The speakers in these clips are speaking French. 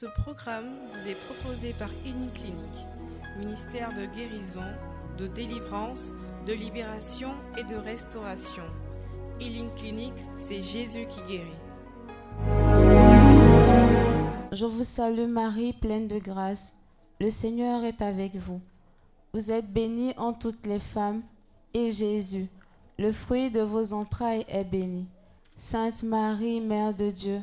Ce programme vous est proposé par Clinique, ministère de guérison, de délivrance, de libération et de restauration. Healing Clinic, c'est Jésus qui guérit. Je vous salue Marie, pleine de grâce. Le Seigneur est avec vous. Vous êtes bénie en toutes les femmes, et Jésus, le fruit de vos entrailles, est béni. Sainte Marie, Mère de Dieu,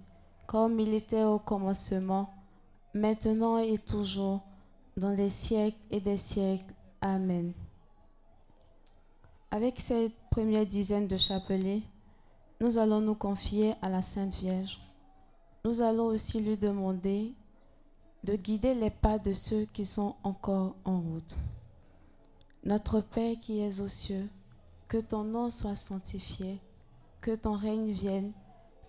comme il était au commencement, maintenant et toujours, dans les siècles et des siècles. Amen. Avec cette première dizaine de chapelets, nous allons nous confier à la Sainte Vierge. Nous allons aussi lui demander de guider les pas de ceux qui sont encore en route. Notre Père qui es aux cieux, que ton nom soit sanctifié, que ton règne vienne,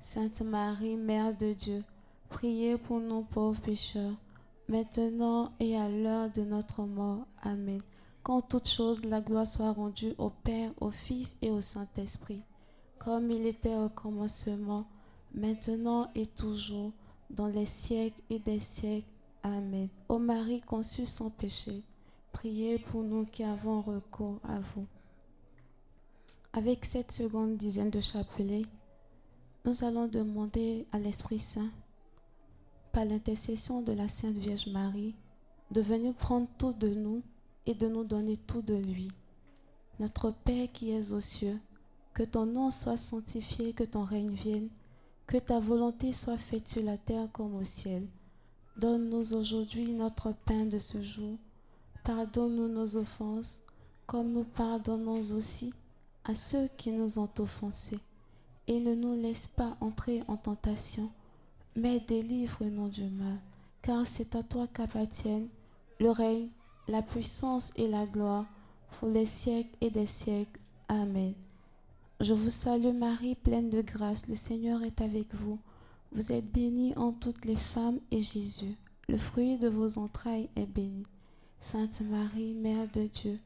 Sainte Marie, Mère de Dieu, priez pour nos pauvres pécheurs, maintenant et à l'heure de notre mort. Amen. Qu'en toutes choses la gloire soit rendue au Père, au Fils et au Saint-Esprit comme il était au commencement, maintenant et toujours, dans les siècles et des siècles. Amen. Ô Marie conçue sans péché, priez pour nous qui avons recours à vous. Avec cette seconde dizaine de chapelets, nous allons demander à l'Esprit Saint, par l'intercession de la Sainte Vierge Marie, de venir prendre tout de nous et de nous donner tout de lui. Notre Père qui es aux cieux, que ton nom soit sanctifié, que ton règne vienne, que ta volonté soit faite sur la terre comme au ciel. Donne-nous aujourd'hui notre pain de ce jour. Pardonne-nous nos offenses, comme nous pardonnons aussi à ceux qui nous ont offensés. Et ne nous laisse pas entrer en tentation, mais délivre-nous du mal, car c'est à toi qu'appartiennent le règne, la puissance et la gloire pour les siècles et des siècles. Amen. Je vous salue Marie, pleine de grâce, le Seigneur est avec vous. Vous êtes bénie en toutes les femmes et Jésus, le fruit de vos entrailles, est béni. Sainte Marie, Mère de Dieu,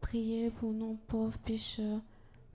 priez pour nous pauvres pécheurs,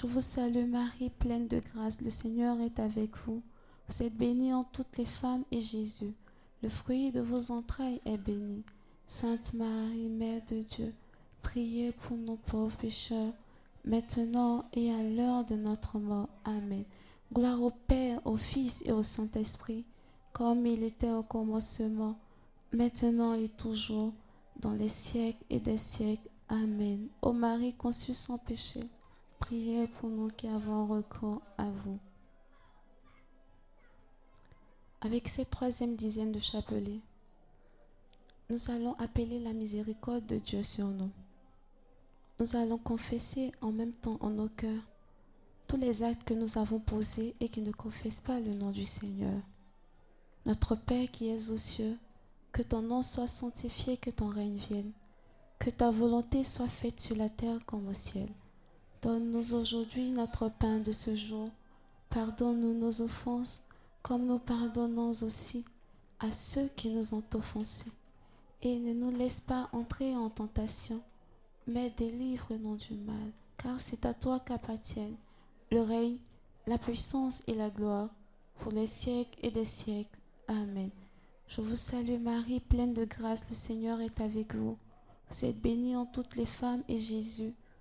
Je vous salue Marie, pleine de grâce, le Seigneur est avec vous. Vous êtes bénie en toutes les femmes, et Jésus, le fruit de vos entrailles, est béni. Sainte Marie, Mère de Dieu, priez pour nos pauvres pécheurs, maintenant et à l'heure de notre mort. Amen. Gloire au Père, au Fils et au Saint-Esprit, comme il était au commencement, maintenant et toujours, dans les siècles et des siècles. Amen. Ô Marie conçue sans péché, priez pour nous qui avons recours à vous. Avec cette troisième dizaine de chapelets, nous allons appeler la miséricorde de Dieu sur nous. Nous allons confesser en même temps en nos cœurs tous les actes que nous avons posés et qui ne confessent pas le nom du Seigneur. Notre Père qui es aux cieux, que ton nom soit sanctifié, que ton règne vienne, que ta volonté soit faite sur la terre comme au ciel. Donne-nous aujourd'hui notre pain de ce jour. Pardonne-nous nos offenses, comme nous pardonnons aussi à ceux qui nous ont offensés. Et ne nous laisse pas entrer en tentation, mais délivre-nous du mal, car c'est à toi qu'appartiennent le règne, la puissance et la gloire pour les siècles et des siècles. Amen. Je vous salue Marie, pleine de grâce, le Seigneur est avec vous. Vous êtes bénie en toutes les femmes et Jésus,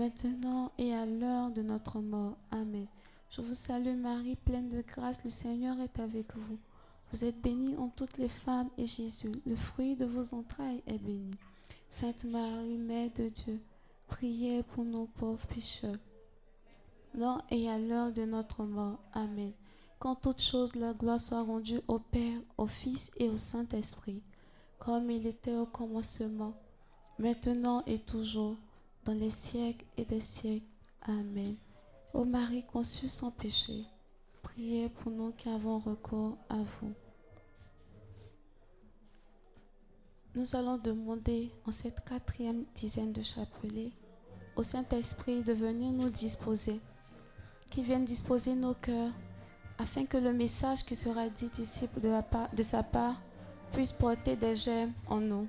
maintenant et à l'heure de notre mort. Amen. Je vous salue Marie, pleine de grâce, le Seigneur est avec vous. Vous êtes bénie en toutes les femmes et Jésus, le fruit de vos entrailles, est béni. Sainte Marie, Mère de Dieu, priez pour nos pauvres pécheurs, maintenant et à l'heure de notre mort. Amen. Qu'en toutes choses la gloire soit rendue au Père, au Fils et au Saint-Esprit, comme il était au commencement, maintenant et toujours, dans les siècles et des siècles. Amen. Ô Marie conçue sans péché, priez pour nous qui avons recours à vous. Nous allons demander en cette quatrième dizaine de chapelets au Saint-Esprit de venir nous disposer, qu'il vienne disposer nos cœurs, afin que le message qui sera dit ici de, de sa part puisse porter des gemmes en nous.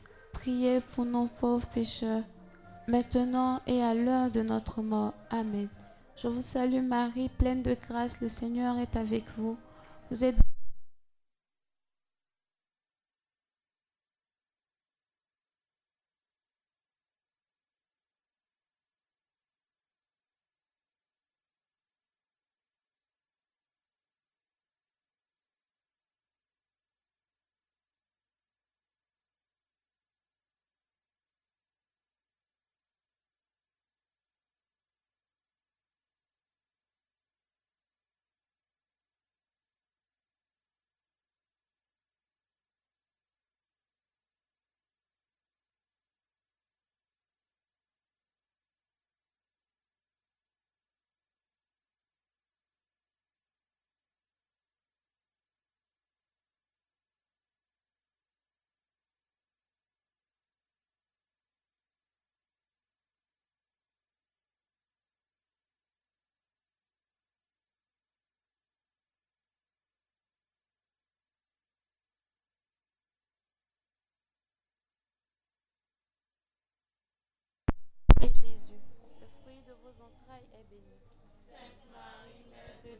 priez pour nos pauvres pécheurs, maintenant et à l'heure de notre mort. Amen. Je vous salue Marie, pleine de grâce, le Seigneur est avec vous. Vous êtes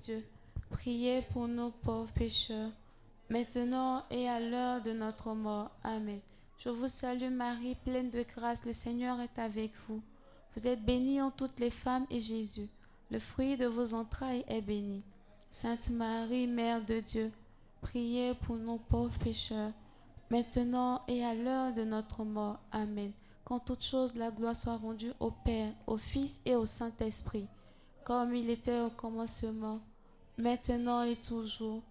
Dieu, priez pour nous pauvres pécheurs, maintenant et à l'heure de notre mort. Amen. Je vous salue Marie, pleine de grâce, le Seigneur est avec vous. Vous êtes bénie en toutes les femmes et Jésus, le fruit de vos entrailles est béni. Sainte Marie, Mère de Dieu, priez pour nous pauvres pécheurs, maintenant et à l'heure de notre mort. Amen qu'en toute chose la gloire soit rendue au Père, au Fils et au Saint-Esprit, comme il était au commencement, maintenant et toujours,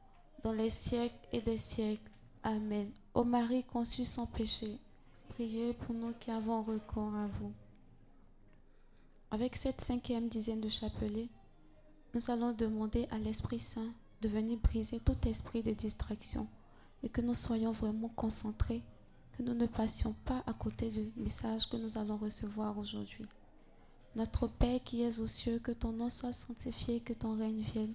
dans les siècles et des siècles. Amen. Ô Marie conçue sans péché, priez pour nous qui avons recours à vous. Avec cette cinquième dizaine de chapelets, nous allons demander à l'Esprit Saint de venir briser tout esprit de distraction et que nous soyons vraiment concentrés que nous ne passions pas à côté du message que nous allons recevoir aujourd'hui. Notre Père qui es aux cieux, que ton nom soit sanctifié, que ton règne vienne,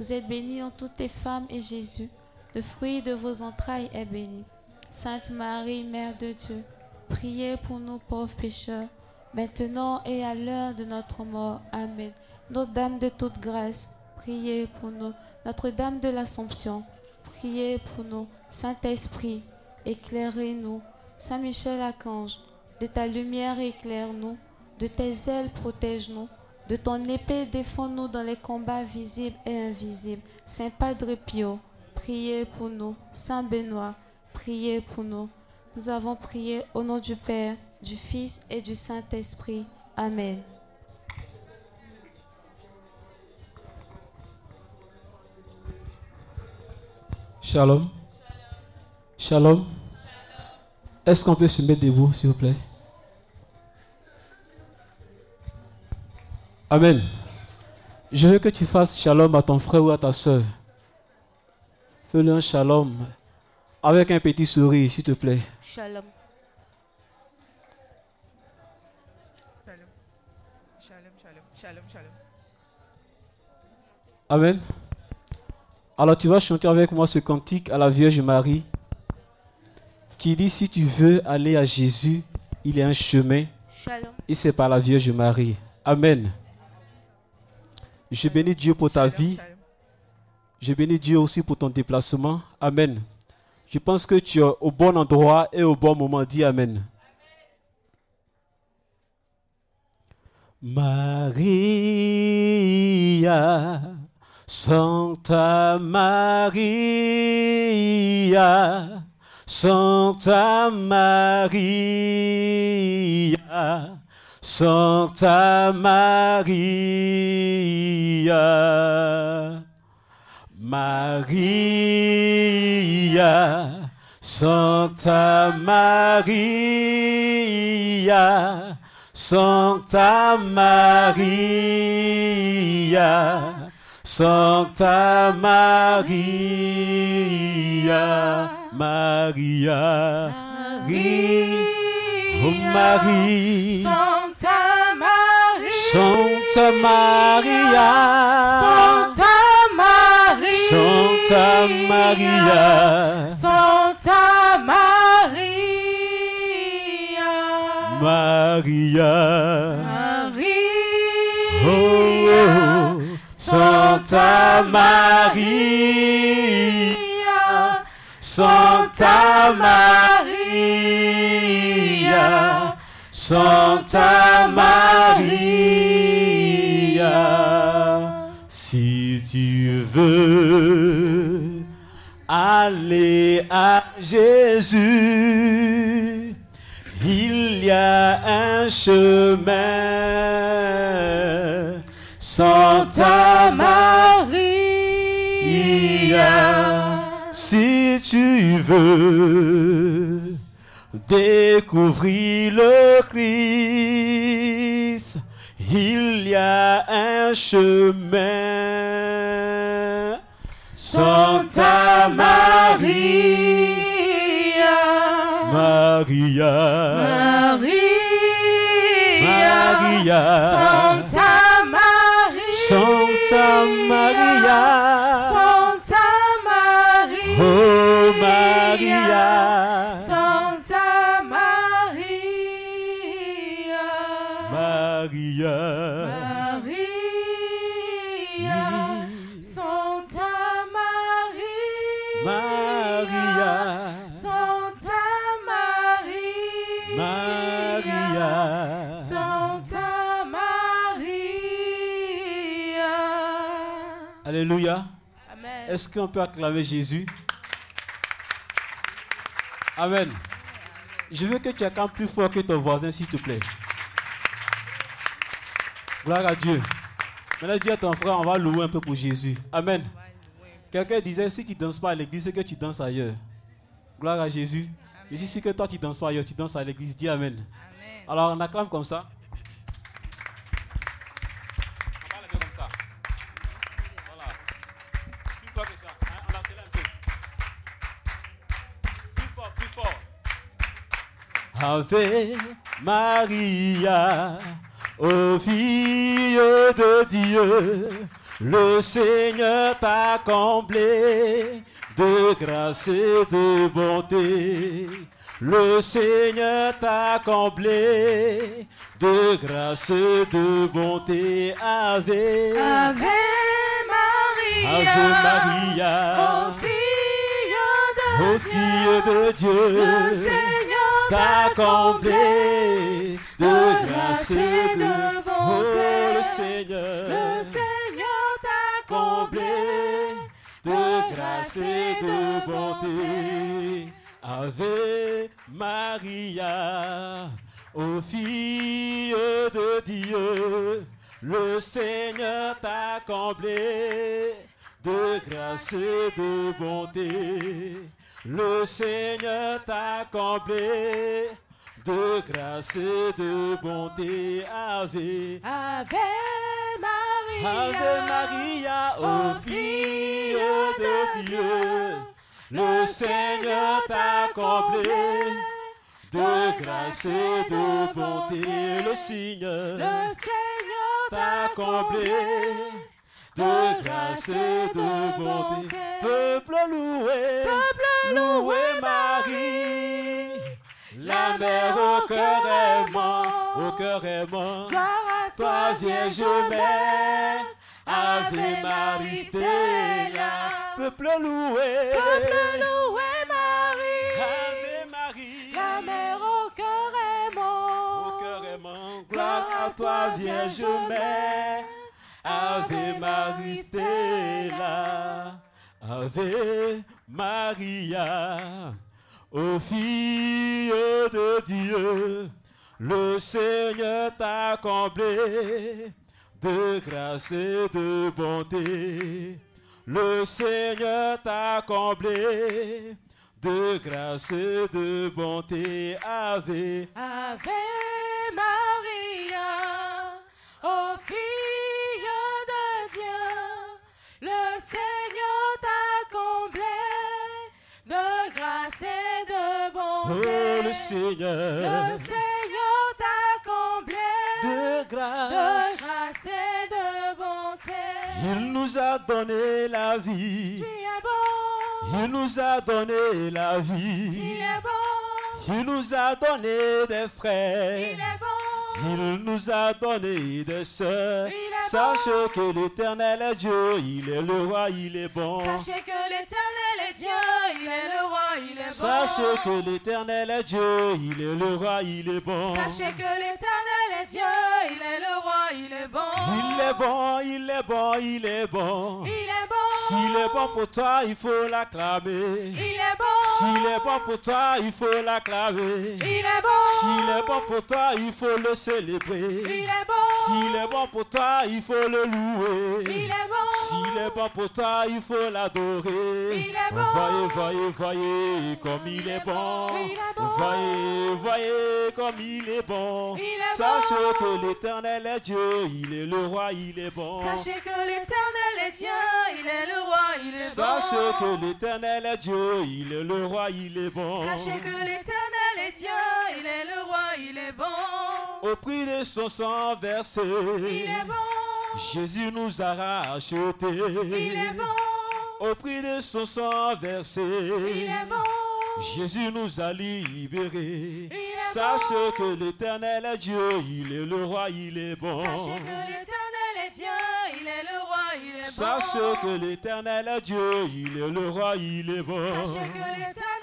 Vous êtes bénie en toutes les femmes et Jésus, le fruit de vos entrailles, est béni. Sainte Marie, Mère de Dieu, priez pour nous pauvres pécheurs, maintenant et à l'heure de notre mort. Amen. Notre-Dame de toute grâce, priez pour nous. Notre-Dame de l'Assomption, priez pour nous. Saint-Esprit, éclairez-nous. Saint Michel Archange, de ta lumière éclaire-nous. De tes ailes protège-nous. De ton épée défends-nous dans les combats visibles et invisibles. Saint Padre Pio, priez pour nous. Saint Benoît, priez pour nous. Nous avons prié au nom du Père, du Fils et du Saint-Esprit. Amen. Shalom. Shalom. Est-ce qu'on peut se mettre debout, s'il vous plaît? Amen. Je veux que tu fasses shalom à ton frère ou à ta soeur. Fais-le un shalom avec un petit sourire, s'il te plaît. Shalom. Shalom. Shalom, shalom, shalom, shalom. Amen. Alors tu vas chanter avec moi ce cantique à la Vierge Marie qui dit si tu veux aller à Jésus, il y a un chemin Shalom. et c'est par la Vierge Marie. Amen. Je bénis Dieu pour ta vie. Je bénis Dieu aussi pour ton déplacement. Amen. Je pense que tu es au bon endroit et au bon moment. Dis Amen. Maria, Santa Maria, Santa Maria, Santa Maria. Maria, Santa Maria, Santa Maria, Santa Maria, Maria, Marie, oh Marie, Santa Maria. Santa Maria, Santa Maria. Santa Maria. Santa Maria. Maria. Maria. Oh, oh, Santa Maria. Santa Maria. Santa Maria. Si tu veux aller à Jésus, il y a un chemin. Santa Maria, si tu veux découvrir le Christ, il y a un chemin. Santa Maria, Maria, Maria, Santa Est-ce qu'on peut acclamer Jésus? Amen. Je veux que tu acclames plus fort que ton voisin, s'il te plaît. Gloire à Dieu. Maintenant, dis à ton frère, on va louer un peu pour Jésus. Amen. Quelqu'un disait, si tu ne danses pas à l'église, c'est que tu danses ailleurs. Gloire à Jésus. Je suis sûr que toi, tu ne danses pas ailleurs, tu danses à l'église. Dis Amen. Amen. Alors, on acclame comme ça. Ave Maria, ô fille de Dieu, le Seigneur t'a comblé de grâce et de bonté. Le Seigneur t'a comblé de grâce et de bonté. Ave, Ave Maria, Ave Maria, ô fille ô de fille de Dieu, t'a comblé de grâce et de bonté. Oh, le Seigneur, Le Seigneur t'a comblé de grâce et de bonté. Ave Maria, ô fille de Dieu, le Seigneur t'a comblé de grâce et de bonté. Le Seigneur t'a comblé de grâce et de bonté. Ave, Ave Maria, Ave Maria, ô fille de Dieu, le Seigneur t'a comblé de grâce et de bonté. Le Seigneur le Seigneur t'a comblé de grâce et de bonté. Peuple loué, Peuple loué Marie, la mère au cœur aimant, au cœur aimant. Gloire à Toi, Vierge Mère, Ave Marie peuple loué, Peuple loué Marie, Ave Marie, la mère au cœur aimant. au cœur aimant, gloire à toi, Vierge Mère, Ave Marie Stella, Ave Maria, ô fille de Dieu, le Seigneur t'a comblé de grâce et de bonté. Le Seigneur t'a comblé de grâce et de bonté. Ave, Ave Maria, ô fille de Dieu, le Seigneur t'a comblé de grâce et de bonté. oh le Le Seigneur, Seigneur t'a comblé de de grâce, grâce et de bonté. il nous a donné la Tu vie. es bon, Il nous a donné la il vie. est bon, Il nous a donné des il frères. est bon. Il nous a donné des sœurs. Il est Sache bon. que l'éternel est Dieu. Il est le roi, il est bon. Sachez que l'éternel est Dieu, il est le roi, il est bon. Sachez que l'éternel est Dieu. Il est le roi, il est bon. Sachez que l'éternel est Dieu, il est le roi, il est bon. Il est bon, il est bon, il est bon. Il est bon. S'il est bon pour toi, il faut l'acclamer. Il est bon. S'il est bon pour toi, il faut l'acclamer. Il est bon. S'il est bon pour toi, il faut le célébrer. Il est bon. S'il est bon pour toi, il faut le louer. Il est bon. S'il est bon pour toi, il faut l'adorer. Il est bon. Voyez, voyez, voyez comme il est bon. Il est bon. Voyez, voyez comme il est bon. Il est Sachez bon. que l'éternel est Dieu, il est le roi, il est bon. Sachez que l'éternel est Dieu, il est le roi, il est Sachez bon. que l'éternel est Dieu, il est le roi, il est bon. Sachez que l'éternel est Dieu, il est le roi, il est bon. Au prix de son sang versé, Il est bon. Jésus nous a rachetés. Il est bon. Au prix de son sang versé, Il est bon. Jésus nous a libérés. Il est Sachez que l'éternel est Dieu, il est le roi, il est bon. Sachez que l'éternel est Dieu, il est le roi, il est bon. Sachez que l'éternel est Dieu, il est le roi, il est bon. Sachez que l'éternel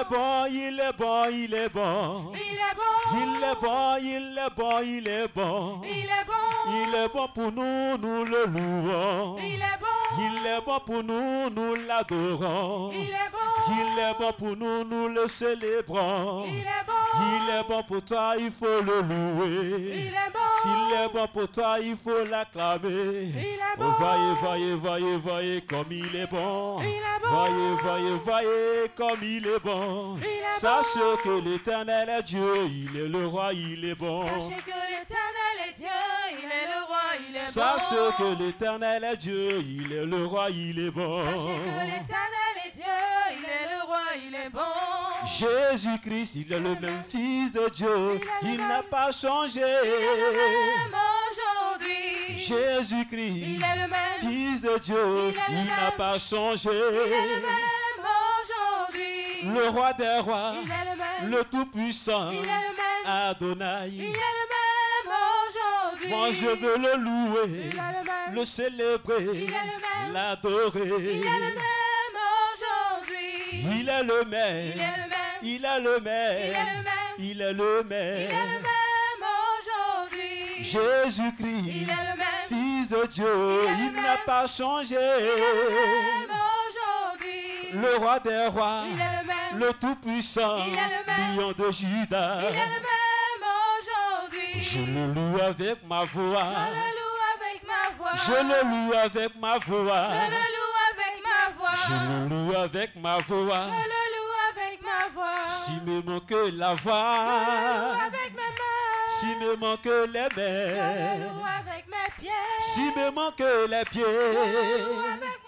est bon, il est bon, il est bon. Il est bon. Il est bon, il est bon, il est bon. Il est bon. Il est bon pour nous, nous le louons. Il est bon. Il est bon pour nous, nous l'adorons. Il est bon. Il est bon pour nous, nous le célébrons. Il est bon. Il est bon pour toi, il faut le louer. Il est bon. S'il est bon pour toi, il faut l'acclamer. Il est Oh, bon. voyez, voyez, voyez, voyez comme il est bon. Il est bon. Voyez, voyez, voyez comme il est bon. Il est Sachez bon. que l'éternel est Dieu, il est le roi, il est bon. Sachez que l'éternel est Dieu, il est le roi, il est Sachez bon. que l'éternel est Dieu, il est le roi, il est bon. Sachez que l'éternel est Dieu, il est le roi, il est bon. Jésus-Christ, il est le même Fils de Dieu. Il n'a pas changé. Même aujourd'hui. Jésus-Christ, Il est le même. Fils de Dieu, Il il n'a pas changé. Il est le même aujourd'hui. Le roi des rois, Il est le même. le Tout-Puissant, Il est le même. Il Adonai. est le même aujourd'hui. Moi je veux le louer, Il est le même. le célébrer, Il est même. l'adorer. Il est le même aujourd'hui. Il est le même. Il est le même. Il est le Il même. est même. Il est Il est même. même aujourd'hui. Jésus-Christ, Il est le même. Fils de Dieu, Il est il n'a même. pas changé. Même aujourd'hui. Le roi des rois, Il est le même. le Tout-Puissant, Il est le même. lion de Judas. Il est le même aujourd'hui. Je le loue avec ma voix. Je le loue avec ma voix. Je le loue avec ma voix. Je le loue avec ma voix. Je le loue avec ma voix. Je le loue avec ma voix. Si me manque la Je le loue voix, avec mes mains. si me manque les Je le mains, loue avec mes pieds. si me manque les Je le loue pieds, avec.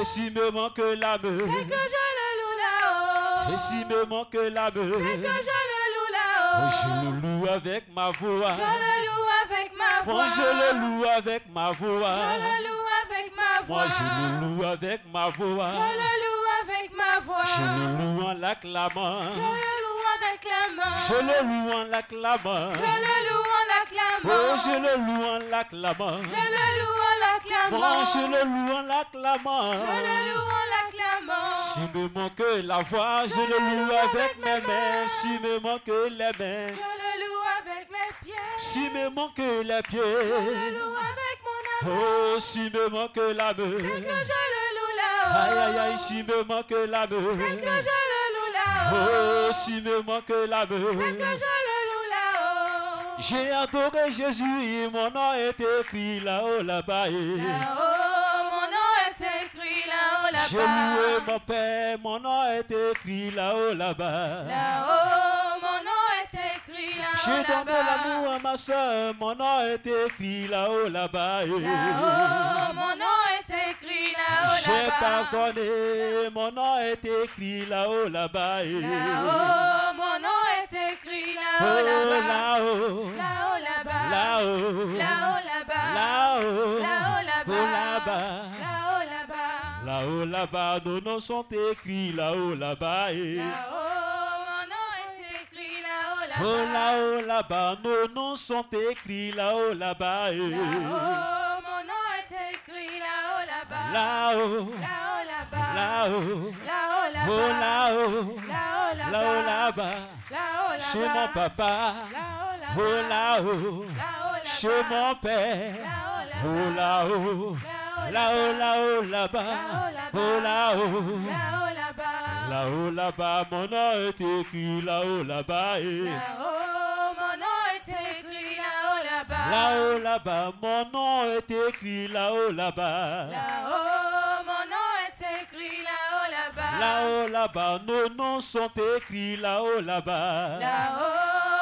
Et si me manque la C'est main, que je le loue là-haut. et si me manque la C'est que je le loue oh, là-haut. je le loue avec ma voix. Je le loue avec ma voix. Moi je le loue avec ma voix. Je le loue avec ma voix. Moi je le loue avec ma voix. Je le loue avec ma voix. Je le loue en l'acclamant. Je le loue main. Je le loue en l'acclamant. Je le loue en l'acclamant. Oh, je le loue en l'acclamant. Je le loue en l'acclamant. Je le loue en l'acclamant. Je le loue en l'acclamant. Si me manque la voix, je le loue avec mes mains. Si me manque les mains, Je le loue avec mes pieds. si me manque les Je le pieds, loue avec mon amour. oh, si me manque la C'est que main. je le loue là-haut. Aïe, aïe, aïe, si me manque la C'est que main. je le là-haut. Oh, si me manque la C'est que je le loue là-haut. J'ai adoré Jésus et mon nom est écrit là-haut, là-bas. Là-haut, mon nom est écrit là-haut, J'ai loué là-bas. mon Père, mon nom est écrit là-haut, là-bas. Là-haut, J'ai là-bas. l'amour à ma soeur, mon nom est écrit là-haut, là-bas. Là-haut, mon nom est écrit là-haut, J'ai là-bas. pardonné, mon nom est écrit là-haut, là-bas. Là-haut, mon nom est écrit Oh, là-haut, là-bas. là-haut, Là-haut, là-bas. là-haut, Là-haut, là-bas. là-haut, Là-haut, là-bas. oh, là-bas. Là-haut, là-bas. Là-haut, là-bas, nos noms sont écrits là-haut, là-bas. Là-haut, Oh, là-haut, là-bas, nos noms sont écrits là-haut, là-bas. Là-haut, mon nom est écrit là-haut, là-bas. Là-haut, Là-haut, là-bas. là-haut, Là-haut, là-bas. oh, là-haut, Là-haut, là-bas. là-haut, là-bas. Là-haut, là-bas. Chez mon papa, Là-haut, là-bas. oh, là-haut, Là-haut, là-bas. chez mon père, Là-haut, oh, là-bas. là-haut, Là-haut, là-haut, là-bas. là-haut, oh, là-haut. Là-haut, là-bas. Là-haut, là-bas, mon nom est écrit là-haut, là-bas. eh. Là-haut, mon nom est écrit là-haut, là-bas. Là-haut, là-bas, mon nom est écrit là-haut, là-bas. Là-haut, mon nom est écrit là-haut, là-bas. Là-haut, là-bas, nos noms sont écrits là-haut, là-bas. Là-haut,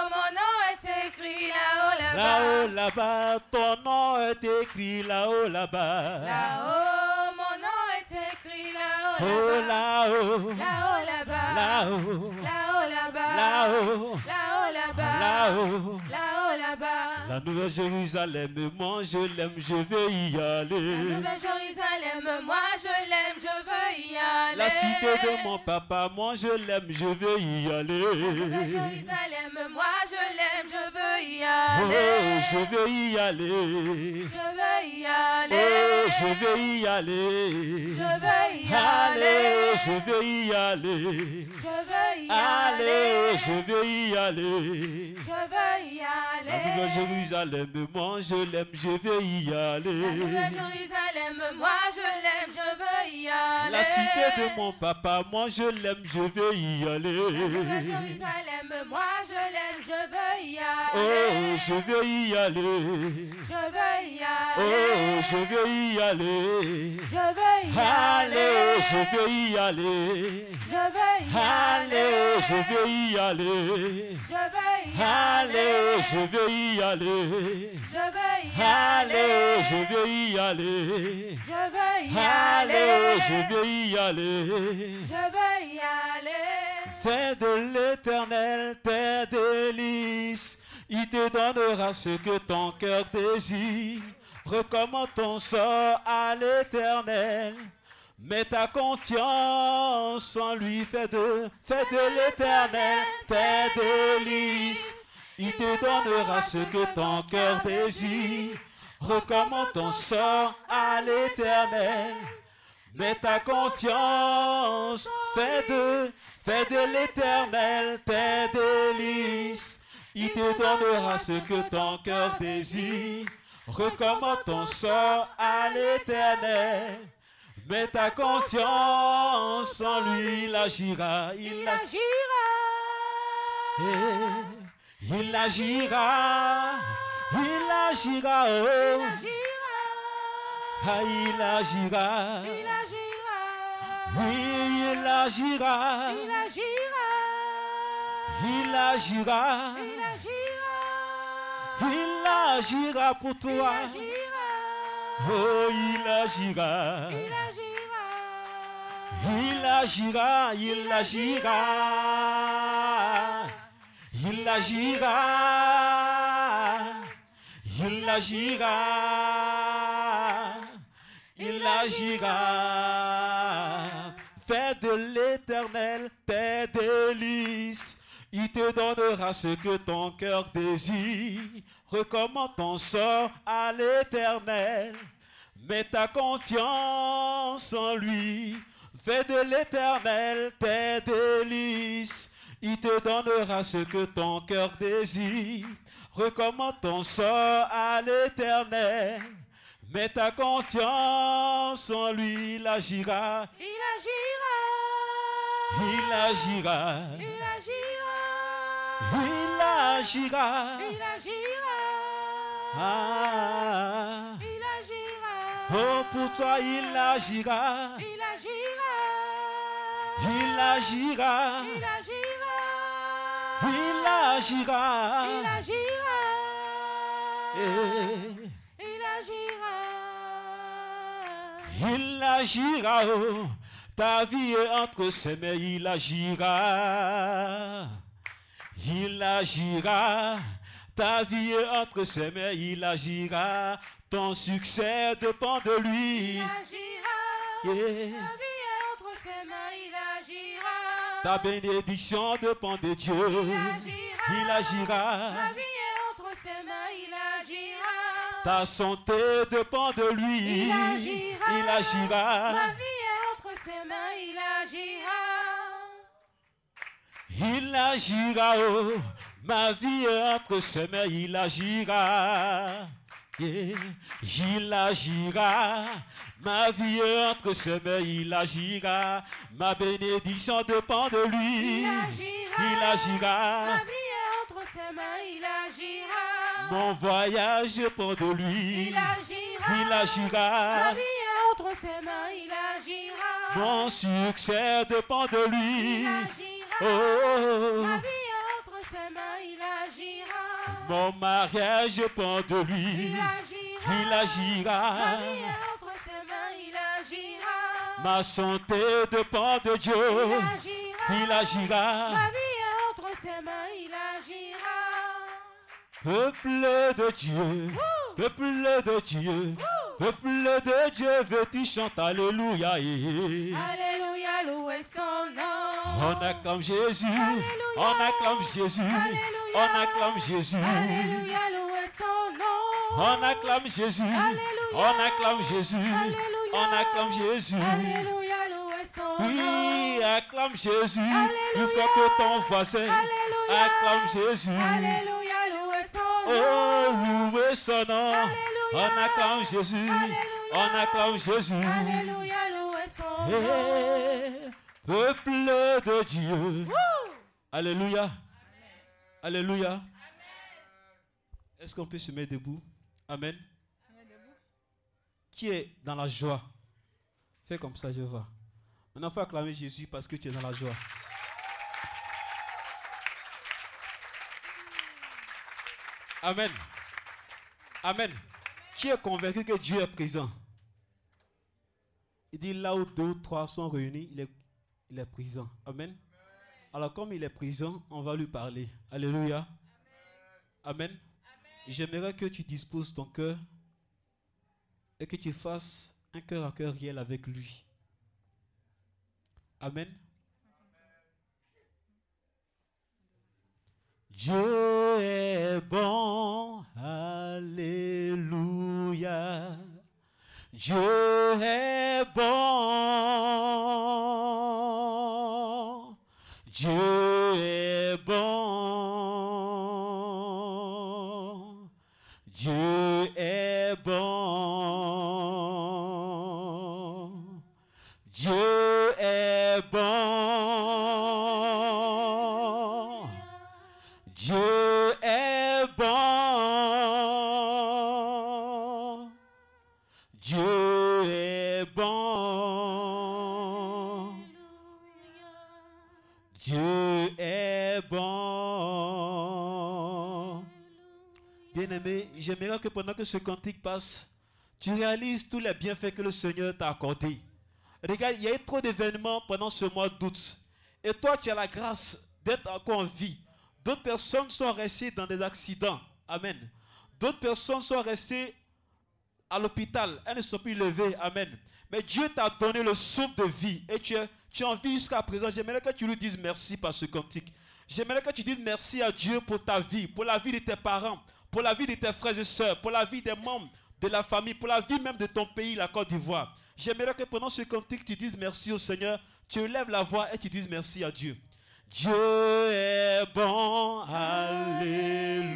là-haut, là-bas. Là-haut, là-bas, ton nom est écrit là-haut, là-bas. Là-haut, mon nom est écrit là-haut, Oh, là-bas. là-haut, Là-haut, là-bas. là-haut, Là-haut, là-bas. là-haut, Là-haut, là-bas. Là-haut. Là-haut, là-bas. La nouvelle Jérusalem, moi je l'aime, je vais y La aller. Nouvelle Jérusalem, moi je l'aime, je veux y aller. La cité de mon papa, moi je l'aime, je vais y La Nouvelle aller. Jérusalem, moi je l'aime, je veux y Oh, aller. je vais y aller. Je veux y Oh, aller. je vais y aller. Je veux y aller. je vais y aller. Je veux y aller. je vais y aller. Je veux y La nouvelle aller. Jérusalem, moi je l'aime, je vais y La Nouvelle aller. Jérusalem, moi je l'aime, je veux y aller. La cité de mon papa, moi je l'aime, je vais y La Nouvelle aller. Jérusalem, moi je l'aime, je veux y Oh, aller. je vais y aller. Je veux y Oh, aller. je vais y aller. Je veux y Allez, aller. je vais y aller. Je veux y aller. je vais y aller. Je veux y Allez, aller. je vais y aller. Je veux y aller. je vais y aller. Je veux y aller. je vais y aller. Je veux y aller. Fais de l'éternel tes délices. Il te donnera ce que ton cœur désire. Recommande ton sort à l'éternel. Mets ta confiance en lui. Fais de, fais de l'éternel tes délices. Il te donnera ce que ton cœur désire. Recommande ton sort à l'éternel. Mets ta confiance, fais de, fais de l'éternel tes délices. Il te donnera ce que ton cœur désire. Recommande ton sort à l'éternel. Mets ta confiance en lui, il agira, Il agira. il agira, il agira, oh, Il agira. ah, il agira, Il agira. oui, il agira, Il agira. il agira, Il agira. il agira pour toi, agira. Oh, il agira, Il agira. il agira, il agira, il agira, il agira, il agira. Fais de l'éternel tes délices. Il te donnera ce que ton cœur désire. Recommande ton sort à l'éternel. Mets ta confiance en lui. Fais de l'éternel tes délices. Il te donnera ce que ton cœur désire. Recommande ton sort à l'éternel. Mets ta confiance en lui, il agira, Il agira. il agira, Il agira. il agira. Il agira. Ah, Il agira. oh, pour toi, il agira, Il agira. il agira, Il agira. il agira. Il agira. Eh. Il agira. Il agira, oh, ta vie est entre ses mains, il agira. Il agira, ta vie est entre ses mains, il agira. Ton succès dépend de lui. Il agira. Yeah. La vie est entre ses mains. Il agira. Ta bénédiction dépend de Dieu. Il agira. Il agira. Vie est entre ses mains. Il agira. Ta santé dépend de lui. Il agira. Il agira. Ma vie est entre ses mains. Il agira. Il agira, oh, ma vie est entre ses mains, il agira. Yeah. Il agira, ma vie est entre ses mains, il agira. Ma bénédiction dépend de lui. Il agira. Il agira. Ma vie est entre ses mains. Il agira. Mon voyage dépend de lui. Il agira. Il agira. Ma vie est entre ses mains. Il agira. Mon succès dépend de lui. Il agira. Oh, Ma vie est entre ses mains. Il agira. mon mariage dépend de lui. Il agira. Il agira. Ma vie est entre ses mains. Il agira. Ma santé dépend de Dieu. Il agira. Il agira. Ma vie est entre ses mains. Il agira. Peuple de Dieu. Peuple de Dieu. Peuple de Dieu, veux-tu chanter? Alléluia. Alléluia, louez son nom. On acclame Jésus. Alléluia. On acclame Jésus. Alléluia. On acclame Jésus. Alléluia, louez son nom. On acclame Jésus. Alléluia. On acclame Jésus. Alléluia. On acclame Jésus. Alléluia, louez son nom. Oui, acclame Jésus. Il faut que ton voisin Alléluia. acclame Jésus. Alléluia. Oh, louez son nom. On acclame Jésus. On acclame Jésus. Alléluia, louez son nom. Eh, peuple de Dieu. Alléluia. Alléluia. Est-ce qu'on peut se mettre debout? Amen. Qui est dans la joie? Fais comme ça, je vois. Maintenant, il faut acclamer Jésus parce que tu es dans la joie. Amen. Amen. Qui est convaincu que Dieu est présent? Il dit là où deux ou trois sont réunis, il est, il est présent. Amen. Alors comme il est présent, on va lui parler. Alléluia. Amen. J'aimerais que tu disposes ton cœur et que tu fasses un cœur à cœur réel avec lui. Amen. Dieu est bon, Alléluia. Dieu est bon. Dieu j'aimerais que pendant que ce cantique passe, tu réalises tous les bienfaits que le Seigneur t'a accordés. Regarde, il y a eu trop d'événements pendant ce mois d'août. Et toi, tu as la grâce d'être encore en vie. D'autres personnes sont restées dans des accidents. Amen. D'autres personnes sont restées à l'hôpital. Elles ne sont plus levées. Amen. Mais Dieu t'a donné le souffle de vie. Et tu es, tu es en vie jusqu'à présent. J'aimerais que tu lui dises merci par ce cantique. J'aimerais que tu dises merci à Dieu pour ta vie, pour la vie de tes parents, pour la vie de tes frères et sœurs, pour la vie des membres de la famille, pour la vie même de ton pays, la Côte d'Ivoire. J'aimerais que pendant ce cantique, tu dises merci au Seigneur. Tu élèves la voix et tu dises merci à Dieu. Dieu est bon, Alléluia.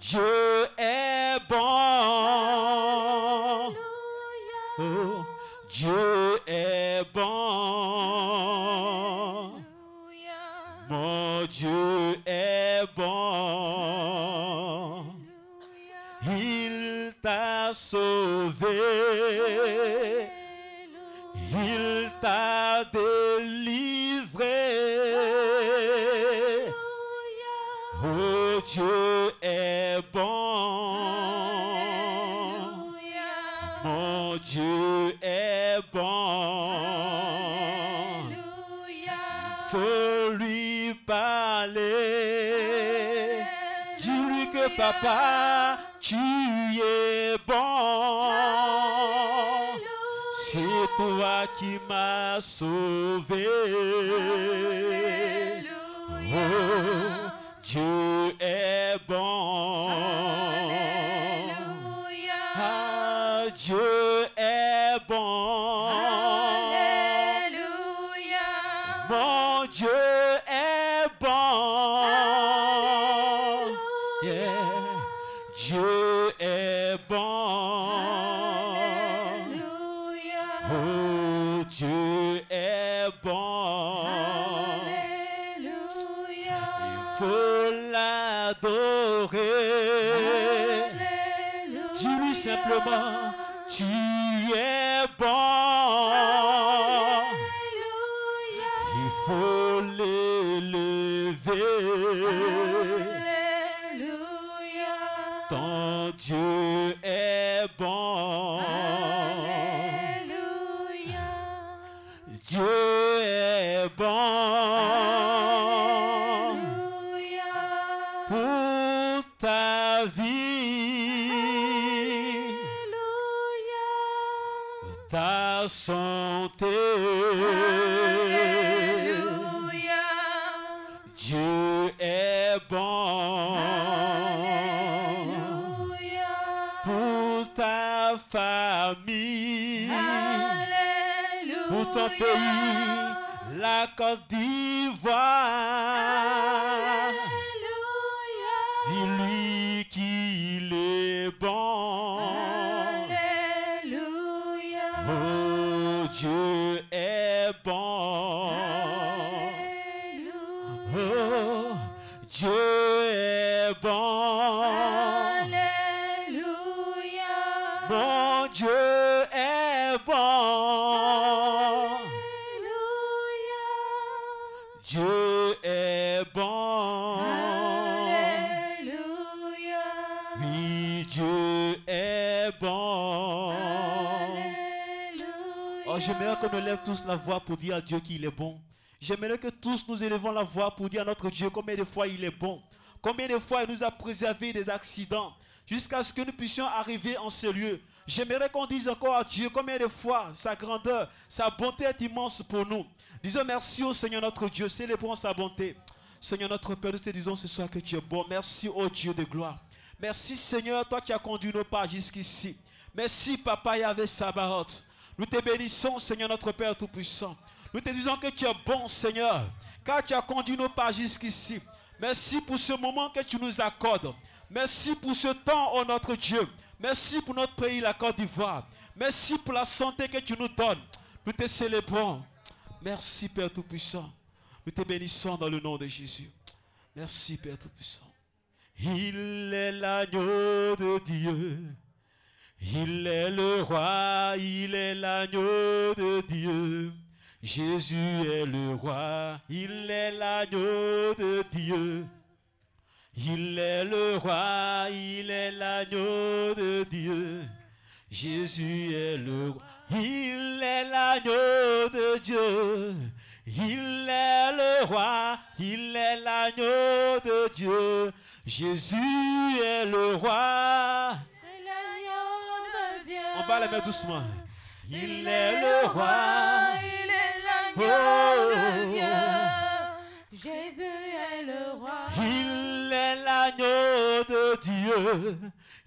Dieu est bon. Oh, Dieu est bon. Mon Dieu est t'a sauvé. Il t'a délivré. Oh Dieu est bon. Mon Dieu est bon. Faut lui parler. Dis-lui que papa, tu es bon. C'est toi qui m'as sauvé. Oh, Dieu est bon. Ah, Dieu est bon. Mon Dieu est bon. Yeah. Dieu bon. Pays, Côte d'Ivoire. Qu'on élève tous la voix pour dire à Dieu qu'il est bon. J'aimerais que tous nous élevons la voix pour dire à notre Dieu combien de fois il est bon. Combien de fois il nous a préservé des accidents jusqu'à ce que nous puissions arriver en ce lieu. J'aimerais qu'on dise encore à Dieu combien de fois sa grandeur, sa bonté est immense pour nous. Disons merci au Seigneur notre Dieu, célébrons sa bonté. Seigneur notre Père, nous te disons ce soir que tu es bon. Merci au Dieu de gloire. Merci Seigneur, toi qui as conduit nos pas jusqu'ici. Merci Papa Yahvé Sabaoth. Nous te bénissons Seigneur notre Père Tout-Puissant. Nous te disons que tu es bon Seigneur, car tu as conduit nos pas jusqu'ici. Merci pour ce moment que tu nous accordes. Merci pour ce temps, oh notre Dieu. Merci pour notre pays, la Côte d'Ivoire. Merci pour la santé que tu nous donnes. Nous te célébrons. Merci Père Tout-Puissant. Nous te bénissons dans le nom de Jésus. Merci Père Tout-Puissant. Il est l'agneau de Dieu. Il est le roi, il est l'agneau de Dieu. Jésus est le roi, il est l'agneau de Dieu. Il est le roi, il est l'agneau de Dieu. Jésus est le roi, il est l'agneau de Dieu. Il est le roi, il est l'agneau de Dieu. Jésus est le roi. On va mettre doucement. Il est le roi. Il est l'agneau de Dieu. Jésus est le roi. Il est l'agneau de Dieu.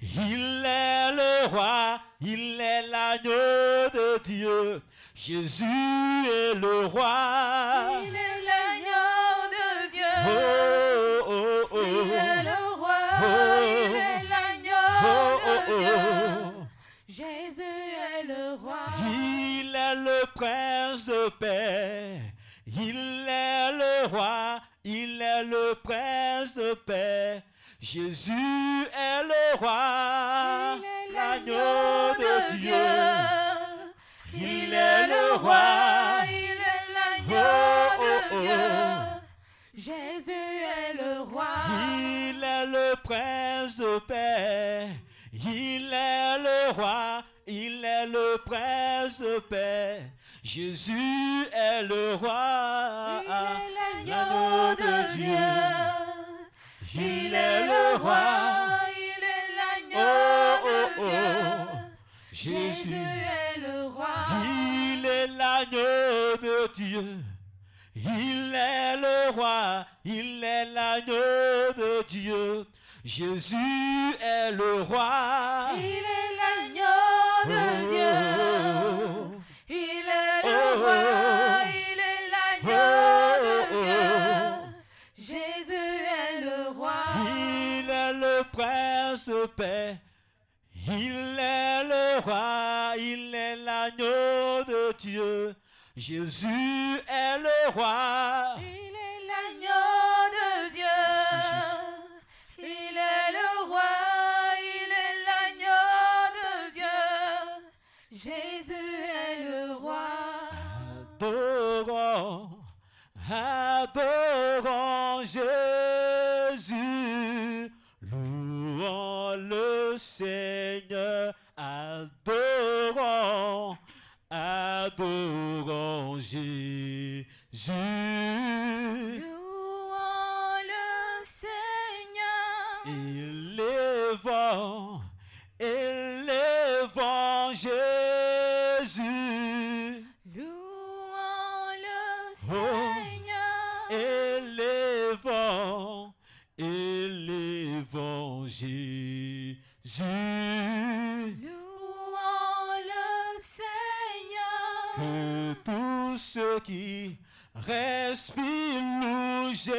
Il est le roi. Il est l'agneau de Dieu. Jésus est le roi. Il est l'agneau de Dieu. Oh, oh, prince de paix. Il est le roi. Il est le prince de paix. Jésus est le roi. Il est L'agneau de Dieu. Il est le roi, il est l'agneau Oh, oh, de oh. Dieu. Jésus est le roi. Il est le prince de paix. Il est le roi. Il est le prince de paix. Jésus est le roi. Il est l'agneau de Dieu. Il est le roi, il est l'agneau de Dieu. Jésus Jésus. est le roi. Il est l'agneau de Dieu. Il est le roi. Il est l'agneau de Dieu. Jésus est le roi. Il est Il est le roi, il est l'agneau de Dieu. Jésus est le roi. Il est l'agneau de Dieu. Il est le roi, il est l'agneau de Dieu. Jésus est le roi. Adorons, adorons Jésus, Seigneur, adorons, adorons Jésus. Jésus. Louons le Seigneur. Que tous ceux qui respirent louent Jésus.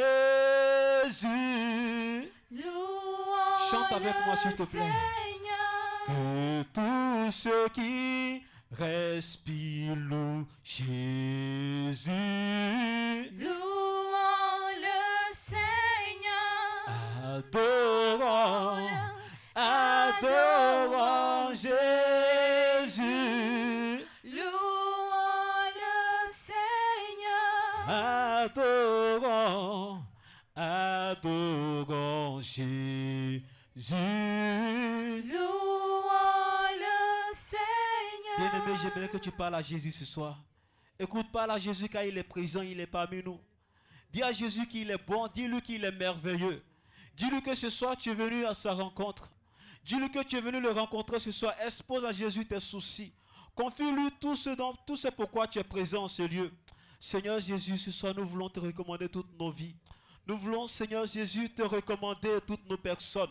Louons Chante avec moi, s'il le te plaît. Seigneur. Que tous ceux qui respirent louent Jésus. Louons le Seigneur. Adorons, Jésus. Louons le Seigneur. Bien-aimé, j'aimerais que tu parles à Jésus ce soir Écoute, parle à Jésus car il est présent, il est parmi nous. Dis à Jésus qu'il est bon, dis-lui qu'il est merveilleux. Dis-lui que ce soir tu es venu à sa rencontre. Dis-lui que tu es venu le rencontrer ce soir. Expose à Jésus tes soucis. Confie-lui tout ce, dont, tout ce pourquoi tu es présent en ce lieu. Seigneur Jésus, ce soir nous voulons te recommander toutes nos vies. Nous voulons, Seigneur Jésus, te recommander toutes nos personnes.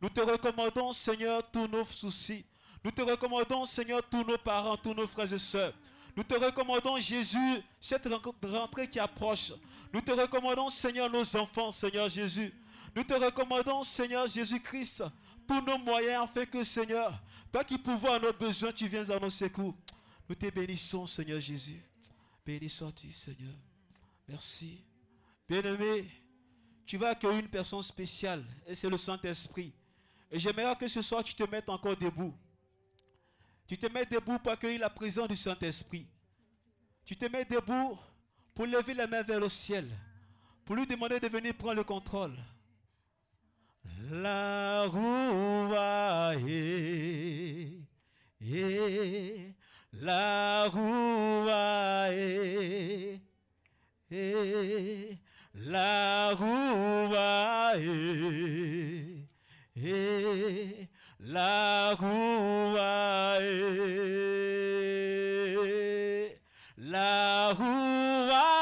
Nous te recommandons, Seigneur, tous nos soucis. Nous te recommandons, Seigneur, tous nos parents, tous nos frères et sœurs. Nous te recommandons, Jésus, cette rentrée qui approche. Nous te recommandons, Seigneur, nos enfants, Seigneur Jésus. Nous te recommandons, Seigneur Jésus-Christ, tous nos moyens afin que, Seigneur, toi qui pourvois à nos besoins, tu viens à nos secours. Nous te bénissons, Seigneur Jésus. Béni sois-tu, Seigneur. Merci. Bien-aimé, tu vas accueillir une personne spéciale et c'est le Saint-Esprit. Et j'aimerais que ce soir tu te mettes encore debout. Tu te mets debout pour accueillir la présence du Saint-Esprit. Tu te mets debout pour lever la main vers le ciel, pour lui demander de venir prendre le contrôle. La roue la roue la roue la roue la roue la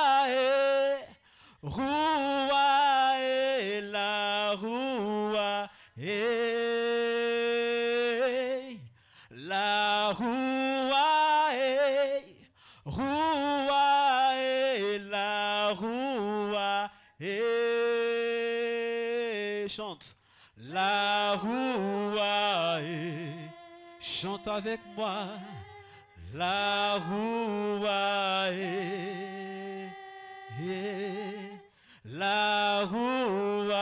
avec moi la roue la roue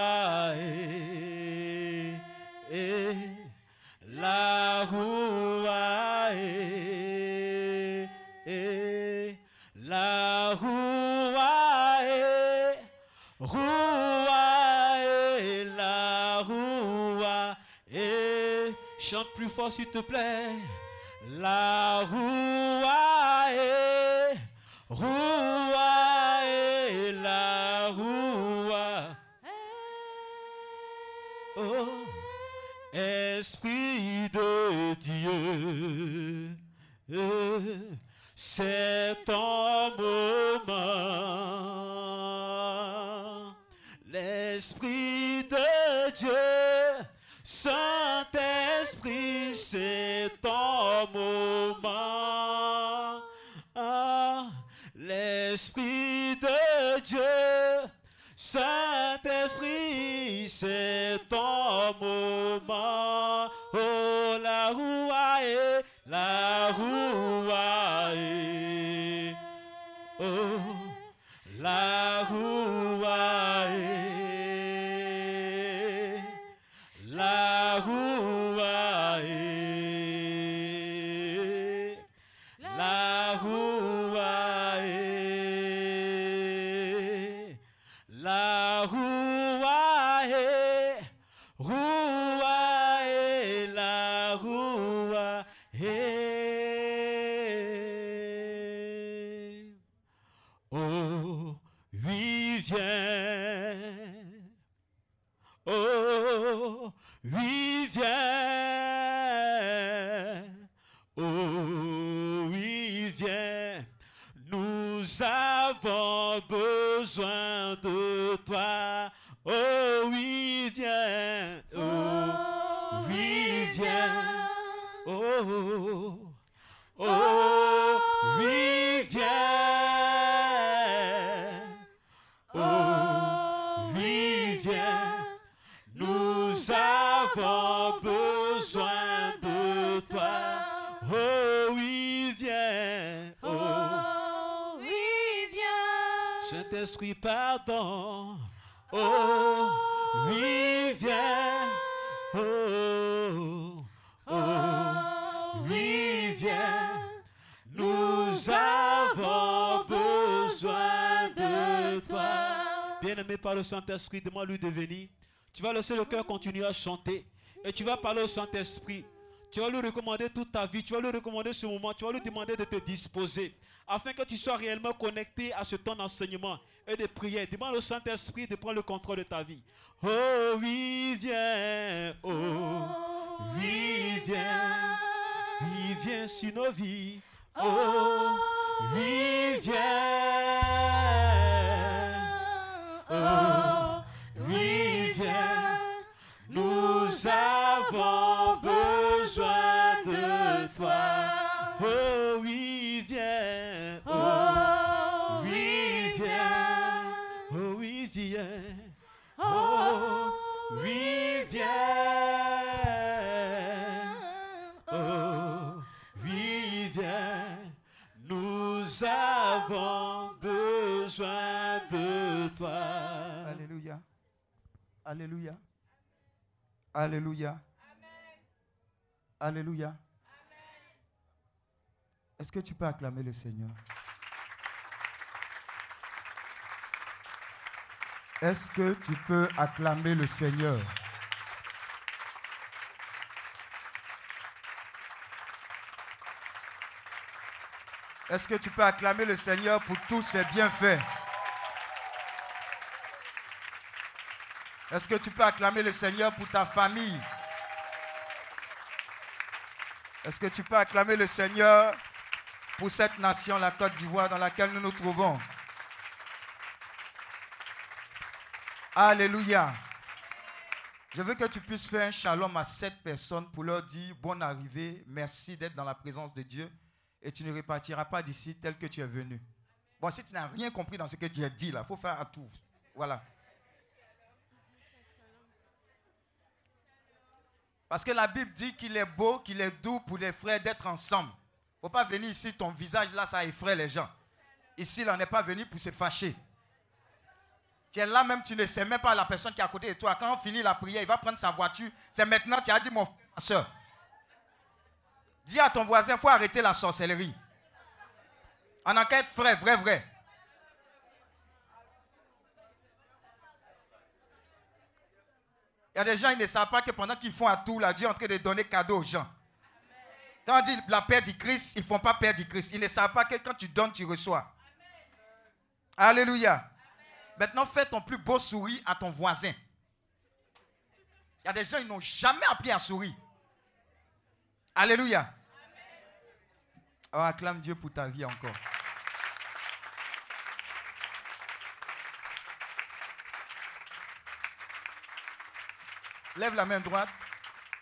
s'il te plaît. La roue roue la roue oh Esprit de Dieu. C'est ton moment l'Esprit de Dieu Saint-Esprit, c'est ton moment. Ah, L'Esprit de Dieu, Saint-Esprit, c'est ton moment. Oh, la roue la roue Saint-Esprit, pardon. Oh, oui, viens. Oh, oh, oui, viens. Nous avons besoin de toi. Bien-aimé par le Saint-Esprit, demande-lui de venir. Tu vas laisser le cœur continuer à chanter. Et tu vas parler au Saint-Esprit. Tu vas lui recommander toute ta vie, tu vas lui recommander ce moment, tu vas lui demander de te disposer afin que tu sois réellement connecté à ce temps d'enseignement et de prière. Demande au Saint-Esprit de prendre le contrôle de ta vie. Oh oui, viens, oh oui, viens, oui, sur nos vies. Oh oui, viens, oh oui, viens, nous avons Alléluia. Alléluia. Alléluia. Alléluia. Est-ce que tu peux acclamer le Seigneur? Est-ce que tu peux acclamer le Seigneur? Est-ce que tu peux acclamer le Seigneur pour tous ses bienfaits? Est-ce que tu peux acclamer le Seigneur pour ta famille? Est-ce que tu peux acclamer le Seigneur pour cette nation, la Côte d'Ivoire, dans laquelle nous nous trouvons? Alléluia. Je veux que tu puisses faire un shalom à sept personnes pour leur dire bonne arrivée, merci d'être dans la présence de Dieu et tu ne repartiras pas d'ici tel que tu es venu. Bon, si tu n'as rien compris dans ce que tu as dit là, il faut faire à tout. Voilà. Parce que la Bible dit qu'il est beau, qu'il est doux pour les frères d'être ensemble. Il ne faut pas venir ici, ton visage là, ça effraie les gens. Ici, là, on n'est pas venu pour se fâcher. Tu es là même, tu ne sais même pas la personne qui est à côté de toi. Quand on finit la prière, il va prendre sa voiture. C'est maintenant, tu as dit, mon frère, soeur. Dis à ton voisin, il faut arrêter la sorcellerie. Qu'à être vrai, vrai, vrai. Il y a des gens, ils ne savent pas que pendant qu'ils font à tout, Dieu est en train de donner cadeau aux gens. On dit la paix du Christ, ils ne font pas paix du Christ. Ils ne savent pas que quand tu donnes, tu reçois. Alléluia. Maintenant, fais ton plus beau sourire à ton voisin. Il y a des gens, ils n'ont jamais appris à sourire. Alléluia. Oh, acclame Dieu pour ta vie encore. Lève la main droite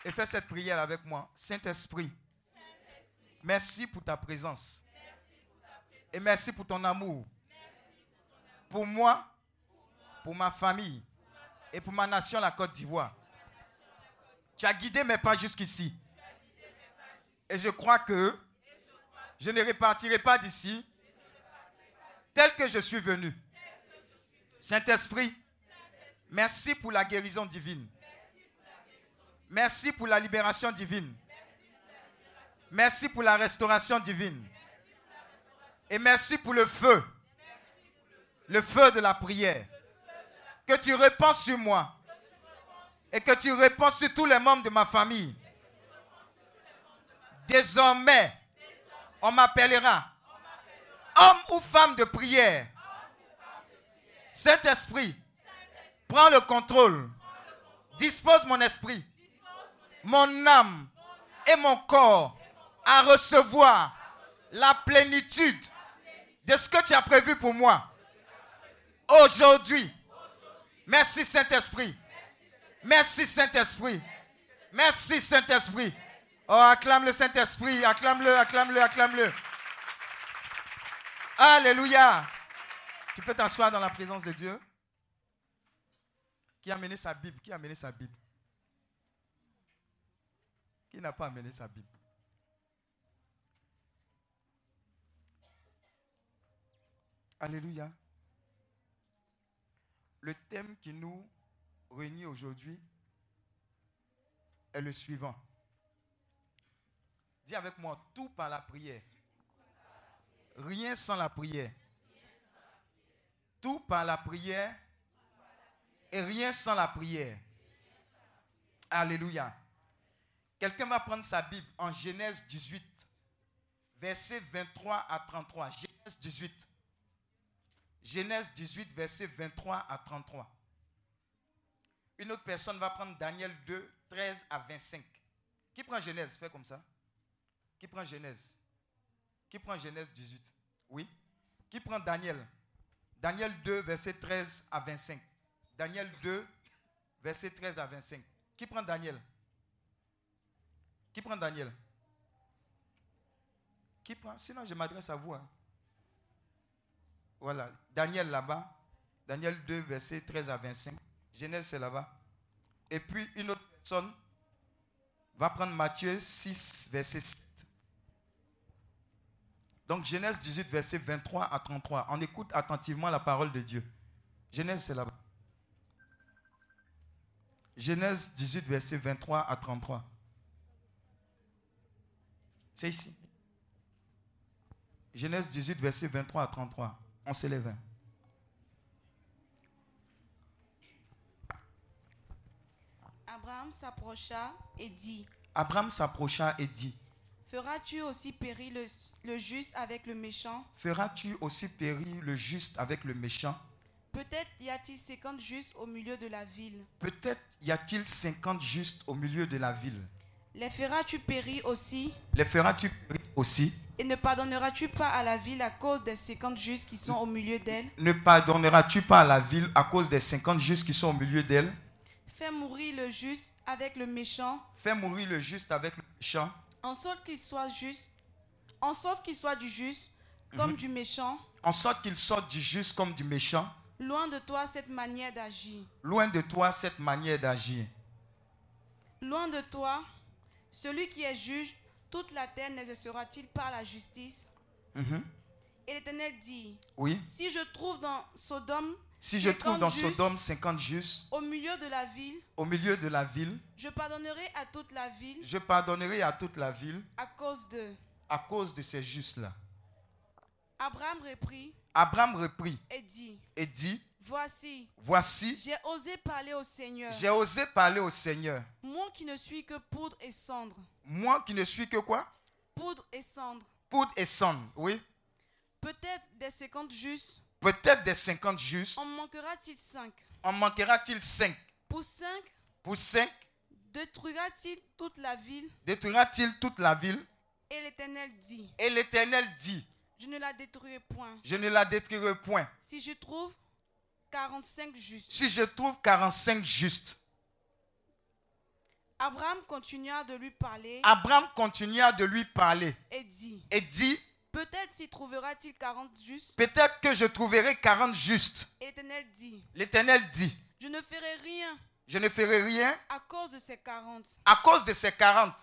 et fais cette prière avec moi. Saint-Esprit, merci pour ta présence. Et merci pour ton amour. Pour moi, pour ma famille et pour ma nation, la Côte d'Ivoire. Tu as guidé mes pas jusqu'ici. Et je crois que je ne repartirai pas d'ici tel que je suis venu. Saint-Esprit, merci pour la guérison divine. Merci pour la libération divine. Merci pour la restauration divine. Et merci pour le feu. Le feu de la prière. Que tu répands sur moi. Et que tu répands sur tous les membres de ma famille. Désormais, on m'appellera homme ou femme de prière. Saint-Esprit, prends le contrôle. Dispose mon esprit, mon âme et mon corps à recevoir la plénitude de ce que tu as prévu pour moi. Aujourd'hui, merci Saint-Esprit. Merci Saint-Esprit. Merci Saint-Esprit. Oh, acclame le Saint-Esprit, acclame-le, acclame-le, acclame-le. Alléluia. Tu peux t'asseoir dans la présence de Dieu. Qui a amené sa Bible? Qui a amené sa Bible? Qui n'a pas amené sa Bible Alléluia. Le thème qui nous réunit aujourd'hui est le suivant. Dis avec moi, tout par la prière. Rien sans la prière. Tout par la prière et rien sans la prière. Alléluia. Quelqu'un va prendre sa Bible en Genèse 18, versets 23 à 33. Genèse 18. Genèse 18, versets 23 à 33. Une autre personne va prendre Daniel 2, 13 à 25. Qui prend Genèse? Fais comme ça. Qui prend Genèse? Qui prend Genèse 18 Oui. Qui prend Daniel? Daniel 2, verset 13 à 25. Daniel 2, verset 13 à 25. Qui prend Daniel? Qui prend Daniel? Qui prend? Sinon, je m'adresse à vous. hein. Voilà. Daniel là-bas. Daniel 2, verset 13 à 25. Genèse, c'est là-bas. Et puis, une autre personne va prendre Matthieu 6, verset 7. Donc, Genèse 18, verset 23 à 33. On écoute attentivement la parole de Dieu. Genèse, c'est là-bas. Genèse 18, verset 23 à 33. C'est ici. Genèse 18, verset 23 à 33. On s'élève. Abraham s'approcha et dit, Abraham s'approcha et dit, Feras-tu aussi périr le, le juste avec le méchant? Feras-tu aussi périr le juste avec le méchant? Peut-être y a-t-il 50 justes au milieu de la ville. Peut-être y a-t-il 50 justes au milieu de la ville. Les feras-tu périr aussi? Les feras-tu périr aussi? Et ne pardonneras-tu pas à la ville à cause des 50 justes qui sont au milieu d'elle? Ne pardonneras-tu pas à la ville à cause des 50 justes qui sont au milieu d'elle? Fais mourir le juste avec le méchant, Fais mourir le juste avec le méchant, en sorte qu'il soit juste, en sorte qu'il soit du juste comme du méchant. en sorte qu'il sorte du juste comme du méchant. Loin de toi cette manière d'agir. Loin de toi cette manière d'agir. Loin de toi, celui qui est juge, toute la terre n'exercera-t-il pas la justice Mhm. Et l'Éternel dit, Oui. si je trouve dans Sodome, Si je trouve 50 dans justes Sodome 50 justes au milieu de la ville, au milieu de la ville, je pardonnerai à toute la ville je pardonnerai à toute la ville à cause d'eux. à cause de ces justes-là. Abraham reprit Abraham reprit et dit, et dit, voici, voici, j'ai osé parler au Seigneur, j'ai osé parler au Seigneur. moi qui ne suis que poudre et cendre, Moi qui ne suis que quoi? Poudre et cendre. Poudre et cendre, oui. Peut-être des 50 justes, Peut-être des 50 justes, en manquera-t-il 5 en manquera-t-il 5 Pour 5, Pour 5, détruira-t-il toute la ville? Détruira-t-il toute la ville? Et l'Éternel dit, Et l'Éternel dit, je ne la détruirai point. je ne la détruirai point. Si je trouve 45 justes. Si je trouve 45 justes. Abraham continua de lui parler Abraham continua de lui parler et dit, et dit, peut-être s'y trouvera-t-il 40 justes? peut-être que je trouverai 40 justes. L'Éternel dit, L'Éternel dit, je ne ferai rien je ne ferai rien à cause de ces 40. à cause de ces 40.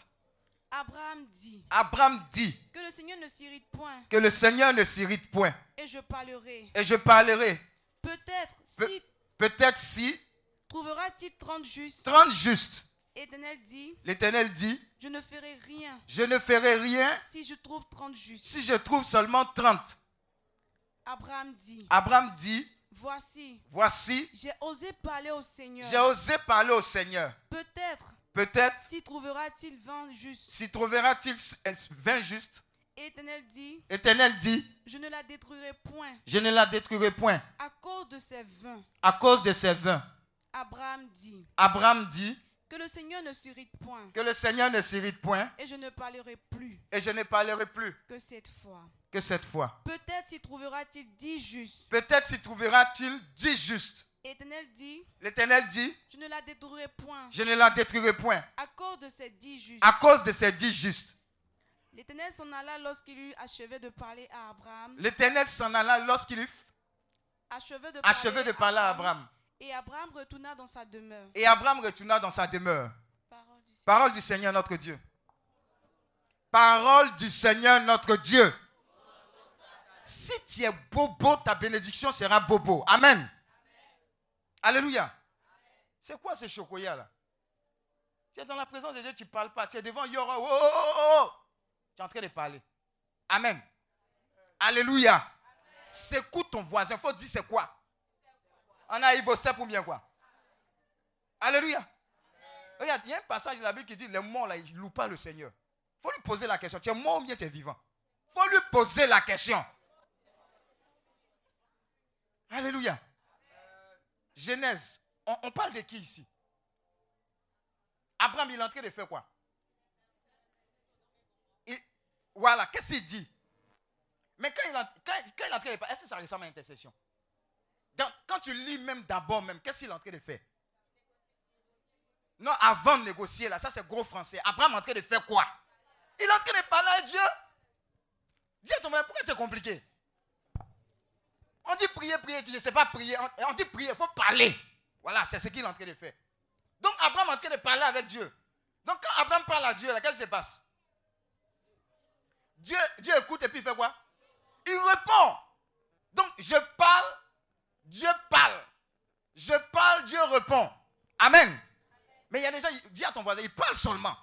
Abraham dit, Abraham dit que le Seigneur ne s'irrite point que le Seigneur ne s'irrite point. et je parlerai. Et je parlerai. Peut-être Pe- si Peut-être si trouvera-t-il 30 justes. 30 justes. Et l'Éternel dit, L'Éternel dit, je ne ferai rien je ne ferai rien si je trouve 30 justes. si je trouve seulement 30. Abraham dit, Abraham dit, voici, voici, j'ai osé parler au Seigneur. j'ai osé parler au Seigneur. Peut-être Peut-être s'y trouvera-t-il 20 justes. s'y trouvera-t-il 20 justes. Et l'Éternel dit, L'Éternel dit, je ne la détruirai point je ne la détruirai point à cause de ces 20. à cause de ces 20. Abraham dit, Abraham dit que le Seigneur ne s'irrite point que le Seigneur ne s'irrite point et je ne parlerai plus et je ne parlerai plus que cette fois. que cette fois. Peut-être s'y trouvera-t-il 10 justes. Peut-être s'y trouvera-t-il 10 justes. L'Éternel dit, L'Éternel dit, je ne la détruirai point je ne la détruirai point à cause de ces 10 justes. à cause de ces 10 justes. L'Éternel s'en alla lorsqu'il eut achevé de parler à Abraham. L'Éternel s'en alla lorsqu'il eut Achevé de achevé de parler à Abraham. Et Abraham retourna dans sa demeure. Et Abraham retourna dans sa demeure. Parole du Seigneur. Parole du Seigneur notre Dieu. Parole du Seigneur notre Dieu. Si tu es bobo, ta bénédiction sera bobo. Amen. Alléluia. C'est quoi ce chocolat là Tu es dans la présence de Dieu, tu ne parles pas. Tu es devant Yora. Oh, oh, oh, oh. Tu es en train de parler. Amen. Alléluia. Secoue ton voisin. Faut dire c'est quoi. On a Ivo, c'est pour bien quoi. Alléluia. Regarde, il y a un passage de la Bible qui dit les morts, là, ils ne louent pas le Seigneur. Faut lui poser la question. Tu es mort ou bien tu es vivant? Faut lui poser la question. Alléluia. Genèse. On, parle de qui ici? Abraham, il est en train de faire quoi? Voilà, qu'est-ce qu'il dit? Mais quand il, est en train de faire, est-ce que ça ressemble à intercession Quand tu lis même d'abord, même, qu'est-ce qu'il est en train de faire? Non, avant de négocier, là, ça c'est gros français. Abraham est en train de faire quoi? Il est en train de parler à Dieu. Dis à ton pourquoi c'est compliqué? On dit prier, prier, tu ne sais pas prier. On, dit prier, il faut parler. Voilà, c'est ce qu'il est en train de faire. Donc Abraham est en train de parler avec Dieu. Donc quand Abraham parle à Dieu, qu'est-ce qui se passe? Dieu, écoute et puis il fait quoi? Il répond. Donc je parle, Dieu parle. Je parle, Dieu répond. Amen. Mais il y a des gens, dis à ton voisin, il parle seulement.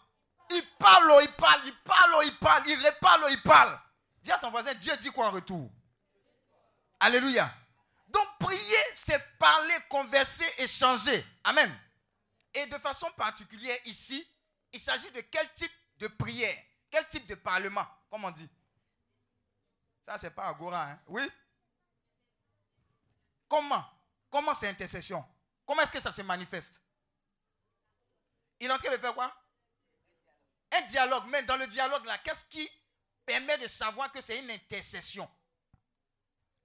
Il parle, oh, il parle, il parle, oh, il parle, il reparle, oh, il parle. Dis à ton voisin, Dieu dit quoi en retour? Alléluia. Donc prier, c'est parler, converser, échanger. Amen. Et de façon particulière ici, il s'agit de quel type de prière, quel type de parlement, comme on dit? Ça, c'est pas Agora, hein? Oui? Comment? Comment c'est intercession? Comment est-ce que ça se manifeste? Il est en train de faire quoi? Un dialogue. Mais dans le dialogue, là, qu'est-ce qui permet de savoir que c'est une intercession?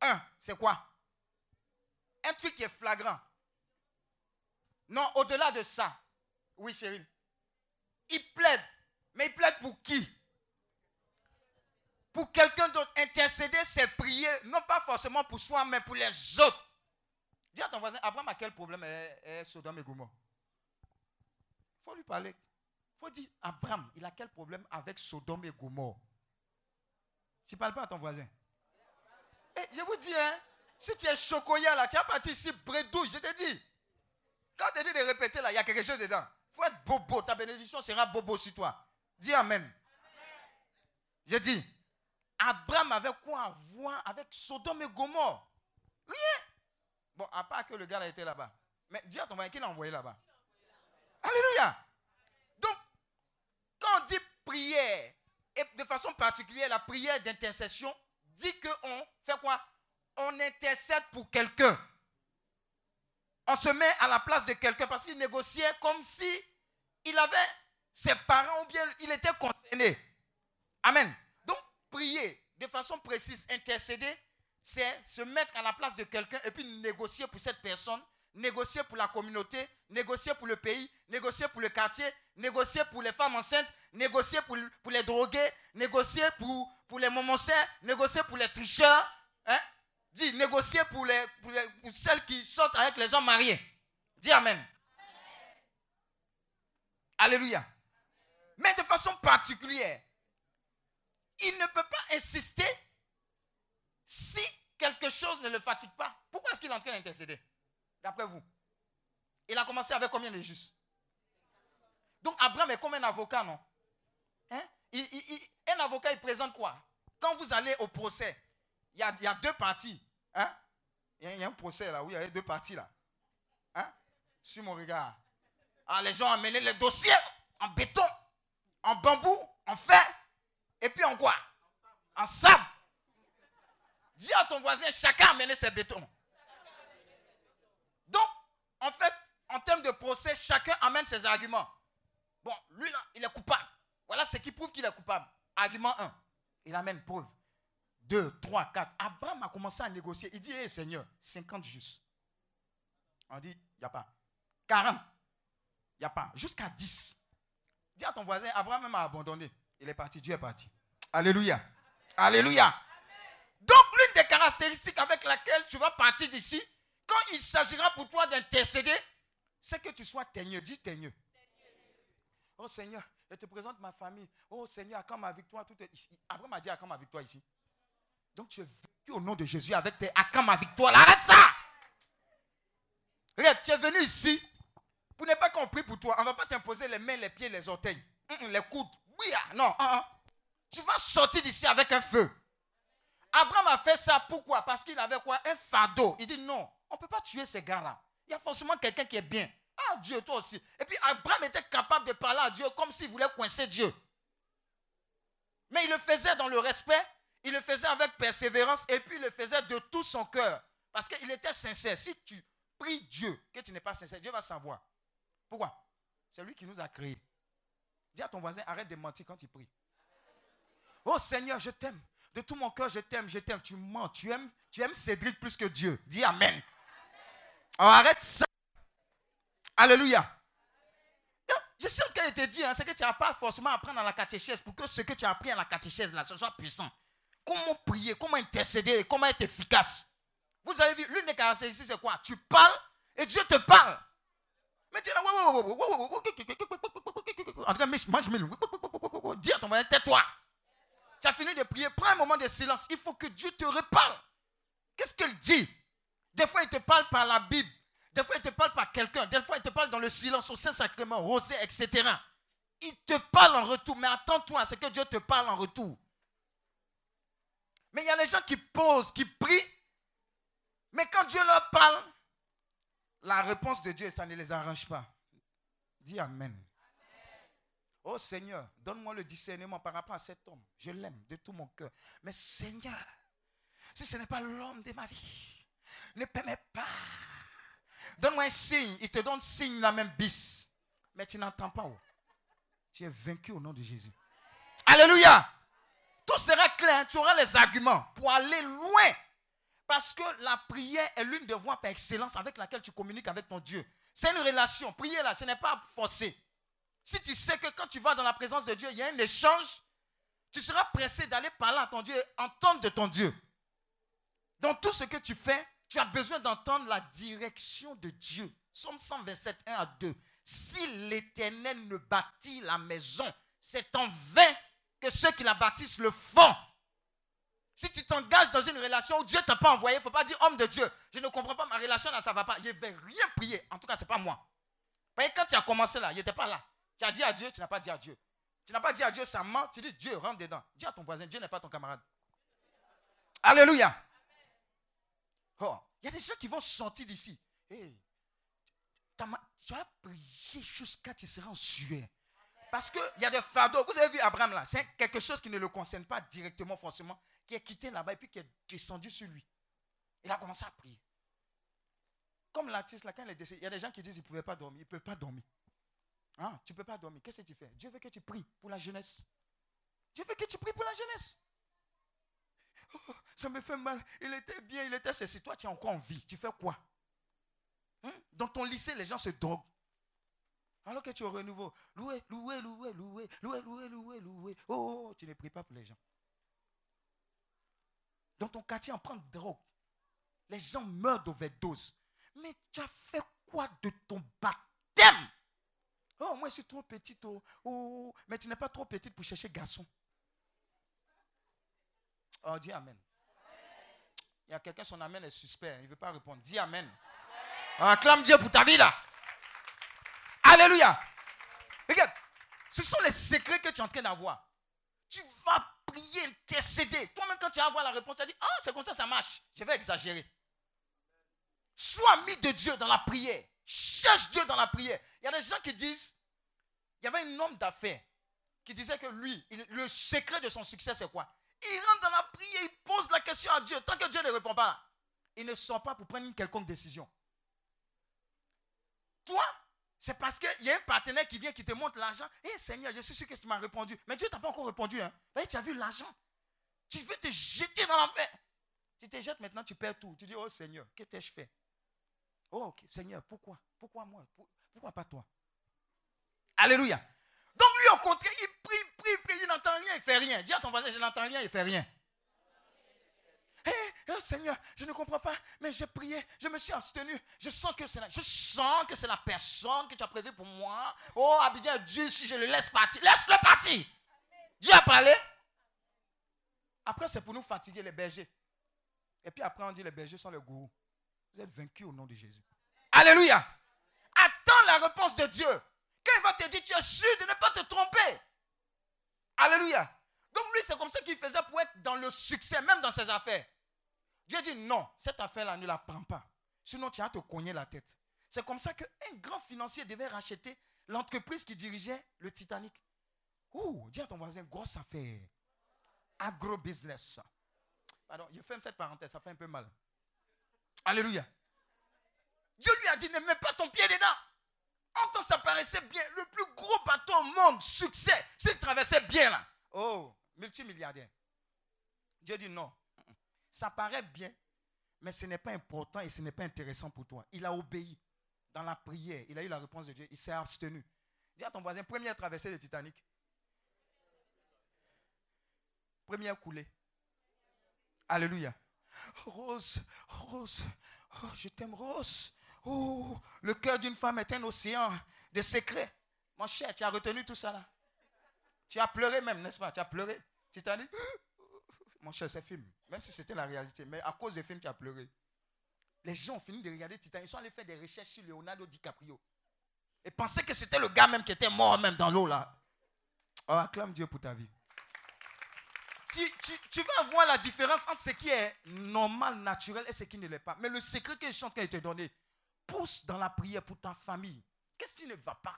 Un, c'est quoi? Un truc qui est flagrant. Non, au-delà de ça. Oui, chérie. Il plaide. Mais il plaide pour qui? Pour quelqu'un d'autre. Intercéder, c'est prier, non pas forcément pour soi, mais pour les autres. Dis à ton voisin, Abraham a quel problème est, Sodome et Gomorre? Il faut lui parler. Il faut dire, Abraham, il a quel problème avec Sodome et Gomorre? Tu ne parles pas à ton voisin. Eh, je vous dis, hein, si tu es chocoya là, tu as parti ici, bredou, je te dis. Quand tu dis de répéter là, il y a quelque chose dedans. Il faut être bobo. Ta bénédiction sera bobo sur toi. Dis Amen. J'ai dit, Abraham avait quoi à voir avec Sodome et Gomorre? Rien. Bon, à part que le gars a été là-bas. Mais dis à ton voisin, qui l'a envoyé là-bas Alléluia. Donc, quand on dit prière, et de façon particulière, la prière d'intercession, dit qu'on fait quoi? On intercède pour quelqu'un. On se met à la place de quelqu'un parce qu'il négociait comme si il avait ses parents ou bien il était concerné. Amen. Prier de façon précise, intercéder, c'est se mettre à la place de quelqu'un et puis négocier pour cette personne, négocier pour la communauté, négocier pour le pays, négocier pour le quartier, négocier pour les femmes enceintes, négocier pour, pour les drogués, négocier pour, pour les momoncins, négocier pour les tricheurs. Hein? Dis, négocier pour, les, pour, celles qui sortent avec les hommes mariés. Dis Amen. Alléluia. Mais de façon particulière, il ne peut pas insister si quelque chose ne le fatigue pas. Pourquoi est-ce qu'il est en train d'intercéder D'après vous? Il a commencé avec combien de justes? Donc Abraham est comme un avocat, non? Hein? Un avocat, il présente quoi? Quand vous allez au procès, il y a, deux parties. Hein? Il y, a un procès là où il y a deux parties là. Hein? Sur mon regard. Ah, les gens ont amené le dossier en béton, en bambou, en fer, et puis en quoi? En sable. Dis à ton voisin, chacun a amené ses bétons. Donc, en fait, en termes de procès, chacun amène ses arguments. Bon, lui là, il est coupable. Voilà ce qui prouve qu'il est coupable. Argument 1. Il amène preuve. 2, 3, 4. Abraham a commencé à négocier. Il dit, hé Seigneur, 50 justes. On dit, il n'y a pas. 40. Il n'y a pas. Jusqu'à 10. Dis à ton voisin, Abraham même a abandonné. Il est parti, Dieu est parti. Alléluia. Alléluia. Donc, l'une des caractéristiques avec laquelle tu vas partir d'ici, quand il s'agira pour toi d'intercéder, c'est que tu sois teigneux. Dis teigneux. Oh Seigneur, je te présente ma famille. Oh Seigneur, quand ma victoire, tout est ici. Abraham a dit, à quand ma victoire ici donc tu es vécu au nom de Jésus avec tes ma victoire. Arrête ça. Regarde, tu es venu ici pour ne pas qu'on pour toi. On ne va pas t'imposer les mains, les pieds, les orteils, les coudes. Oui, ah, non. Ah, ah. Tu vas sortir d'ici avec un feu. Abraham a fait ça pourquoi? Parce qu'il avait quoi? Un fardeau. Il dit non, on ne peut pas tuer ces gars-là. Il y a forcément quelqu'un qui est bien. Ah, Dieu, toi aussi. Et puis Abraham était capable de parler à Dieu comme s'il voulait coincer Dieu. Mais il le faisait dans le respect, il le faisait avec persévérance et puis il le faisait de tout son cœur. Parce qu'il était sincère. Si tu pries Dieu, que tu n'es pas sincère, Dieu va savoir. Pourquoi? C'est lui qui nous a créés. Dis à ton voisin, arrête de mentir quand il prie. Oh Seigneur, je t'aime. De tout mon cœur, je t'aime, je t'aime. Tu mens, tu aimes, tu aimes Cédric plus que Dieu. Dis Amen. Alors arrête ça. Alléluia. Je sais ce qu'elle te dit, hein, c'est que tu n'as pas forcément à apprendre à la catéchèse pour que ce que tu as appris à la catéchèse, là, ce soit puissant. Comment prier, comment intercéder, comment être efficace. Vous avez vu, l'une des caractéristiques, c'est quoi? Tu parles et Dieu te parle. Mais tu es là, en tout cas, mange Dis à ton voisin, tais-toi. Tu as fini de prier, prends un moment de silence. Il faut que Dieu te reparle. Qu'est-ce qu'il dit Des fois, il te parle par la Bible. Des fois, il te parle par quelqu'un. Des fois, il te parle dans le silence, au Saint-Sacrement, rosé, etc. Il te parle en retour. Mais attends-toi à ce que Dieu te parle en retour. Mais il y a les gens qui posent, qui prient. Mais quand Dieu leur parle, la réponse de Dieu, ça ne les arrange pas. Dis Amen. Oh Seigneur, donne-moi le discernement par rapport à cet homme. Je l'aime de tout mon cœur. Mais Seigneur, si ce n'est pas l'homme de ma vie, ne permets pas. Donne-moi un signe. Il te donne signe la même bis. Mais tu n'entends pas. Oh. Tu es vaincu au nom de Jésus. Alléluia. Tout sera clair. Tu auras les arguments pour aller loin. Parce que la prière est l'une des voies par excellence avec laquelle tu communiques avec ton Dieu. C'est une relation. Prier là, ce n'est pas forcé. Si tu sais que quand tu vas dans la présence de Dieu, il y a un échange, tu seras pressé d'aller parler à ton Dieu et entendre de ton Dieu. Dans tout ce que tu fais, tu as besoin d'entendre la direction de Dieu. Somme 127, 1 à 2. Si l'Éternel ne bâtit la maison, c'est en vain que ceux qui la bâtissent le font. Si tu t'engages dans une relation où Dieu ne t'a pas envoyé, il ne faut pas dire homme de Dieu. Je ne comprends pas ma relation là, ça ne va pas. Je ne vais rien prier. En tout cas, ce n'est pas moi. Voyez, quand tu as commencé là, il n'était pas là. Tu as dit à Dieu, tu n'as pas dit à Dieu. Tu n'as pas dit à Dieu, ça ment. Tu dis Dieu, rentre dedans. Dis à ton voisin, Dieu n'est pas ton camarade. Alléluia. Oh, il y a des gens qui vont sortir d'ici. Hey, tu as prié jusqu'à tu seras en sueur. Parce qu'il y a des fardeaux. Vous avez vu Abraham là, c'est quelque chose qui ne le concerne pas directement forcément, qui est quitté là-bas et puis qui est descendu sur lui. Il a commencé à prier. Comme l'artiste là, quand il est décédé, il y a des gens qui disent qu'ils ne pouvaient pas dormir. Ils ne peuvent pas dormir. Ah, tu ne peux pas dormir. Qu'est-ce que tu fais? Dieu veut que tu pries pour la jeunesse. Dieu veut que tu pries pour la jeunesse. Oh, ça me fait mal. Il était bien, il était ceci. Toi, tu es encore en vie. Tu fais quoi? Hein? Dans ton lycée, les gens se droguent. Alors que tu es au renouveau. Loué, loué, loué, loué, loué, loué, loué, loué. Oh, oh, oh, tu ne pries pas pour les gens. Dans ton quartier, on prend de drogue. Les gens meurent d'overdose. Mais tu as fait quoi de ton baptême? Oh, moi, je suis trop petite. Oh, oh, mais tu n'es pas trop petite pour chercher garçon. Oh, dis Amen. Il y a quelqu'un, son Amen est suspect. Il ne veut pas répondre. Dis Amen. acclame Dieu pour ta vie là. Alléluia. Regarde, ce sont les secrets que tu es en train d'avoir. Tu vas prier, intercéder. Toi-même, quand tu vas avoir la réponse, tu vas dire Ah, c'est comme ça, ça marche. Je vais exagérer. Sois ami de Dieu dans la prière. Cherche Dieu dans la prière. Il y a des gens qui disent Il y avait un homme d'affaires qui disait que lui, le secret de son succès, c'est quoi? Il rentre dans la prière, il pose la question à Dieu. Tant que Dieu ne répond pas, il ne sort pas pour prendre une quelconque décision. Toi, c'est parce qu'il y a un partenaire qui vient, qui te montre l'argent. Hé eh, Seigneur, je suis sûr que tu m'as répondu. Mais Dieu t'a pas encore répondu. Hein. tu as vu l'argent. Tu veux te jeter dans l'enfer. Tu te jettes maintenant, tu perds tout. Tu dis, oh Seigneur, que t'ai-je fait? Oh Seigneur, pourquoi? Pourquoi moi? Pourquoi pas toi? Alléluia. Donc lui, au contraire, il prie, prie, prie, il n'entend rien, il fait rien. Dis à ton voisin, je n'entends rien, il fait rien. Hé, oh Seigneur, je ne comprends pas, mais j'ai prié, je me suis abstenu. Je sens que c'est la, je sens que c'est la personne que tu as prévue pour moi. Oh, Abidjan, Dieu, si je le laisse partir, laisse-le partir. Dieu a parlé. Après, c'est pour nous fatiguer les bergers. Et puis après, on dit les bergers sont les gourous. Vous êtes vaincus au nom de Jésus. Alléluia. Attends la réponse de Dieu. Quand il va te dire, tu es sûr de ne pas te tromper. Alléluia. Donc lui, c'est comme ça qu'il faisait pour être dans le succès, même dans ses affaires. Dieu dit, non, cette affaire-là, ne la prends pas. Sinon, tu vas te cogner la tête. C'est comme ça qu'un grand financier devait racheter l'entreprise qui dirigeait le Titanic. Ouh, dis à ton voisin, grosse affaire. Agro-business. Pardon, je ferme cette parenthèse, ça fait un peu mal. Alléluia. Dieu lui a dit, ne mets pas ton pied dedans. En temps, ça paraissait bien. Le plus gros bateau au monde, succès, s'il traversait bien là. Oh, multimilliardaire. Dieu dit non. Ça paraît bien, mais ce n'est pas important et ce n'est pas intéressant pour toi. Il a obéi dans la prière. Il a eu la réponse de Dieu. Il s'est abstenu. Dis à ton voisin, première traversée du Titanic. Première coulée. Alléluia. Rose, Rose, oh, je t'aime, Rose. Oh, le cœur d'une femme est un océan de secrets. Mon cher, tu as retenu tout ça là. Tu as pleuré même, n'est-ce pas? Tu as pleuré. Titanic. Cher, c'est film. Même si c'était la réalité. Mais à cause des films, tu as pleuré. Les gens ont fini de regarder Titanic. Ils sont allés faire des recherches sur Leonardo DiCaprio. Et pensaient que c'était le gars même qui était mort même dans l'eau là. Oh, acclame Dieu pour ta vie. Tu, tu, vas voir la différence entre ce qui est normal, naturel et ce qui ne l'est pas. Mais le secret que je suis en train de te donner, pousse dans la prière pour ta famille. Qu'est-ce qui ne va pas?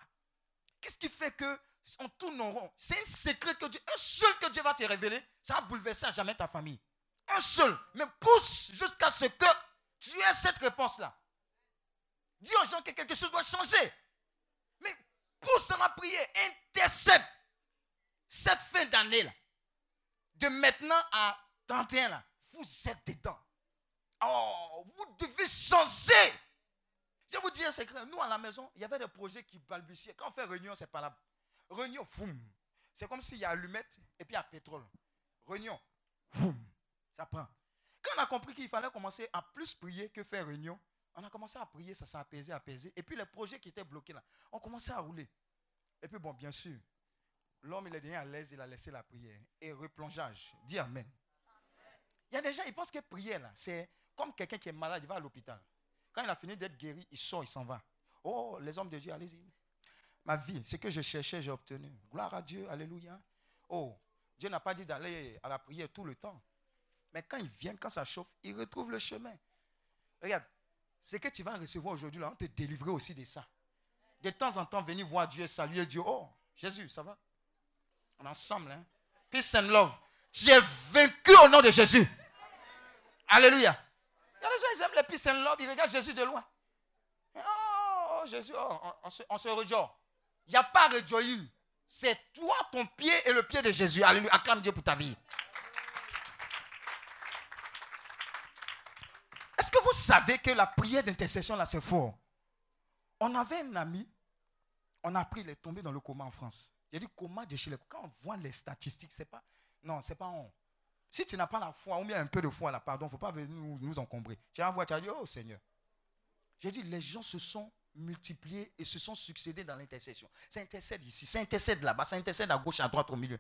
Qu'est-ce qui fait que on tourne en rond C'est un secret que Dieu, un seul que Dieu va te révéler, ça va bouleverser à jamais ta famille. Un seul. Mais pousse jusqu'à ce que tu aies cette réponse-là. Dis aux gens que quelque chose doit changer. Mais pousse dans la prière, intercède cette fin d'année-là. De maintenant à 31, là, vous êtes dedans. Oh, vous devez changer. Je vais vous dire un secret. Nous, à la maison, il y avait des projets qui balbutiaient. Quand on fait réunion, c'est pas là. Réunion, foum. C'est comme s'il y a allumette et puis il y a pétrole. Réunion, foum. Ça prend. Quand on a compris qu'il fallait commencer à plus prier que faire réunion, on a commencé à prier, ça s'est apaisé, apaisé. Et puis les projets qui étaient bloqués là, on commençait à rouler. Et puis bon, bien sûr, l'homme il est devenu à l'aise, il a laissé la prière. Et replongeage. Dis Amen. Il y a des gens, ils pensent que prier là, c'est comme quelqu'un qui est malade, il va à l'hôpital. Quand il a fini d'être guéri, il sort, il s'en va. Oh, les hommes de Dieu, allez-y. Ma vie, ce que je cherchais, j'ai obtenu. Gloire à Dieu, alléluia. Oh, Dieu n'a pas dit d'aller à la prière tout le temps. Mais quand ils viennent, quand ça chauffe, ils retrouvent le chemin. Regarde, ce que tu vas recevoir aujourd'hui, là, on te délivrer aussi de ça. De temps en temps, venir voir Dieu, saluer Dieu. Oh, Jésus, ça va? On est ensemble, hein? Peace and love. Tu es vaincu au nom de Jésus. Alléluia. Il y a des gens, ils aiment les peace and love, ils regardent Jésus de loin. Oh, Jésus, oh, on, se, on se Il n'y a pas. C'est toi, ton pied et le pied de Jésus. Alléluia. Acclame Dieu pour ta vie. Est-ce que vous savez que la prière d'intercession, là, c'est fort? On avait un ami, on a pris, il est tombé dans le coma en France. J'ai dit coma de chez les... Quand on voit les statistiques, c'est pas... Non, c'est pas on. Si tu n'as pas la foi, ou bien un peu de foi là, pardon, il ne faut pas venir nous, encombrer. Tu vas voir, tu vas dire, oh Seigneur. J'ai dit, les gens se sont multipliés et se sont succédés dans l'intercession. Ça intercède ici, ça intercède là-bas, ça intercède à gauche, à droite, au milieu.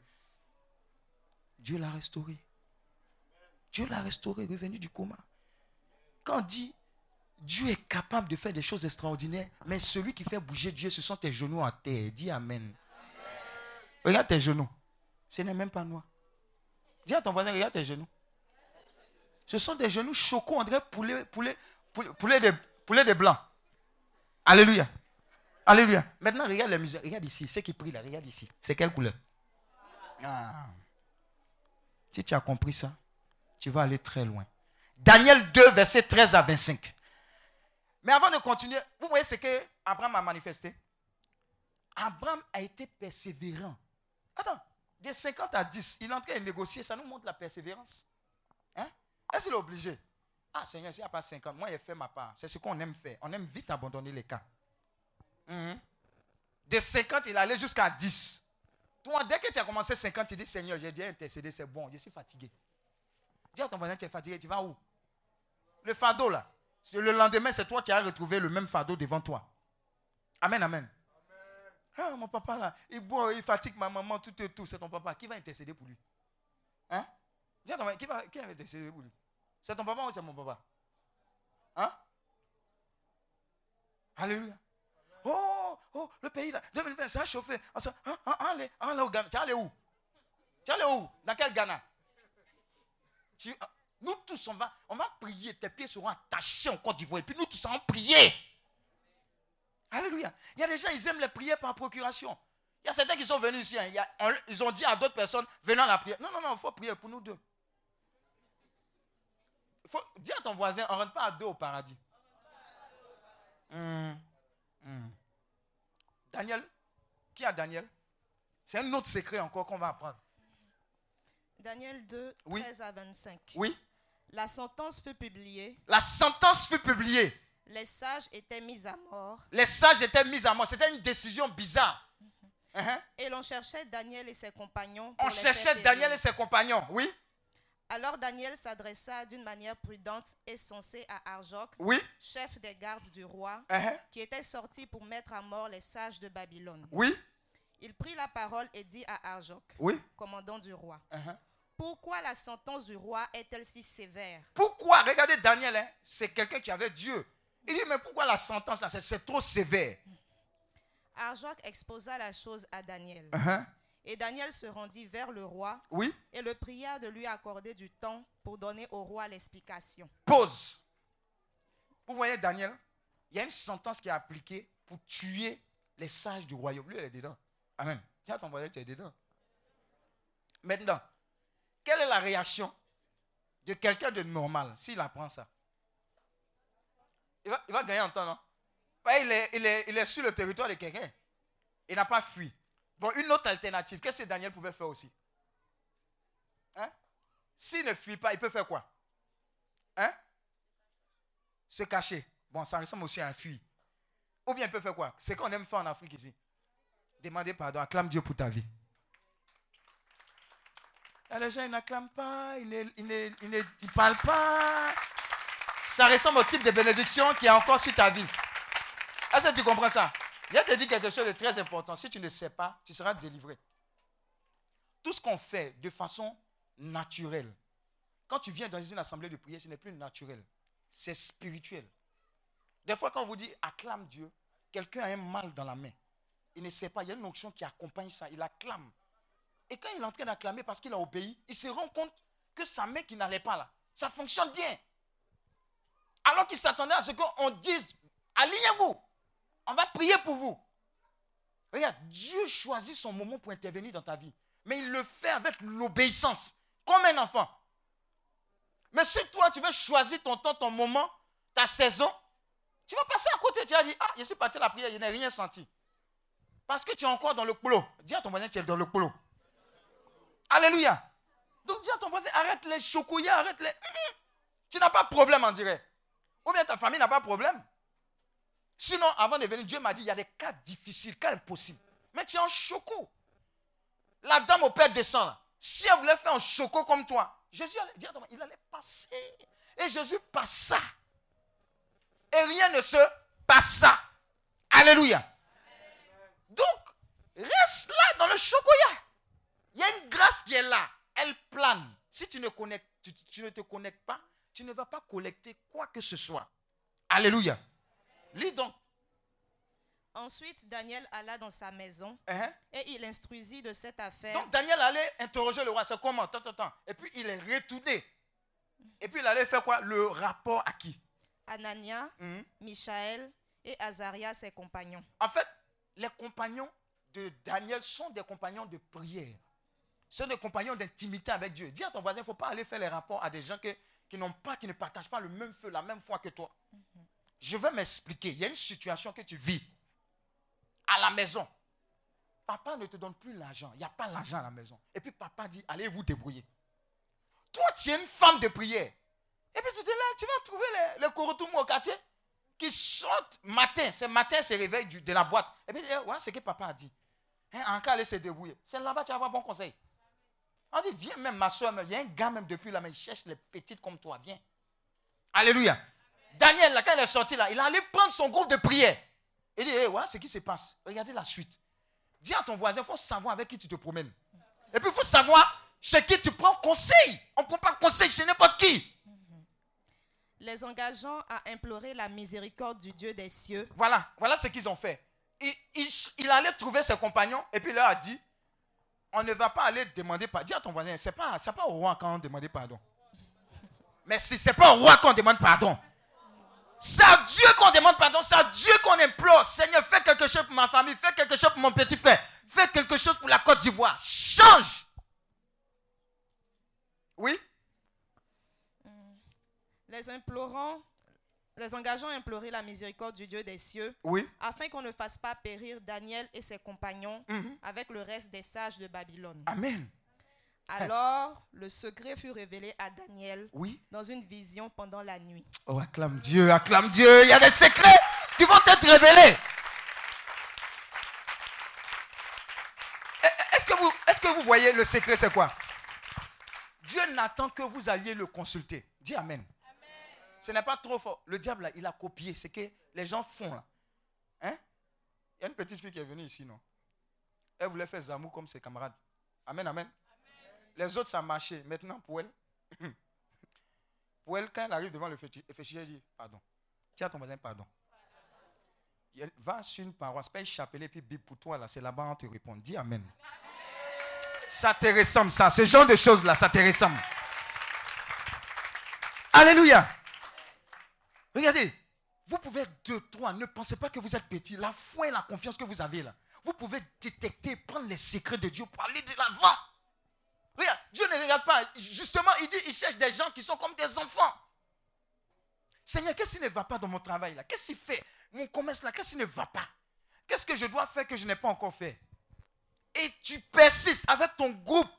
Dieu l'a restauré. Dieu l'a restauré, revenu du coma. Quand on dit Dieu est capable de faire des choses extraordinaires, mais celui qui fait bouger Dieu, ce sont tes genoux à terre. Dis Amen. Regarde tes genoux. Ce n'est même pas noir. Dis à ton voisin, regarde tes genoux. Ce sont des genoux chocos, dirait poulet, poulet, poulet, poulet de blanc. Alléluia. Alléluia. Maintenant, regarde les musique. Regarde ici. Ceux qui prient là, regarde ici. C'est quelle couleur? Ah. Si tu as compris ça, tu vas aller très loin. Daniel 2, verset 13 à 25. Mais avant de continuer, vous voyez ce que Abraham a manifesté? Abraham a été persévérant. Attends, de 50 à 10, il est en train de négocier, ça nous montre la persévérance. Hein? Est-ce qu'il est obligé? Ah Seigneur, s'il n'y a pas 50, moi j'ai fait ma part. C'est ce qu'on aime faire. On aime vite abandonner les cas. Mhm. De 50, il allait jusqu'à 10. Toi, dès que tu as commencé 50, tu dis Seigneur, j'ai déjà intercédé, c'est bon, je suis fatigué. Dis à ton voisin, tu es fatigué, tu vas où? Le fardeau là. Le lendemain, c'est toi qui as retrouvé le même fardeau devant toi. Amen, amen. Ah, mon papa là, il boit, il fatigue ma maman, tout et tout. C'est ton papa. Qui va intercéder pour lui? Hein? Dis qui va, qui va intercéder pour lui? C'est ton papa ou c'est mon papa? Hein? Alléluia. Oh, oh, le pays là, 2020, ça a chauffé. Hein, hein, allez, allez au Ghana. Tu allé où? Tu allé où? Dans quel Ghana? Nous tous, on va, on va prier. Tes pieds seront attachés en Côte d'Ivoire. Et puis nous tous allons prier. Alléluia. Il y a des gens, ils aiment les prières par procuration. Il y a certains qui sont venus ici. hein. Ils ont dit à d'autres personnes, venons à la prière. Non, non, non, il faut prier pour nous deux. Faut dire à ton voisin, on ne rentre pas à deux au paradis. Hum, hum. Daniel, qui a Daniel? C'est un autre secret encore qu'on va apprendre. Daniel 2, Oui. 13 à 25. Oui. La sentence fut publiée, La sentence fut publiée. les sages étaient mis à mort, Les sages étaient mis à mort. C'était une décision bizarre. Hein? et l'on cherchait Daniel et ses compagnons. pour On les cherchait Daniel et ses compagnons. Oui, Alors Daniel s'adressa d'une manière prudente et sensée à Arjoc, oui, chef des gardes du roi, hein, qui était sorti pour mettre à mort les sages de Babylone. oui, Il prit la parole et dit à Arjoc, oui. commandant du roi, hein. Pourquoi la sentence du roi est-elle si sévère? Pourquoi? Regardez Daniel, hein, c'est quelqu'un qui avait Dieu. Il dit, mais pourquoi la sentence là, c'est- trop sévère Arjoc exposa la chose à Daniel. Hein? Et Daniel se rendit vers le roi Oui, et le pria de lui accorder du temps pour donner au roi l'explication. pause. Vous voyez Daniel, il y a une sentence qui est appliquée pour tuer les sages du royaume. Lui, il est dedans. Amen. Tiens, ton voisin, tu es dedans. Maintenant, quelle est la réaction de quelqu'un de normal s'il apprend ça? Il va, il va gagner en temps, non? Il, est, il, est, il est sur le territoire de quelqu'un. Il n'a pas fui. Bon, une autre alternative, qu'est-ce que Daniel pouvait faire aussi? Hein? S'il ne fuit pas, il peut faire quoi? Hein? Se cacher. Bon, ça ressemble aussi à un fuir. Ou bien il peut faire quoi? C'est qu'on aime faire en Afrique ici. Demander pardon, acclame Dieu pour ta vie. Les gens, ils n'acclament pas, ils ne ils ne- ils ne- parlent pas. Ça ressemble au type de bénédiction qui est encore sur ta vie. Est-ce que tu comprends ça? Je te dis quelque chose de très important. Si tu ne sais pas, tu seras délivré. Tout ce qu'on fait de façon naturelle, quand tu viens dans une assemblée de prière, ce n'est plus naturel. C'est spirituel. Des fois, quand on vous dit acclame Dieu, quelqu'un a un mal dans la main. Il ne sait pas, il y a une onction qui accompagne ça. Il acclame. Et quand il est en train d'acclamer parce qu'il a obéi, il se rend compte que sa main qui n'allait pas là, ça fonctionne bien. Alors qu'il s'attendait à ce qu'on dise, alignez-vous, on va prier pour vous. Regarde, Dieu choisit son moment pour intervenir dans ta vie. Mais il le fait avec l'obéissance, comme un enfant. Mais si toi, tu veux choisir ton temps, ton moment, ta saison, tu vas passer à côté. Tu vas dire, ah, je suis parti à la prière, je n'ai rien senti. Parce que tu es encore dans le clos. Dis à ton voisin, tu es dans le clos. Alléluia. Donc dis à ton voisin, arrête les chocouillas, arrête les... Hum, hum. Tu n'as pas de problème, on dirait. Ou bien ta famille n'a pas de problème. Sinon, avant de venir, Dieu m'a dit, il y a des cas difficiles, cas impossibles. Mais tu es en choco. La dame au père descend. Si elle voulait faire un choco comme toi, Jésus allait il allait passer. Et Jésus passa. Et rien ne se passa. Alléluia. Donc, reste là dans le chocolat. Il y a une grâce qui est là. Elle plane. Si tu ne, connectes, tu ne te connectes pas, tu ne vas pas collecter quoi que ce soit. Alléluia. Lis donc. Ensuite, Daniel alla dans sa maison Hein? et il instruisit de cette affaire. Donc Daniel allait interroger le roi, c'est comment? Tant, tant, tant. Et puis il est retourné. Et puis il allait faire quoi? Le rapport à qui? Anania, Mhm. Michaël et Azaria, ses compagnons. En fait, les compagnons de Daniel sont des compagnons de prière. Ce sont des compagnons d'intimité avec Dieu. Dis à ton voisin, il ne faut pas aller faire les rapports à des gens que- qui n'ont pas, qui ne partagent pas le même feu, la même foi que toi. Je vais m'expliquer. Il y a une situation que tu vis à la maison. Papa ne te donne plus l'argent. Il n'y a pas l'argent à la maison. Et puis papa dit, allez vous débrouiller. Toi, tu es une femme de prière. Et puis tu dis là, tu vas trouver les, les au quartier qui sortent matin. C'est matin, se réveillent de la boîte. Et puis, ouais, c'est ce que papa a dit. Hein, en cas, allez se débrouiller. C'est là-bas, tu vas avoir bon conseil. On dit, viens même, ma soeur, il y a un gars même depuis là, mais il cherche les petites comme toi, viens. Alléluia. Daniel, là, quand il est sorti là, il est allé prendre son groupe de prière. Il dit, hé, ouais, ce qui se passe. Regardez la suite. Dis à ton voisin, il faut savoir avec qui tu te promènes. Et puis, il faut savoir chez qui tu prends conseil. On ne prend pas conseil chez n'importe qui. Les engageant à implorer la miséricorde du Dieu des cieux, Voilà, voilà ce qu'ils ont fait. Il, il- il allait trouver ses compagnons et puis il leur a dit, on ne va pas aller demander pardon. Dis à ton voisin, c'est pas, c'est pas au roi quand on demande pardon. Mais si c'est pas au roi qu'on demande pardon. C'est à Dieu qu'on demande pardon, c'est à Dieu qu'on implore. Seigneur, fais quelque chose pour ma famille, fais quelque chose pour mon petit frère, fais quelque chose pour la Côte d'Ivoire. Change. Oui? Les implorants, les engageants à implorer la miséricorde du Dieu des cieux, Oui. afin qu'on ne fasse pas périr Daniel et ses compagnons Mhm. avec le reste des sages de Babylone. Amen. Alors, le secret fut révélé à Daniel Oui. dans une vision pendant la nuit. Oh, acclame Dieu, acclame Dieu. Il y a des secrets qui vont être révélés. Eh, Est-ce que vous, est-ce que vous voyez le secret, c'est quoi? Dieu n'attend que vous alliez le consulter. Dis Amen. Ce n'est pas trop fort. Le diable, là, il a copié ce que les gens font. Là. Hein? Il y a une petite fille qui est venue ici, non? Elle voulait faire Zamou comme ses camarades. Amen, amen. Les autres, ça marchait. Maintenant, pour elle, pour elle, quand elle arrive devant le fétiche, elle dit Pardon. Tiens ton voisin, pardon. Elle va sur une paroisse, paye chapelet, puis bip pour toi, là, c'est là-bas, on te répond. Dis Amen. Ça te ressemble, ça. Ce genre de choses-là, ça te ressemble. Alléluia. Regardez, vous pouvez être deux, trois. Ne pensez pas que vous êtes petit. La foi et la confiance que vous avez là, vous pouvez détecter, prendre les secrets de Dieu pour aller de l'avant. Dieu ne regarde pas. Justement, il dit, il cherche des gens qui sont comme des enfants. Seigneur, qu'est-ce qui ne va pas dans mon travail là? Qu'est-ce qu'il fait Mon commerce là, qu'est-ce qui ne va pas? Qu'est-ce que je dois faire que je n'ai pas encore fait? Et tu persistes avec ton groupe.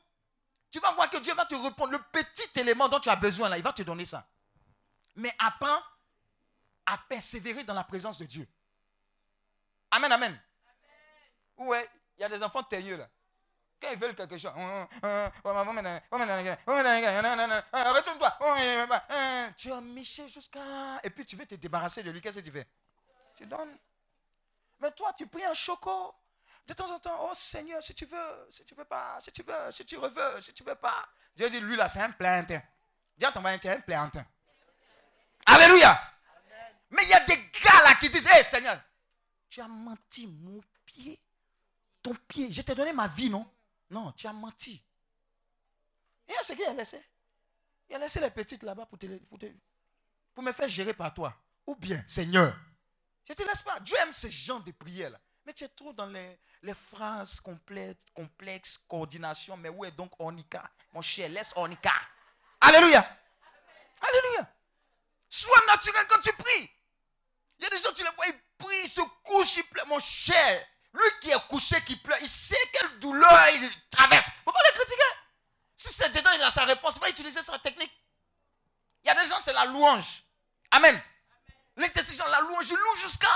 Tu vas voir que Dieu va te répondre. Le petit élément dont tu as besoin là, il va te donner ça. Mais apprends à persévérer dans la présence de Dieu. Amen, amen. Ouais, il y a des enfants teigneux là. Quand ils veulent quelque chose, retourne-toi. Tu as miché jusqu'à. Et puis tu veux te débarrasser de lui. Qu'est-ce que tu fais Tu donnes. Mais toi, tu pries un choco. De temps en temps, oh Seigneur, si tu veux, si tu veux pas, si tu veux, si tu veux, si tu veux pas. Dieu dit, lui là, c'est un plantain. Dis à ton mari, tu es un plantain. Alléluia. Mais il y a des gars là qui disent, hé Seigneur, tu as menti mon pied. Ton pied, je t'ai donné ma vie, non Non, tu as menti. Et c'est qu'il a laissé? Il a laissé les petites là-bas pour, te, pour, me faire gérer par toi. Ou bien, Seigneur, je ne te laisse pas. Dieu aime ce genre de prières là. Mais tu es trop dans les, les phrases complètes, complexes, coordination. Mais où est donc Ornica? Mon cher, laisse Ornica. Alléluia. Alléluia. Sois naturel quand tu pries. Il y a des gens, tu les vois, ils prient, ils se couchent, ils pleurent. Mon cher, lui qui est couché, qui pleure, il sait quelle douleur il traverse. Il ne faut pas le critiquer. Si c'est dedans, il a sa réponse. Il va utiliser sa technique. Il y a des gens, c'est la louange. Amen. Décisions, la louange, il loue jusqu'à.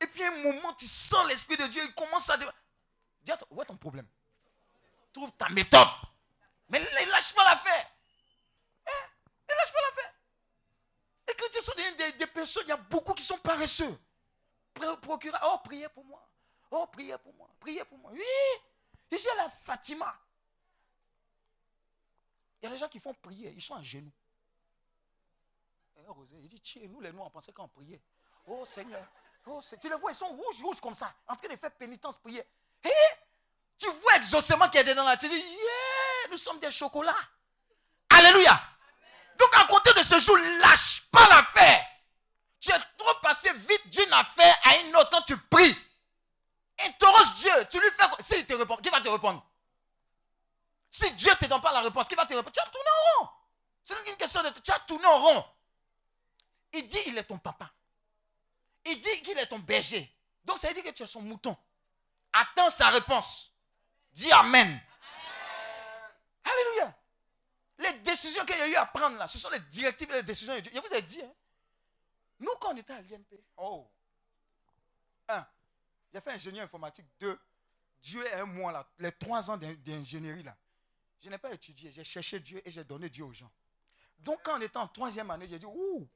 Et puis, un moment, tu sens l'Esprit de Dieu, il commence à. Dis, où est ton problème? Trouve ta méthode. Mais ne lâche pas l'affaire. Hein? Ne lâche pas l'affaire. Les chrétiens sont des, des, des, personnes, il y a beaucoup qui sont paresseux. Procureur, oh, priez pour moi. Oh, priez pour moi. Priez pour moi. Oui. Ici, à la Fatima. Il y a des gens qui font prier, ils sont à genoux. Et Rosé, il dit, tiens, nous les noirs, on pensait qu'on priait. Oh Seigneur, oh. Tu les vois, ils sont rouges, rouges comme ça, en train de faire pénitence, prier. Et tu vois exaucement qu'il y a dedans là. Tu dis, yeah, nous sommes des chocolats. Alléluia. Donc à côté de ce jour, lâche pas l'affaire. Tu es trop passé vite d'une affaire à une autre tu pries. Interroge Dieu. Tu lui fais. S'il te répond, qui va te répondre? Si Dieu ne te donne pas la réponse, qui va te répondre? Tu as tourné en rond. C'est une question de. Tu as tourné en rond. Il dit il est ton papa. Il dit qu'il est ton berger. Donc ça veut dire que tu es son mouton. Attends sa réponse. Dis Amen. Alléluia. Les décisions qu'il y a eu à prendre là, ce sont les directives et les décisions de Dieu. Je vous ai dit, hein, nous quand on était à l'INP, oh, j'ai fait ingénieur informatique, deux, Dieu et moi là, les trois ans d'ingénierie là, je n'ai pas étudié, j'ai cherché Dieu et j'ai donné Dieu aux gens. Donc quand on était en troisième année, j'ai dit, ouh,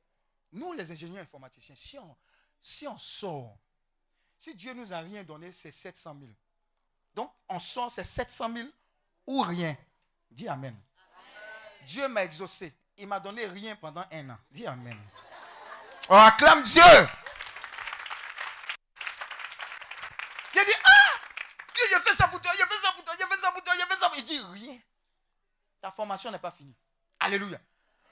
nous les ingénieurs informaticiens, si on, si on sort, si Dieu nous a rien donné, c'est 700 000. Donc on sort, c'est 700 000 ou rien. Dis Amen. Dieu m'a exaucé. Il m'a donné rien pendant un an. Dis Amen. On acclame Dieu. Il dit, ah, Dieu, je fais ça pour toi, je fais ça pour toi, je fais ça pour toi, je fais ça pour toi. Il dit rien. Ta formation n'est pas finie. Alléluia.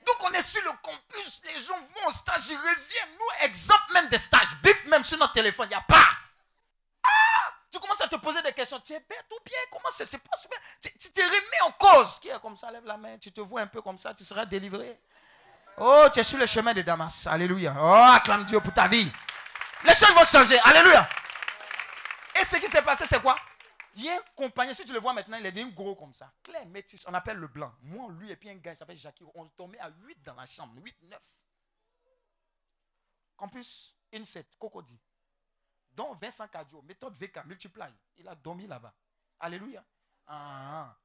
Donc on est sur le campus, les gens vont au stage, ils reviennent. Nous, exemple même des stages, bip, même sur notre téléphone, il n'y a pas. Ah Tu commences à te poser des questions. Tu es bête ou bien? Comment ça se passe bien? Tu tu te remets en cause. Qui est comme ça? Lève la main. Tu te vois un peu comme ça, tu seras délivré. Oh, tu es sur le chemin de Damas. Alléluia. Oh, acclame Dieu pour ta vie. Les choses vont changer. Alléluia. Et ce qui s'est passé, c'est quoi? Il y a un compagnon, si tu le vois maintenant, il est devenu gros comme ça. Clair, métis, on appelle le blanc. Moi, lui, et puis un gars, il s'appelle Jackie. On dormait à 8 dans la chambre. 8, 9. Campus, Inset, Cocody. Donc Vincent Cadio, méthode VK, multiply. Il a dormi là-bas. Alléluia. Ah, ah.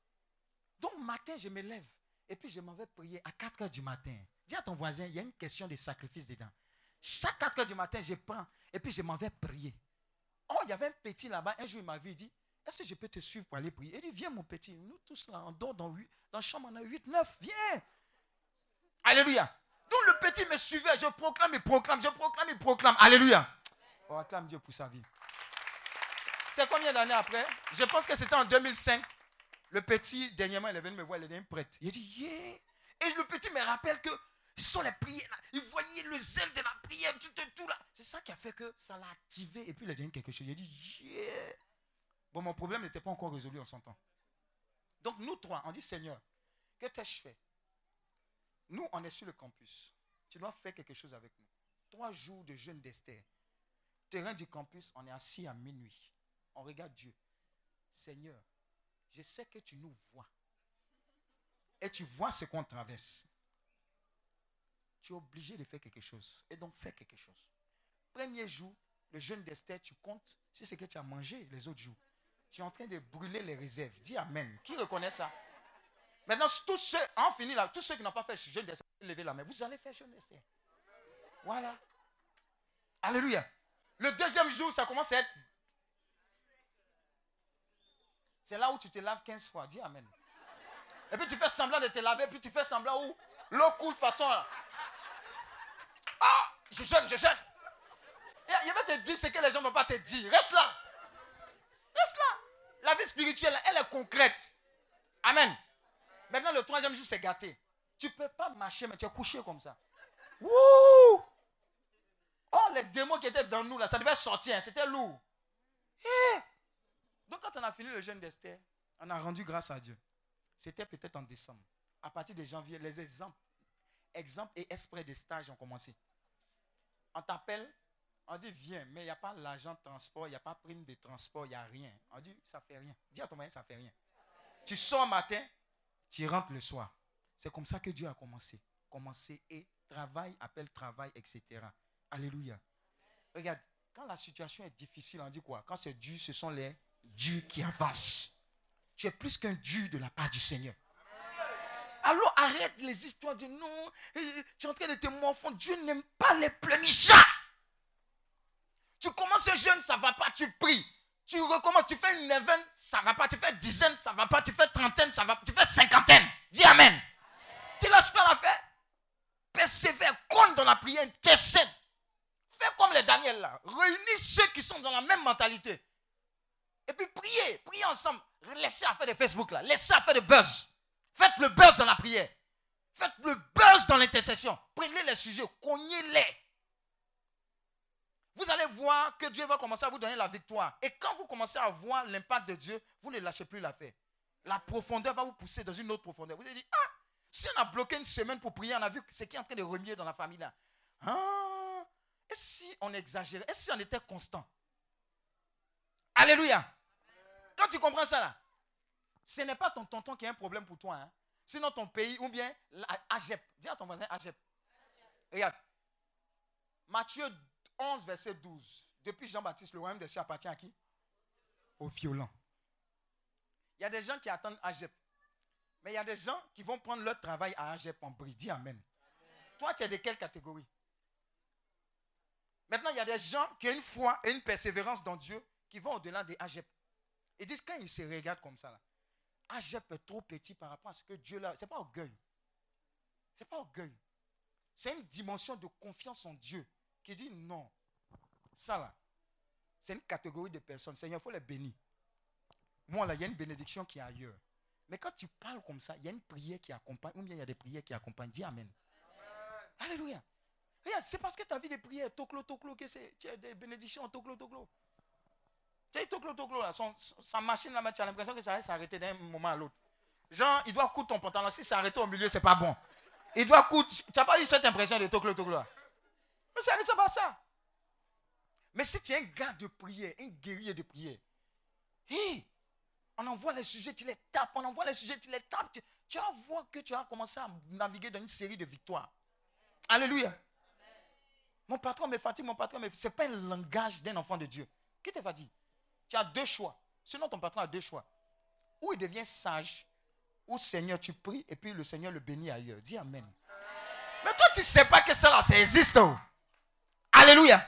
Donc matin, je me lève. Et puis je m'en vais prier à 4 heures du matin. Dis à ton voisin, il y a une question de sacrifice dedans. Chaque 4 heures du matin, je prends. Et puis je m'en vais prier. Oh, il y avait un petit là-bas. Un jour, il m'a vu, il dit, est-ce que je peux te suivre pour aller prier? Il dit, viens mon petit. Nous tous là, on dort dans, huit- dans la chambre, on a 8, 9. Viens. Alléluia. Donc le petit me suivait. Je proclame, il proclame. Je proclame, il proclame. Alléluia. On acclame Dieu pour sa vie. C'est combien d'années après? Je pense que c'était en 2005. Le petit, dernièrement, il est venu me voir, il est devenu prêtre. Il dit, yeah. Et le petit me rappelle que ce sont les prières. là. Il voyait le zèle de la prière, tout, tout, tout là. C'est ça qui a fait que ça l'a activé. Et puis il a dit quelque chose. Il a dit, yeah. Bon, mon problème n'était pas encore résolu en son temps. Donc nous trois, on dit, Seigneur, que t'ai-je fait? Nous, on est sur le campus. Tu dois faire quelque chose avec nous. Trois jours de jeûne d'Esther. Terrain du campus, on est assis à minuit. On regarde Dieu. Seigneur, je sais que tu nous vois. Et tu vois ce qu'on traverse. Tu es obligé de faire quelque chose. Et donc, fais quelque chose. Premier jour, le jeûne d'Esther, tu comptes sur ce que tu as mangé les autres jours. Tu es en train de brûler les réserves. Dis Amen. Qui reconnaît ça? Maintenant, tous ceux, en fini là, tous ceux qui n'ont pas fait jeûne d'Esther, levez la main. Vous allez faire jeûne d'Esther. Voilà. Alléluia. Le deuxième jour, ça commence à être. C'est là où tu te laves 15 fois. Dis Amen. Et puis tu fais semblant de te laver, puis tu fais semblant où l'eau coule façon. là. Je jeûne, je jeûne. Il va te dire ce que les gens ne vont pas te dire. Reste là. Reste là. La vie spirituelle, elle est concrète. Amen. Maintenant, le troisième jour, c'est gâté. Tu ne peux pas marcher, mais tu es couché comme ça. Wouh! Oh, les démons qui étaient dans nous, là, ça devait sortir. hein, C'était lourd. Eh! Donc, quand on a fini le jeûne d'Esther, on a rendu grâce à Dieu. C'était peut-être en décembre. À partir de janvier, les exemples, exemples et esprits de stage ont commencé. On t'appelle, on dit viens, mais il n'y a pas l'argent de transport, il n'y a pas prime de transport, il n'y a rien. On dit ça fait rien. Dis à ton mari, ça fait rien. Tu sors matin, tu rentres le soir. C'est comme ça que Dieu a commencé. Commencé et travail appelle travail, etc. Alléluia. Regarde, quand la situation est difficile, on dit quoi? Quand c'est dur, ce sont les durs qui avancent. Tu es plus qu'un dur de la part du Seigneur. Alors arrête les histoires de non, euh, tu es en train de te morfondre. Dieu n'aime pas les pleurnichards. Tu commences jeune, ça ne va pas, tu pries. Tu recommences, tu fais une neuvaine, ça ne va pas. Tu fais dizaine, ça ne va pas. Tu fais trentaine, ça va Tu fais cinquantaine. Dis Amen. Tu lâches pas l'affaire. Persévère, compte dans la prière, intercède. Fais comme les Daniel là. Réunis ceux qui sont dans la même mentalité. Et puis priez, priez ensemble. Laissez à faire de Facebook là. Laissez à faire de buzz. Faites le buzz dans la prière. Faites le buzz dans l'intercession. Prenez les sujets, cognez-les. Vous allez voir que Dieu va commencer à vous donner la victoire. Et quand vous commencez à voir l'impact de Dieu, vous ne lâchez plus l'affaire. La profondeur va vous pousser dans une autre profondeur. Vous allez dire, ah, si on a bloqué une semaine pour prier, on a vu ce qui est en train de remuer dans la famille là. Ah, et si on exagérait? Et si on était constant? Alléluia. Quand tu comprends ça là, ce n'est pas ton tonton qui a un problème pour toi. hein. Sinon ton pays ou bien Agep. Dis à ton voisin Agep. Regarde. Matthieu 11, verset 12. Depuis Jean-Baptiste, le royaume des cieux appartient à qui? Aux violents. Il y a des gens qui attendent Agep. Mais il y a des gens qui vont prendre leur travail à Agep en bris. Dis Amen. Toi, tu es de quelle catégorie? Maintenant, il y a des gens qui ont une foi et une persévérance dans Dieu qui vont au-delà des Agep. Ils disent quand ils se regardent comme ça, là, Agep est trop petit par rapport à ce que Dieu là. Ce n'est pas orgueil. Ce n'est pas orgueil. C'est une dimension de confiance en Dieu qui dit non. Ça là, c'est une catégorie de personnes. Seigneur, il faut les bénir. Moi là, il y a une bénédiction qui est ailleurs. Mais quand tu parles comme ça, il y a une prière qui accompagne, ou bien il y a des prières qui accompagnent. Dis Amen. Alléluia. C'est parce que ta vie de prière, toclo, toclo, que c'est, tu as des bénédictions, toclo, toclo. Tu sais, toclo, toclo, là, son, sa machine, là, tu as l'impression que ça va s'arrêter d'un moment à l'autre. Genre, il doit coudre ton pantalon. Si ça arrête au milieu, c'est pas bon. Il doit coudre. Tu n'as pas eu cette impression de toclo, toclo, là? Mais ça c'est pas ça. Mais si tu es un gars de prière, un guerrier de prière, on envoie les sujets, tu les tapes, on envoie les sujets, tu les tapes. Tu, vas voir que tu vas commencer à naviguer dans une série de victoires. Alléluia. Mon patron me fatigue, mon patron me Ce n'est pas un langage d'un enfant de Dieu. Qui te fatigue? Tu as deux choix. Sinon, ton patron a deux choix. Ou il devient sage, ou Seigneur, tu pries, et puis le Seigneur le bénit ailleurs. Dis Amen. Mais toi, tu ne sais pas que ça là, ça existe. oh. Alléluia.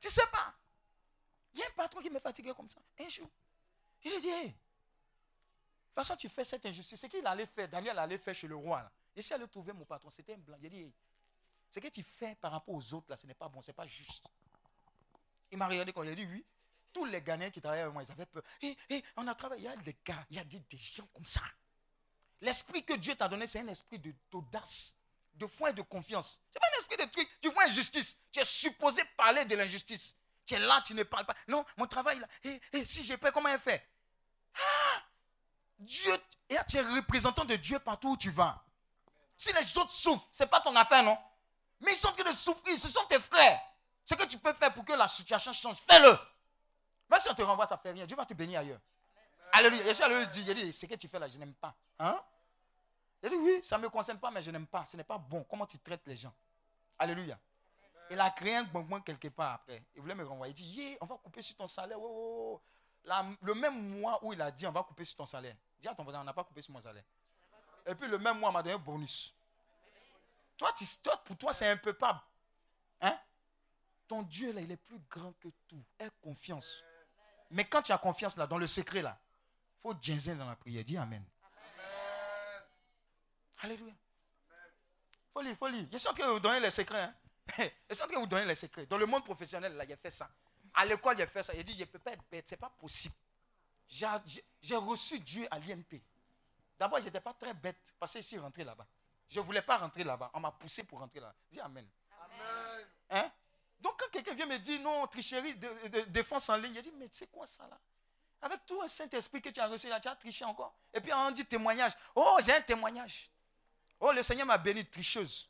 Tu ne sais pas. Il y a un patron qui me fatiguait comme ça. Un jour. Il a dit, hey, de toute façon, tu fais cette injustice. Ce qu'il allait faire, Daniel allait faire chez le roi. Là. Et si allait trouver mon patron, c'était un blanc. Il a dit, hey, ce que tu fais par rapport aux autres, là, ce n'est pas bon, ce n'est pas juste. Il m'a regardé quand il a dit, oui. Tous les Ghanéens qui travaillaient avec moi, ils avaient peur. Hé, hé, on a travaillé. Il y a des gars, il y a des, gens comme ça. L'esprit que Dieu t'a donné, c'est un esprit d'audace, de foi et de confiance. Ce n'est pas un esprit de truc. Tu vois injustice. Tu es supposé parler de l'injustice. Tu es là, tu ne parles pas. Non, mon travail, là. Hé, hé, si j'ai peur, comment il fait? Ah Dieu, tu es représentant de Dieu partout où tu vas. Si les autres souffrent, ce n'est pas ton affaire, non? Mais ils sont en train de souffrir, ce sont tes frères. Ce que tu peux faire pour que la situation change, fais-le. Même si on te renvoie, ça ne fait rien. Dieu va te bénir ailleurs. Alléluia. Yeshua lui dit, il dit, ce que tu fais là, je n'aime pas. Hein? Il dit, oui, ça ne me concerne pas, mais je n'aime pas. Ce n'est pas bon. Comment tu traites les gens? Alléluia. Il a créé un bonbon quelque part après. Il voulait me renvoyer. Il dit, yeah, on va couper sur ton salaire. Oh, oh, oh. La- le même mois où il a dit, on va couper sur ton salaire. Dis à ton voisin, on n'a pas coupé sur mon salaire. Et puis le même mois, il m'a donné un bonus. Toi, tu- toi, pour toi, c'est un peu pas. Hein? Ton Dieu, là, il est plus grand que tout. Aie confiance. Mais quand tu as confiance, là, dans le secret, là, il faut ginzer dans la prière. Dis Amen. Alléluia. Faut lire, faut lire. Je suis en train de vous donner les secrets. Hein? Je suis en train de vous donner les secrets. Dans le monde professionnel, là, il a fait ça. À l'école, il a fait ça. Il a dit, je ne peux pas être bête. Ce n'est pas possible. J'ai- J'ai j'ai reçu Dieu à l'INP. D'abord, je n'étais pas très bête parce que je suis rentré là-bas. Je ne voulais pas rentrer là-bas. On m'a poussé pour rentrer là. Dis Amen. Hein? Donc, quand quelqu'un vient me dire non, tricherie, de, de- défense en ligne, je dis mais c'est quoi ça là? Avec tout un Saint-Esprit que tu as reçu là, tu as triché encore. Et puis on dit témoignage. Oh, j'ai un témoignage. Oh, le Seigneur m'a béni, tricheuse.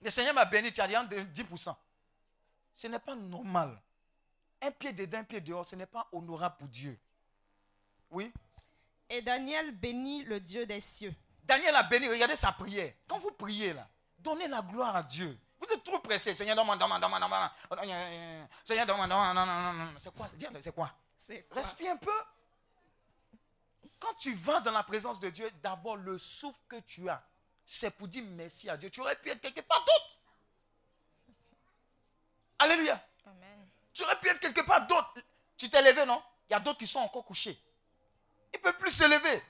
Le Seigneur m'a béni, tu as rien de 10%. Ce n'est pas normal. Un pied dedans, un pied dehors, ce n'est pas honorable pour Dieu. Oui? Et Daniel bénit le Dieu des cieux. Daniel a béni, regardez sa prière. Quand vous priez là, donnez la gloire à Dieu. Vous êtes trop pressé. Seigneur, demande, demande, demande, demande. Seigneur, demande, demande, non, non, non, non. C'est quoi? C'est quoi? Respire un peu. Quand tu vas dans la présence de Dieu, d'abord le souffle que tu as, c'est pour dire merci à Dieu. Tu aurais pu être quelque part d'autre. Alléluia. Amen. Tu aurais pu être quelque part d'autre. Tu t'es levé, non? Il y a d'autres qui sont encore couchés. Ils ne peuvent plus se lever.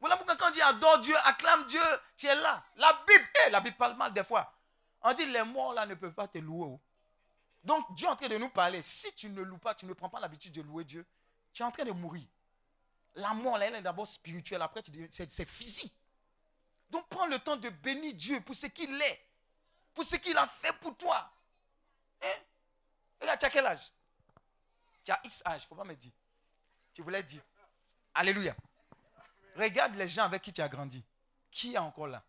Voilà pourquoi quand on dit adore Dieu, acclame Dieu, tu es là. La Bible, eh, la Bible parle mal des fois. On dit les morts là ne peuvent pas te louer. oh. Donc Dieu est en train de nous parler. Si tu ne loues pas, tu ne prends pas l'habitude de louer Dieu, tu es en train de mourir. La mort là, elle est d'abord spirituelle, après c'est physique. Donc prends le temps de bénir Dieu pour ce qu'il est, pour ce qu'il a fait pour toi. Hein? Regarde, tu as quel âge? Tu as X âge, il ne faut pas me dire. Tu voulais dire. Alléluia. Regarde les gens avec qui tu as grandi. Qui est encore là?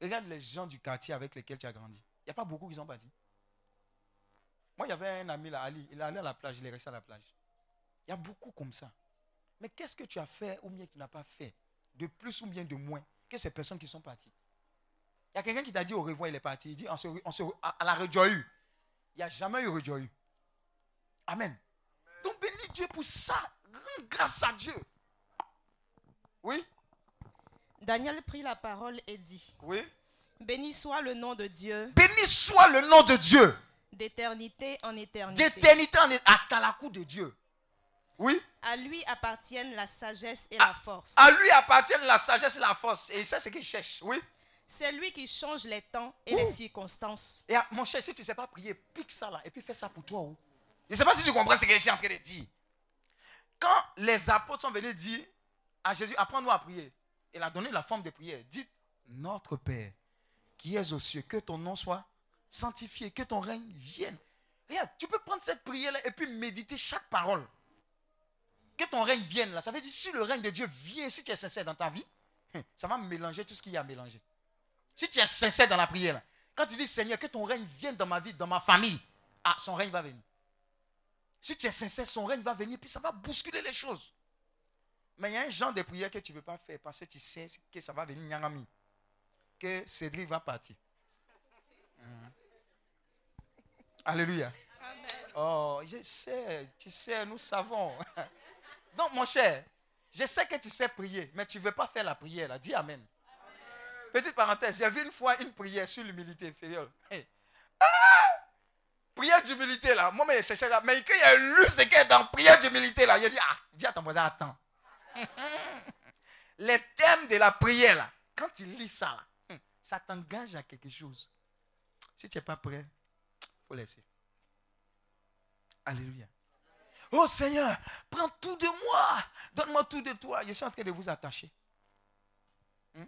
Regarde les gens du quartier avec lesquels tu as grandi. Il n'y a pas beaucoup qui sont partis. Moi, il y avait un ami là, Ali. Il est allé à la plage, il est resté à la plage. Il y a beaucoup comme ça. Mais qu'est-ce que tu as fait ou bien que tu n'as pas fait De plus ou bien de moins que ces personnes qui sont parties? Il y a quelqu'un qui t'a dit au revoir, il est parti. Il dit on se, on se, à, la. Il n'y a jamais eu rejoignée. Amen. Donc bénis Dieu pour ça. Grâce à Dieu. Oui, Daniel prit la parole et dit oui. Béni soit le nom de Dieu, Béni soit le nom de Dieu. d'éternité en éternité. D'éternité en é- à Talakou de Dieu. Oui. À lui appartiennent la sagesse et la force. À lui appartiennent la sagesse et la force. Et c'est ce qu'il cherche. Oui. C'est lui qui change les temps et les circonstances. Et ah, mon cher, si tu ne sais pas prier, pique ça là et puis fais ça pour toi. Je ne sais pas si tu comprends ce que je suis en train de dire. Quand les apôtres sont venus dire à Jésus, apprends-nous à prier, il a donné la forme de prière. Dites Notre Père, qui es aux cieux, que ton nom soit sanctifié, que ton règne vienne. Regarde, tu peux prendre cette prière-là et puis méditer chaque parole. Que ton règne vienne là. Ça veut dire si le règne de Dieu vient, si tu es sincère dans ta vie, ça va mélanger tout ce qu'il y a à mélanger. Si tu es sincère dans la prière, là, quand tu dis Seigneur, que ton règne vienne dans ma vie, dans ma famille, ah, son règne va venir. Si tu es sincère, son règne va venir, puis ça va bousculer les choses. Mais il y a un genre de prière que tu ne veux pas faire parce que tu sais que ça va venir Nyangami. Que Cédric va partir. Mhm. Alléluia. Oh, je sais, tu sais, nous savons. Donc, mon cher, je sais que tu sais prier, mais tu ne veux pas faire la prière. Là. Dis Amen. Petite parenthèse, j'ai vu une fois une prière sur l'humilité inférieure. Ah! Prière d'humilité là. Moi, mais je cherchais là. Mais quand il a lu ce qu'il y a dans prière d'humilité là, il a dit Ah, dis à ton voisin, attends. Les thèmes de la prière quand tu lis ça là, hum, ça t'engage à quelque chose. Si tu n'es pas prêt, il faut laisser. Alléluia. Oh Seigneur, prends tout de moi. Donne-moi tout de toi. Je suis en train de vous attacher. Hum?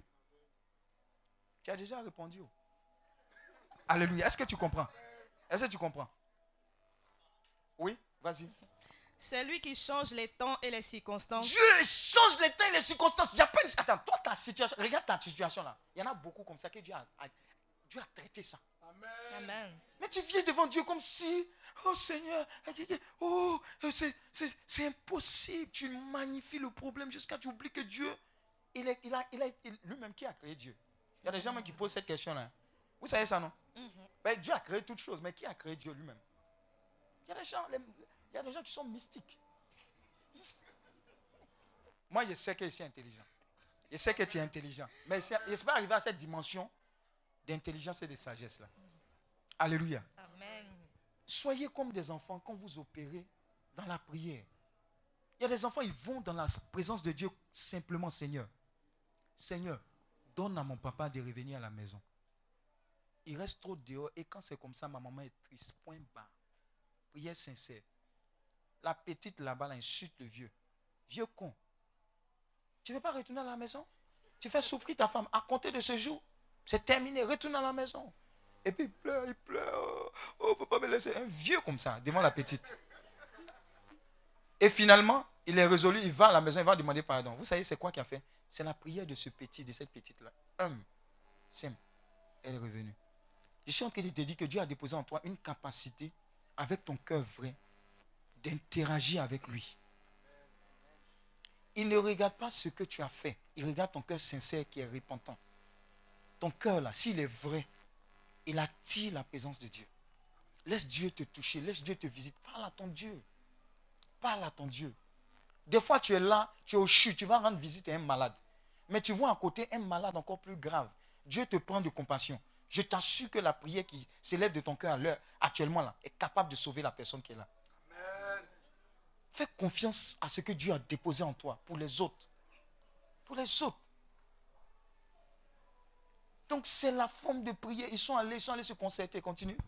Tu as déjà répondu. Alléluia. Est-ce que tu comprends? Est-ce que tu comprends? Oui, vas-y. C'est lui qui change les temps et les circonstances. Dieu change les temps et les circonstances. Une- Attends, toi, ta situation, regarde ta situation là. Il y en a beaucoup comme ça que Dieu a, a- Dieu a traité ça. Amen. Mais tu viens devant Dieu comme si, oh Seigneur, oh, c'est- c'est c'est impossible. Tu magnifies le problème jusqu'à tu oublies que Dieu, il est, il a, il a, il- lui-même qui a créé Dieu. Il y a des gens même qui posent cette question-là. Vous savez ça, non? Ben, Dieu a créé toutes choses, mais qui a créé Dieu lui-même? Il y a des gens, les- il y a des gens qui sont mystiques. Moi, je sais que je suis intelligent. Je sais que tu es intelligent. Mais je ne suis pas arrivé à cette dimension d'intelligence et de sagesse là. Alléluia. Amen. Soyez comme des enfants quand vous opérez dans la prière. Il y a des enfants, ils vont dans la présence de Dieu simplement, Seigneur. Seigneur, donne à mon papa de revenir à la maison. Il reste trop dehors et quand c'est comme ça, ma maman est triste. Point bas. Prière sincère. La petite là-bas, là, insulte le vieux. Vieux con. Tu ne veux pas retourner à la maison? Tu fais souffrir ta femme. À compter de ce jour, c'est terminé. Retourne à la maison. Et puis il pleure, il pleure. Oh, oh, faut pas me laisser. Un vieux comme ça, devant la petite. Et finalement, il est résolu, il va à la maison, il va demander pardon. Vous savez, c'est quoi qu'il a fait? C'est la prière de ce petit, de cette petite-là. Hum, simple. Elle est revenue. Je suis en train de te dire que Dieu a déposé en toi une capacité, avec ton cœur vrai, d'interagir avec lui. Il ne regarde pas ce que tu as fait. Il regarde ton cœur sincère qui est repentant. Ton cœur, là, s'il est vrai, il attire la présence de Dieu. Laisse Dieu te toucher, laisse Dieu te visiter. Parle à ton Dieu. Parle à ton Dieu. Des fois, tu es là, tu es au chute, tu vas rendre visite à un malade. Mais tu vois à côté un malade encore plus grave. Dieu te prend de compassion. Je t'assure que la prière qui s'élève de ton cœur à l'heure, actuellement là, est capable de sauver la personne qui est là. Fais confiance à ce que Dieu a déposé en toi pour les autres. Pour les autres. Donc c'est la forme de prière. Ils sont allés, ils sont allés se concerter. Continue.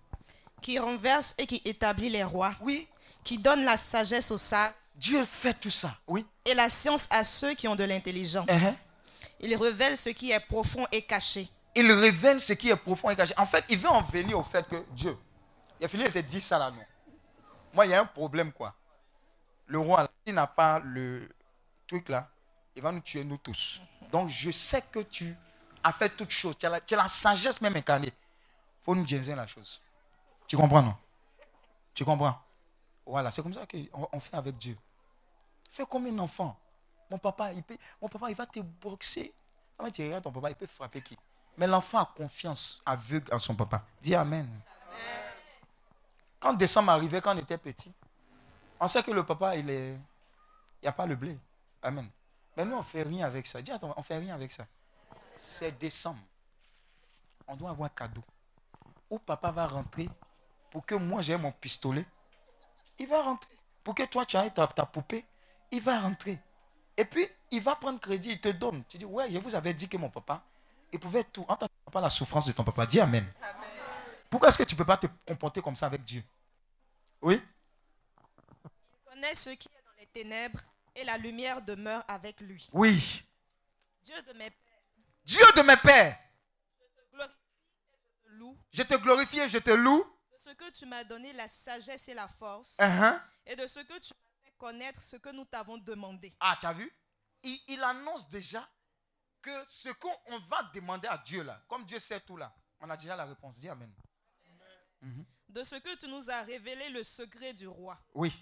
Qui renverse et qui établit les rois. Oui. Qui donne la sagesse aux sages Dieu fait tout ça. Oui. et la science à ceux qui ont de l'intelligence. Uh-huh. Il révèle ce qui est profond et caché. Il révèle ce qui est profond et caché. En fait, il veut en venir au fait que Dieu, il a fini de te dire ça là, non. Moi, il y a un problème, quoi. Le roi, là, il n'a pas le truc là, il va nous tuer, nous tous. Donc, je sais que tu as fait toutes choses. Tu as la, sagesse même incarnée. Il faut nous dire la chose. Tu comprends, non? Tu comprends? Voilà, c'est comme ça qu'on on fait avec Dieu. Fais comme un enfant. Mon papa, il va te boxer. Tu regardes ton papa, il peut frapper qui? Mais l'enfant a confiance aveugle en son papa. Dis Amen. Quand décembre arrivait, quand on était petit, on sait que le papa, il est. Il n'y a pas le blé. Amen. Mais nous, on ne fait rien avec ça. Dis attends, on ne fait rien avec ça. C'est décembre. On doit avoir un cadeau. Où papa va rentrer pour que moi j'ai mon pistolet. Il va rentrer. Pour que toi tu aies ta, ta poupée, il va rentrer. Et puis, il va prendre crédit, il te donne. Tu dis, ouais, je vous avais dit que mon papa, il pouvait tout. En tant pas la souffrance de ton papa. Dis Amen. Pourquoi est-ce que tu ne peux pas te comporter comme ça avec Dieu? Oui? Connaît ce qui est dans les ténèbres et la lumière demeure avec lui. Oui. Dieu de mes pères, Dieu de mes pères, Loue, je te glorifie et je te loue. de ce que tu m'as donné la sagesse et la force, Uh-huh. et de ce que tu m'as fait connaître ce que nous t'avons demandé. Ah, tu as vu? Il, il annonce déjà que ce qu'on va demander à Dieu là, comme Dieu sait tout là, on a déjà la réponse. Dis Amen. De ce que tu nous as révélé le secret du roi. Oui.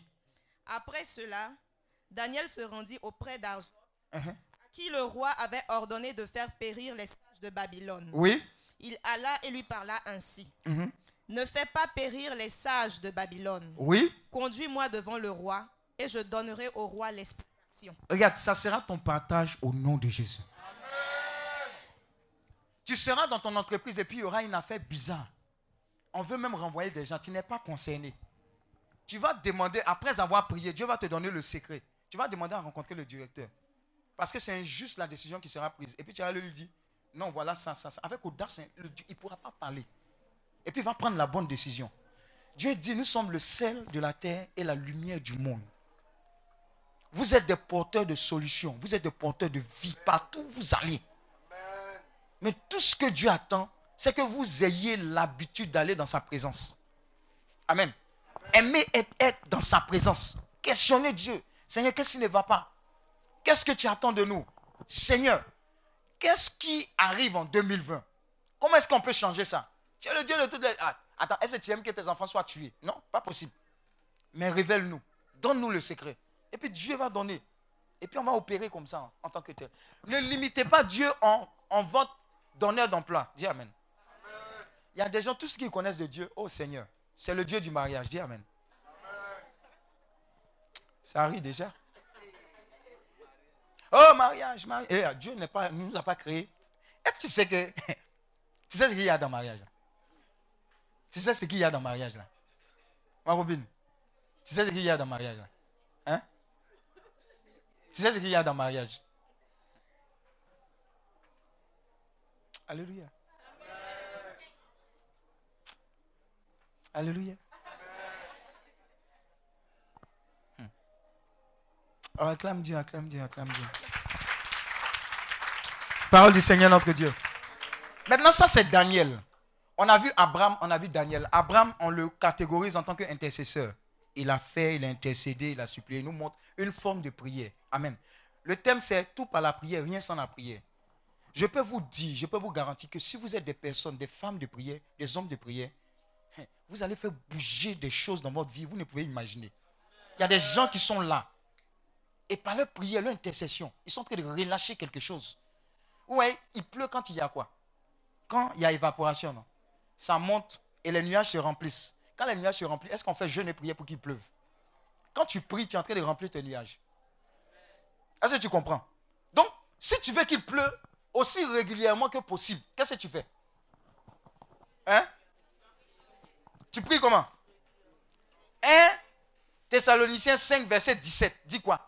Après cela, Daniel se rendit auprès d'Arjok, Uh-huh. à qui le roi avait ordonné de faire périr les sages de Babylone. Oui. Il alla et lui parla ainsi. Mhm. Ne fais pas périr les sages de Babylone. Oui. Conduis-moi devant le roi, et je donnerai au roi l'explication. Regarde, ça sera ton partage au nom de Jésus. Tu seras dans ton entreprise et puis il y aura une affaire bizarre. On veut même renvoyer des gens. Tu n'es pas concerné. Tu vas demander, après avoir prié, Dieu va te donner le secret. Tu vas demander à rencontrer le directeur. Parce que c'est injuste la décision qui sera prise. Et puis tu vas lui dire, non, voilà ça, ça, ça. Avec audace, le- il ne pourra pas parler. Et puis il va prendre la bonne décision. Dieu dit, nous sommes le sel de la terre et la lumière du monde. Vous êtes des porteurs de solutions. Vous êtes des porteurs de vie partout où vous allez. Mais tout ce que Dieu attend, c'est que vous ayez l'habitude d'aller dans sa présence. Amen. Aimez être, dans sa présence. Questionnez Dieu. Seigneur, qu'est-ce qui ne va pas? Qu'est-ce que tu attends de nous? Seigneur, qu'est-ce qui arrive en 2020 Comment est-ce qu'on peut changer ça? Tu es le Dieu de toutes les... Ah, attends, est-ce que tu aimes que tes enfants soient tués? Non, pas possible. Mais révèle-nous. Donne-nous le secret. Et puis Dieu va donner. Et puis on va opérer comme ça en, tant que tel. Ne limitez pas Dieu en, en votre donneur d'emploi. Dis Amen. Il y a des gens, tous ceux qui connaissent de Dieu, oh Seigneur, c'est le Dieu du mariage. Dis Amen. Ça arrive déjà. Oh, mariage, mariage. Eh, Dieu ne nous a pas créés. Est-ce que tu sais que. tu sais ce qu'il y a dans le mariage? Tu sais ce qu'il y a dans le mariage là? Tu sais ce qu'il y a dans le mariage là? Hein? Tu sais ce qu'il y a dans le mariage? Alléluia. Alléluia. Hmm. Oh, acclame Dieu, acclame Dieu, acclame Dieu. Parole du Seigneur notre Dieu. Maintenant, ça c'est Daniel. On a vu Abraham, on a vu Daniel. Abraham, on le catégorise en tant qu'intercesseur. Il a fait, il a intercédé, il a supplié. Il nous montre une forme de prière. Amen. Le thème c'est tout par la prière, rien sans la prière. Je peux vous dire, je peux vous garantir que si vous êtes des personnes, des femmes de prière, des hommes de prière, vous allez faire bouger des choses dans votre vie, vous ne pouvez imaginer. Il y a des gens qui sont là. Et par leur prière, leur intercession, ils sont en train de relâcher quelque chose. Ouais, il pleut quand il y a quoi? Quand il y a évaporation, non? Ça monte et les nuages se remplissent. Quand les nuages se remplissent, est-ce qu'on fait jeûne et prière pour qu'il pleuve? Quand tu pries, tu es en train de remplir tes nuages. Est-ce que tu comprends? Donc, si tu veux qu'il pleuve aussi régulièrement que possible, qu'est-ce que tu fais? Hein? Tu pries comment? 1 Thessaloniciens 5, verset 17. Dis quoi?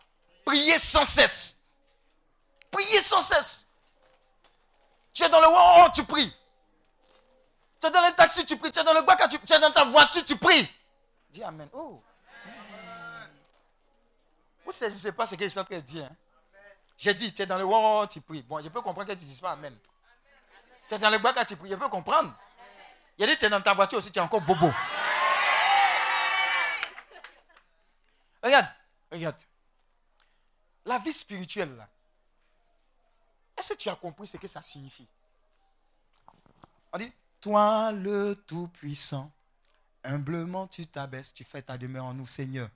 Priez sans cesse. Priez sans cesse. Tu es dans le oh, tu pries. Tu es dans le taxi, tu pries. Tu es dans le guaca, tu, tu es dans ta voiture, tu pries. Dis Amen. Oh. Vous ne saisissez pas ce que je suis en train de dire. hein? J'ai dit, tu es dans le oh, tu pries. Bon, je peux comprendre que tu ne dises pas Amen. Tu es dans le guaca, tu pries. Je peux comprendre. Il a dit, tu es dans ta voiture aussi, tu es encore bobo. Regarde, regarde. La vie spirituelle, là. Est-ce que tu as compris ce que ça signifie? On dit, toi le Tout-Puissant, humblement tu t'abaisses, tu fais ta demeure en nous, Seigneur.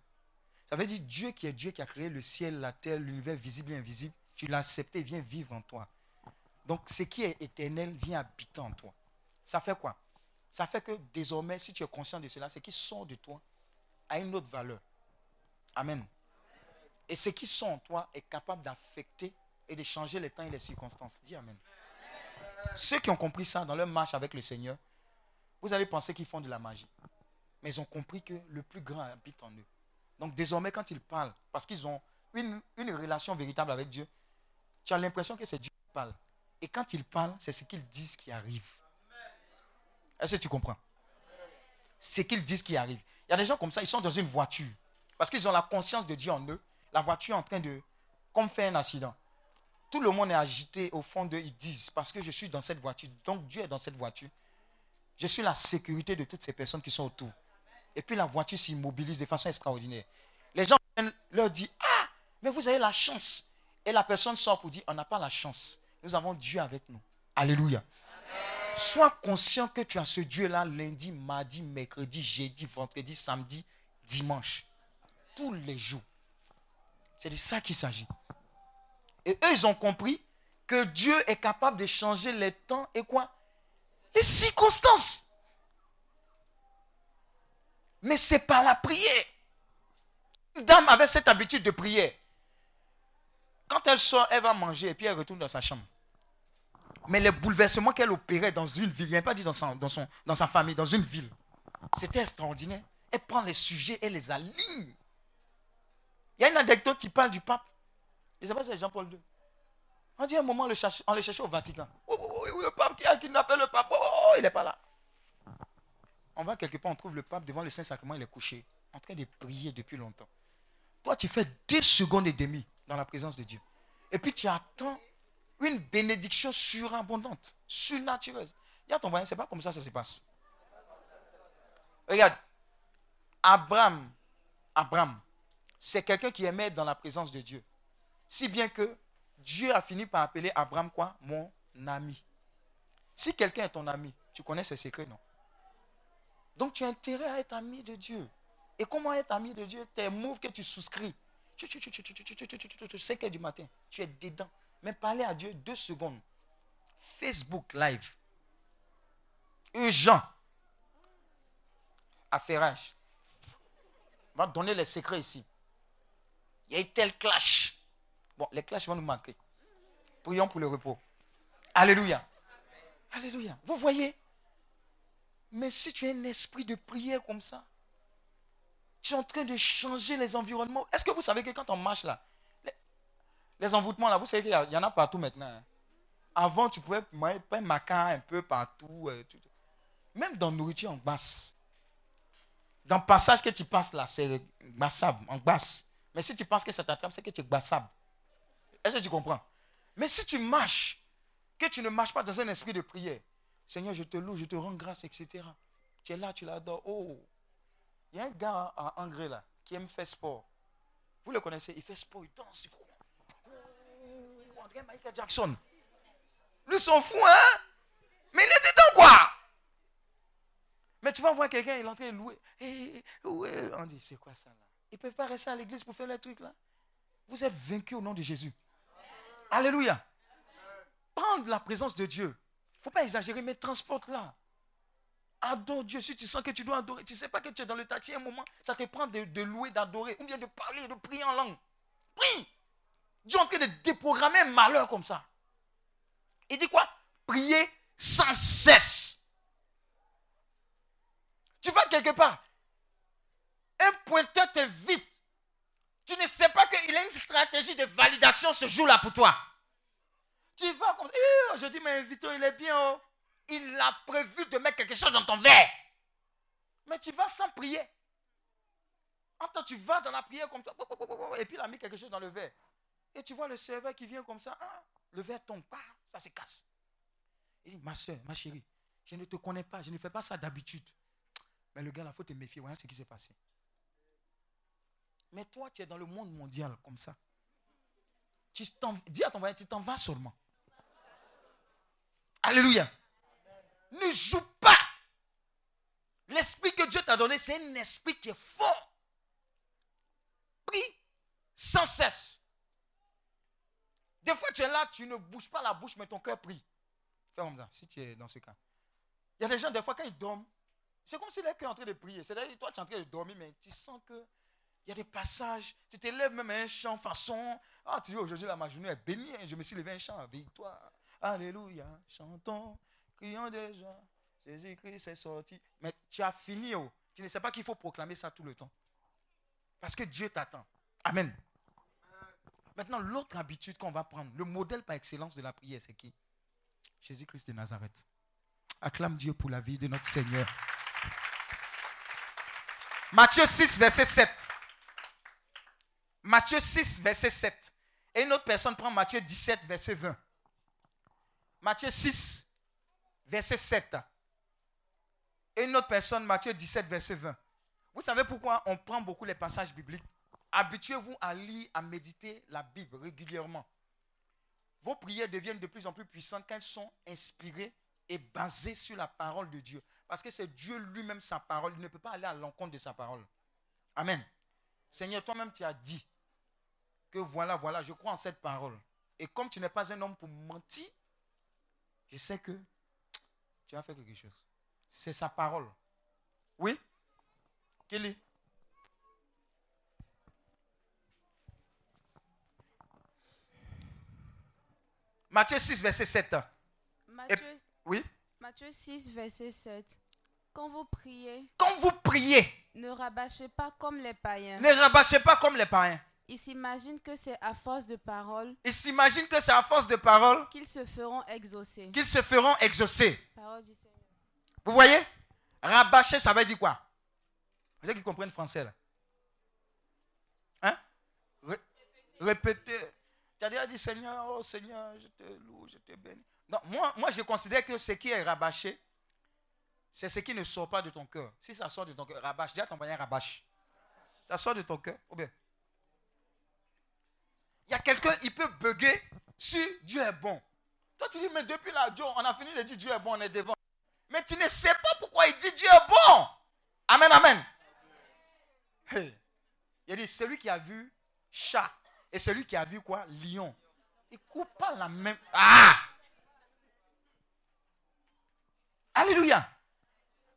Ça veut dire Dieu qui est Dieu qui a créé le ciel, la terre, l'univers visible et invisible, tu l'as accepté, vient vivre en toi. Donc ce qui est éternel vient habiter en toi. Ça fait quoi? Ça fait que désormais, si tu es conscient de cela, ce qui sort de toi a une autre valeur. Amen. Et ce qui sont en toi est capable d'affecter et de changer les temps et les circonstances. Dis Amen. Ceux qui ont compris ça dans leur marche avec le Seigneur, vous allez penser qu'ils font de la magie. Mais ils ont compris que le plus grand habite en eux. Donc désormais, quand ils parlent, parce qu'ils ont une, une relation véritable avec Dieu, tu as l'impression que c'est Dieu qui parle. Et quand ils parlent, c'est ce qu'ils disent qui arrive. Est-ce que tu comprends? Ce qu'ils disent qui arrive. Il y a des gens comme ça, ils sont dans une voiture. Parce qu'ils ont la conscience de Dieu en eux. La voiture est en train de, comme faire un accident. Tout le monde est agité au fond d'eux. Ils disent, parce que je suis dans cette voiture, donc Dieu est dans cette voiture. Je suis la sécurité de toutes ces personnes qui sont autour. Et puis la voiture s'immobilise de façon extraordinaire. Les gens leur disent, ah, mais vous avez la chance. Et la personne sort pour dire, on n'a pas la chance. Nous avons Dieu avec nous. Alléluia. Sois conscient que tu as ce Dieu-là lundi, mardi, mercredi, jeudi, vendredi, samedi, dimanche. Tous les jours. C'est de ça qu'il s'agit. Et eux, ils ont compris que Dieu est capable de changer les temps et quoi? Les circonstances. Mais c'est par la prière. Une dame avait cette habitude de prier. Quand elle sort, elle va manger et puis elle retourne dans sa chambre. Mais les bouleversements qu'elle opérait dans une ville, il n'y pas dit dans, son, dans, son, dans sa famille, dans une ville, c'était extraordinaire. Elle prend les sujets et les aligne. Il y a une anecdote qui parle du pape. Je ne sais pas si c'est Jean-Paul II. On dit un moment, on le cherchait, on le au Vatican. Oh, oh, oh, le pape qui a kidnappé le pape, oh, il n'est pas là. On va quelque part, on trouve le pape devant le Saint-Sacrement, il est couché, en train de prier depuis longtemps. Toi, tu fais deux secondes et demie dans la présence de Dieu. Et puis tu attends une bénédiction surabondante, surnaturelle. Il y a ton voisin, c'est pas comme ça que ça se passe. Regarde, Abraham, Abraham, c'est quelqu'un qui aimait dans la présence de Dieu. Si bien que Dieu a fini par appeler Abraham quoi Mon ami. Si quelqu'un est ton ami, tu connais ses secrets, non Donc tu as intérêt à être ami de Dieu. Et comment être ami de Dieu Tes moves que tu souscris. 5 heures du matin, tu es dedans. Mais parler à Dieu deux secondes. Facebook live. Urgent. Affairage. On va donner les secrets ici. Il y a eu tel clash. Bon, les clashs vont nous manquer. Prions pour le repos. Alléluia. Alléluia. Vous voyez Mais si tu as un esprit de prière comme ça, tu es en train de changer les environnements. Est-ce que vous savez que quand on marche là, les, envoûtements là, vous savez qu'il y, en a partout maintenant. Hein? Avant, tu pouvais un macan un peu partout. Euh, Même dans nourriture en basse. Dans le passage que tu passes là, c'est bassable, en basse. Mais si tu penses que ça t'attrape, c'est que tu es bassable. Est-ce que tu comprends? Mais si tu marches, que tu ne marches pas dans un esprit de prière, Seigneur, je te loue, je te rends grâce, etc. Tu es là, tu l'adores. Oh, il y a un gars en Angré là qui aime faire sport. Vous le connaissez, il fait sport, il danse. Il fait... Michael Jackson. Lui s'en fout, hein? Mais il est dedans, quoi? Mais tu vas voir quelqu'un, il est en train de louer. Eh, on dit, c'est quoi ça là? Ils ne peuvent pas rester à l'église pour faire les trucs là. Vous êtes vaincus au nom de Jésus. Alléluia. Prendre la présence de Dieu. Il ne faut pas exagérer, mais transporte-la. Adore Dieu. Si tu sens que tu dois adorer, tu ne sais pas que tu es dans le taxi, un moment, ça te prend de, louer, d'adorer, ou bien de parler, de prier en langue. Prie. Dieu est en train de déprogrammer un malheur comme ça. Il dit quoi? Prier sans cesse. Tu vas quelque part. Un pointeur t'invite. Tu ne sais pas qu'il a une stratégie de validation ce jour-là pour toi. Tu vas comme ça. Eh, je dis, mais invité, il est bien. Oh il a prévu de mettre quelque chose dans ton verre. Mais tu vas sans prier. Attends, tu vas dans la prière comme ça. Et puis il a mis quelque chose dans le verre. Et tu vois le serveur qui vient comme ça. Ah, le verre tombe. Ça se casse. Il dit, ma soeur, ma chérie, je ne te connais pas. Je ne fais pas ça d'habitude. Mais le gars, il faut te méfier. Voilà ce qui s'est passé. Mais toi, tu es dans le monde mondial comme ça. Tu dis à ton voisin, tu t'en vas seulement. Alléluia ne joue pas. L'esprit que Dieu t'a donné, c'est un esprit qui est fort. Prie sans cesse. Des fois, tu es là, tu ne bouges pas la bouche, mais ton cœur prie. Fais comme ça, si tu es dans ce cas. Il y a des gens, des fois, quand ils dorment, c'est comme si leur cœur est en train de prier. C'est-à-dire, toi, tu es en train de dormir, mais tu sens que il y a des passages. Tu te lèves même un chant façon. Ah, tu dis aujourd'hui, ma journée est bénie. Je me suis levé un chant, victoire. Alléluia, chantons Crions déjà. Jésus-Christ est sorti. Mais tu as fini. Oh. Tu ne sais pas qu'il faut proclamer ça tout le temps. Parce que Dieu t'attend. Amen. Maintenant, l'autre habitude qu'on va prendre, le modèle par excellence de la prière, c'est qui? Jésus-Christ de Nazareth. Acclame Dieu pour la vie de notre Seigneur. Matthieu 6, verset 7. Matthieu 6, verset 7. Et une autre personne prend Matthieu 17, verset 20. Matthieu 6, verset 7. Et une autre personne, Matthieu 17, verset 20. Vous savez pourquoi on prend beaucoup les passages bibliques? Habituez-vous à lire, à méditer la Bible régulièrement. Vos prières deviennent de plus en plus puissantes quand elles sont inspirées et basées sur la parole de Dieu. Parce que c'est Dieu lui-même sa parole. Il ne peut pas aller à l'encontre de sa parole. Amen. Seigneur, toi-même, tu as dit que voilà, voilà, je crois en cette parole. Et comme tu n'es pas un homme pour mentir, je sais que tu as fait quelque chose. C'est sa parole. Oui? Kelly Matthieu 6, verset 7. Matthieu, Oui? Matthieu 6, verset 7. Quand vous priez, Quand vous priez, ne rabâchez pas comme les païens. ne rabâchez pas comme les païens. Ils s'imaginent que c'est à force de paroles Ils s'imaginent que c'est à force de parole qu'ils se feront exaucer. qu'ils se feront exaucer. Parole du Seigneur. Vous voyez? Rabâcher, ça veut dire quoi? Vous savez qui comprennent français là Hein? Ré- Déjà dit Seigneur, oh Seigneur, je te loue, je te bénis. Non, moi, moi je considère que ce qui est rabâché, c'est ce qui ne sort pas de ton cœur. Si ça sort de ton cœur, rabâche. Dis à ton moyen rabâche. Ça sort de ton cœur. Ou bien. Il y a quelqu'un, il peut bugger si Dieu est bon. Toi, tu dis, mais depuis là, on a fini de dire Dieu est bon, on est devant. Mais tu ne sais pas pourquoi il dit Dieu est bon. Amen, amen. Hey. Il dit, celui qui a vu chat et celui qui a vu quoi? Lion. Il coupe pas la même. Ah Alléluia.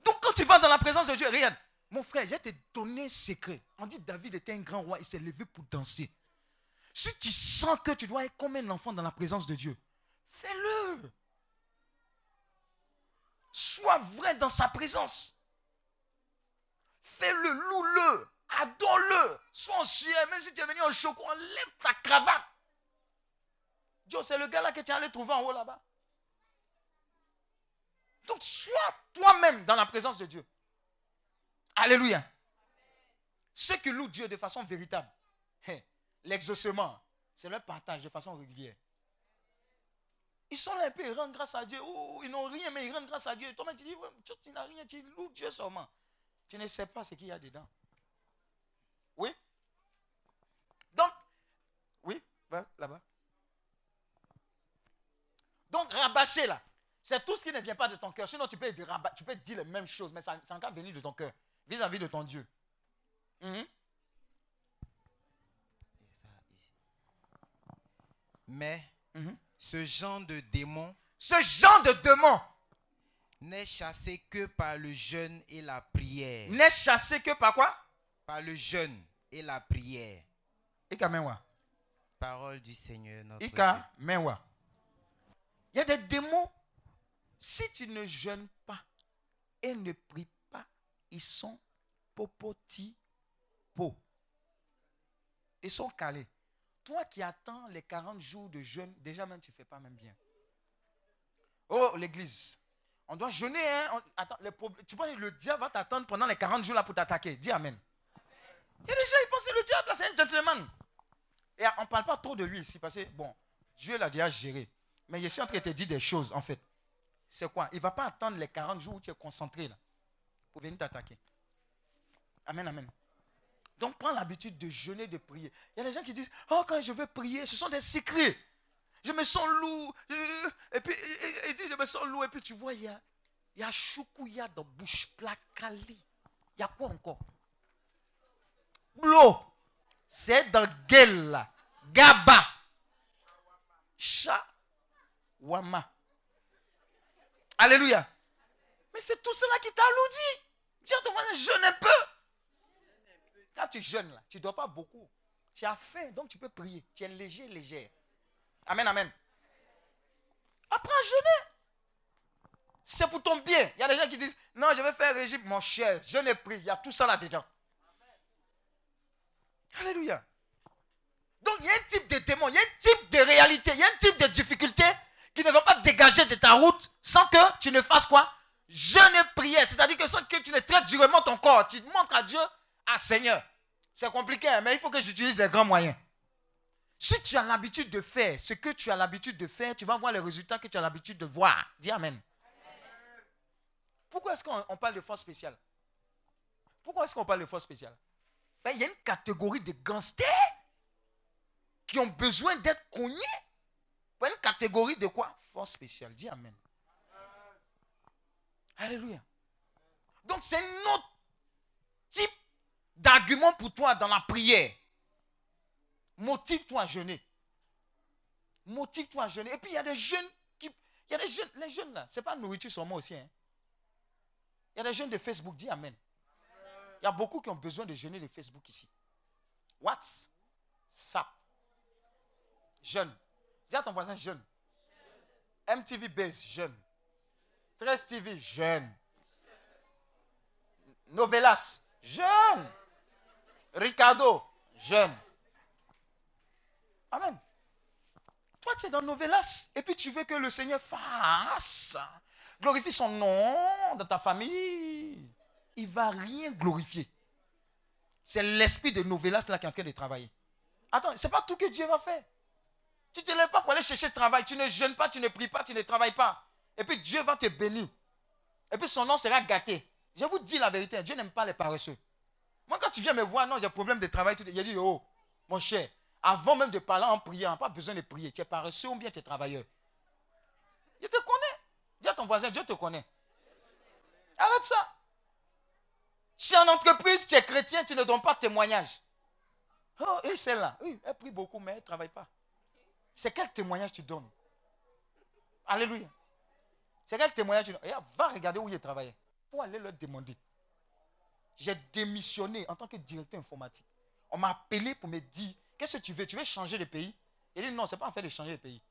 Donc quand tu vas dans la présence de Dieu, regarde, mon frère, j'ai te donné un secret. On dit David était un grand roi, il s'est levé pour danser. Si tu sens que tu dois être comme un enfant dans la présence de Dieu, fais-le. Sois vrai dans sa présence. Fais-le, loue-le, adore-le. Sois en sueur, même si tu es venu en choco, enlève ta cravate. Dieu, c'est le gars là que tu allé trouver en haut là-bas. Donc, sois toi-même dans la présence de Dieu. Alléluia. Ceux qui louent Dieu de façon véritable, hein, l'exaucement, c'est leur partage de façon régulière. Ils sont là un peu, ils rendent grâce à Dieu. Oh, ils n'ont rien, mais ils rendent grâce à Dieu. Toi-même, tu dis, tu n'as rien, tu loues Dieu seulement. Tu ne sais pas ce qu'il y a dedans. Oui? Donc, oui, là-bas. Donc, rabâcher là, c'est tout ce qui ne vient pas de ton cœur. Sinon, tu peux, dire, tu peux dire les mêmes choses, mais ça, ça encore venir de ton cœur, vis-à-vis de ton Dieu. Mhm. Mais Mhm. ce genre de démon Ce genre de démon n'est chassé que par le jeûne et la prière. n'est chassé que par quoi? Par le jeûne et la prière. Ika menwa. Parole du Seigneur notre Ika menwa. Il y a des démons. Si tu ne jeûnes pas et ne pries pas, ils sont popoti po. Ils sont calés. Toi qui attends les 40 jours de jeûne, déjà même tu ne fais pas même bien. Oh, l'église. On doit jeûner. Hein? On- attends, les tu penses que le diable va t'attendre pendant les 40 jours là pour t'attaquer. Dis Amen. Il y a des gens, ils pensent que le diable c'est un gentleman. Et on ne parle pas trop de lui ici parce que, bon, Dieu l'a déjà géré. Mais je suis en train de te dire des choses, en fait. C'est quoi? Il ne va pas attendre les 40 jours où tu es concentré, là, pour venir t'attaquer. Amen, amen. Donc, prends l'habitude de jeûner, de prier. Il y a des gens qui disent, oh, quand je veux prier, ce sont des secrets. Je me sens lourd. Et puis, il dit, je me sens lourd. Et puis, tu vois, il y a, il y a dans bouche, placali. Il y a quoi encore? Blo. C'est dans là. Gaba. Cha. Wama. Alléluia. Mais c'est tout cela qui t'alourdit. Dis à ton voisin, jeûne un peu. Quand tu jeûnes là, tu ne dois pas beaucoup. Tu as faim, donc tu peux prier. Tu es léger, légère. Amen, amen. Apprends à jeûner. C'est pour ton bien. Il y a des gens qui disent, non, je vais faire régime. Mon cher, je ne prie. Il y a tout ça là dedans. Alléluia. Donc il y a un type de démon, il y a un type de réalité, il y a un type de difficulté qui ne va pas dégager de ta route sans que tu ne fasses quoi? Jeûne et prière. C'est-à-dire que sans que tu ne traites durement ton corps, tu montres à Dieu, ah Seigneur, c'est compliqué, hein, mais il faut que j'utilise les grands moyens. Si tu as l'habitude de faire ce que tu as l'habitude de faire, tu vas voir les résultats que tu as l'habitude de voir. Dis Amen. Pourquoi est-ce qu'on parle de force spéciale? Pourquoi est-ce qu'on parle de force spéciale? Ben, Il y a une catégorie de gangsters qui ont besoin d'être cognés. Pas une catégorie de quoi? Force spéciale. Dis Amen. Alléluia. Donc c'est un autre type d'argument pour toi dans la prière. Motive-toi à jeûner. Motive-toi à jeûner. Et puis il y a des jeunes qui. Il y a des jeunes, les jeunes là, ce n'est pas nourriture seulement aussi. Hein. Il y a des jeunes de Facebook, dis Amen. Y a beaucoup qui ont besoin de jeûner de Facebook ici. What's ça? Jeune. Dis à ton voisin jeune. MTV Base, jeune. 13 TV, jeune. Novelas, jeune. Ricardo, jeune. Amen. Toi, tu es dans Novelas et puis tu veux que le Seigneur fasse. Glorifie son nom dans ta famille. Il ne va rien glorifier. C'est l'esprit de Novelas là qui est en train de travailler. Attends, ce n'est pas tout que Dieu va faire. Tu ne te lèves pas pour aller chercher travail. Tu ne jeûnes pas, tu ne pries pas, tu ne travailles pas. Et puis Dieu va te bénir. Et puis son nom sera gâté. Je vous dis la vérité, Dieu n'aime pas les paresseux. Moi, quand tu viens me voir, non, j'ai un problème de travail, il a dit, oh, mon cher, avant même de parler en priant, pas besoin de prier. Tu es paresseux ou bien tu es travailleur? Je te connais. Dis à ton voisin, Dieu te connaît. Arrête ça. Si en entreprise, tu es chrétien, tu ne donnes pas de témoignage. Oh, et celle-là, oui, elle prie beaucoup, mais elle ne travaille pas. C'est quel témoignage tu donnes? Alléluia. C'est quel témoignage tu donnes? Va regarder où il travaillait. Il faut aller leur demander. J'ai démissionné en tant que directeur informatique. On m'a appelé pour me dire Qu'est-ce que tu veux? Tu veux changer de pays? Il dit Non, ce n'est pas en fait de changer de pays.